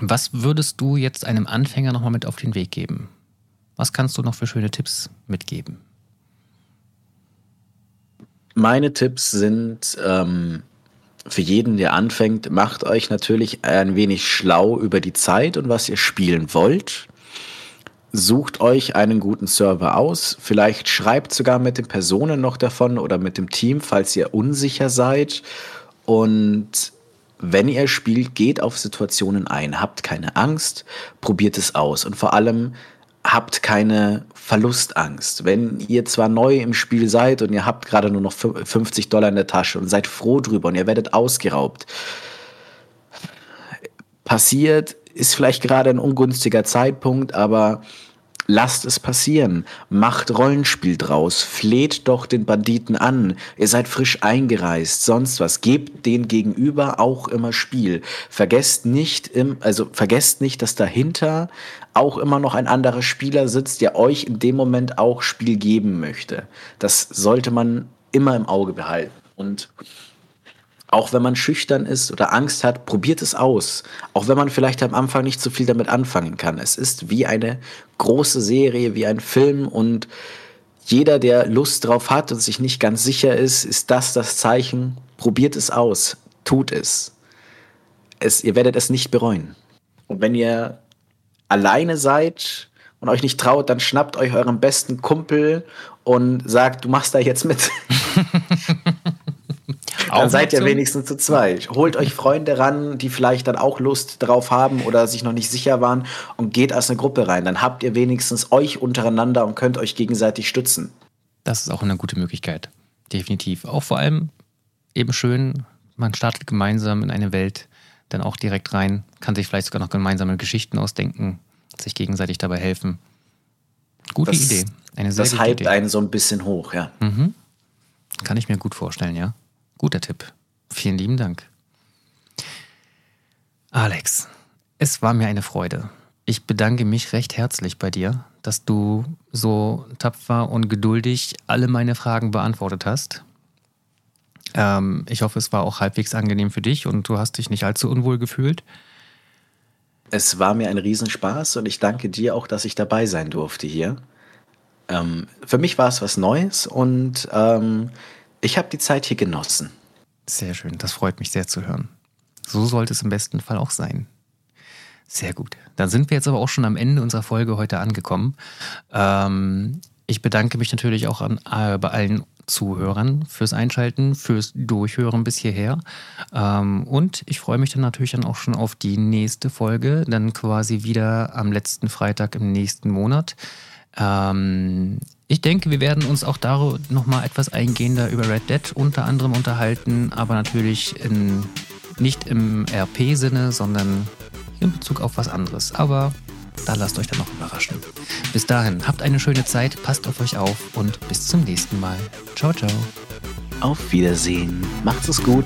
was würdest du jetzt einem Anfänger nochmal mit auf den Weg geben? Was kannst du noch für schöne Tipps mitgeben? Meine Tipps sind ähm, für jeden, der anfängt, macht euch natürlich ein wenig schlau über die Zeit und was ihr spielen wollt. Sucht euch einen guten Server aus. Vielleicht schreibt sogar mit den Personen noch davon oder mit dem Team, falls ihr unsicher seid. Und wenn ihr spielt, geht auf Situationen ein, habt keine Angst, probiert es aus und vor allem habt keine Verlustangst. Wenn ihr zwar neu im Spiel seid und ihr habt gerade nur noch 50 Dollar in der Tasche und seid froh drüber und ihr werdet ausgeraubt, passiert, ist vielleicht gerade ein ungünstiger Zeitpunkt, aber Lasst es passieren. Macht Rollenspiel draus. Fleht doch den Banditen an. Ihr seid frisch eingereist. Sonst was. Gebt den Gegenüber auch immer Spiel. Vergesst nicht, im, also vergesst nicht, dass dahinter auch immer noch ein anderer Spieler sitzt, der euch in dem Moment auch Spiel geben möchte. Das sollte man immer im Auge behalten. Und auch wenn man schüchtern ist oder Angst hat, probiert es aus. Auch wenn man vielleicht am Anfang nicht so viel damit anfangen kann. Es ist wie eine große Serie, wie ein Film und jeder, der Lust drauf hat und sich nicht ganz sicher ist, ist das das Zeichen. Probiert es aus. Tut es. es ihr werdet es nicht bereuen. Und wenn ihr alleine seid und euch nicht traut, dann schnappt euch euren besten Kumpel und sagt, du machst da jetzt mit. dann seid ihr wenigstens zu zweit. Holt euch Freunde ran, die vielleicht dann auch Lust drauf haben oder sich noch nicht sicher waren und geht als eine Gruppe rein. Dann habt ihr wenigstens euch untereinander und könnt euch gegenseitig stützen. Das ist auch eine gute Möglichkeit. Definitiv. Auch vor allem eben schön, man startet gemeinsam in eine Welt, dann auch direkt rein, kann sich vielleicht sogar noch gemeinsame Geschichten ausdenken, sich gegenseitig dabei helfen. Gute das, Idee. Eine sehr das hypt Idee. einen so ein bisschen hoch, ja. Mhm. Kann ich mir gut vorstellen, ja. Guter Tipp. Vielen lieben Dank. Alex, es war mir eine Freude. Ich bedanke mich recht herzlich bei dir, dass du so tapfer und geduldig alle meine Fragen beantwortet hast. Ähm, ich hoffe, es war auch halbwegs angenehm für dich und du hast dich nicht allzu unwohl gefühlt. Es war mir ein Riesenspaß und ich danke dir auch, dass ich dabei sein durfte hier. Ähm, für mich war es was Neues und ähm, ich habe die Zeit hier genossen. Sehr schön, das freut mich sehr zu hören. So sollte es im besten Fall auch sein. Sehr gut. Dann sind wir jetzt aber auch schon am Ende unserer Folge heute angekommen. Ähm, ich bedanke mich natürlich auch an, äh, bei allen Zuhörern fürs Einschalten, fürs Durchhören bis hierher. Ähm, und ich freue mich dann natürlich dann auch schon auf die nächste Folge, dann quasi wieder am letzten Freitag im nächsten Monat. Ähm, ich denke, wir werden uns auch darüber nochmal etwas eingehender über Red Dead unter anderem unterhalten, aber natürlich in, nicht im RP-Sinne, sondern in Bezug auf was anderes. Aber da lasst euch dann noch überraschen. Bis dahin, habt eine schöne Zeit, passt auf euch auf und bis zum nächsten Mal. Ciao, ciao. Auf Wiedersehen. Macht's es gut.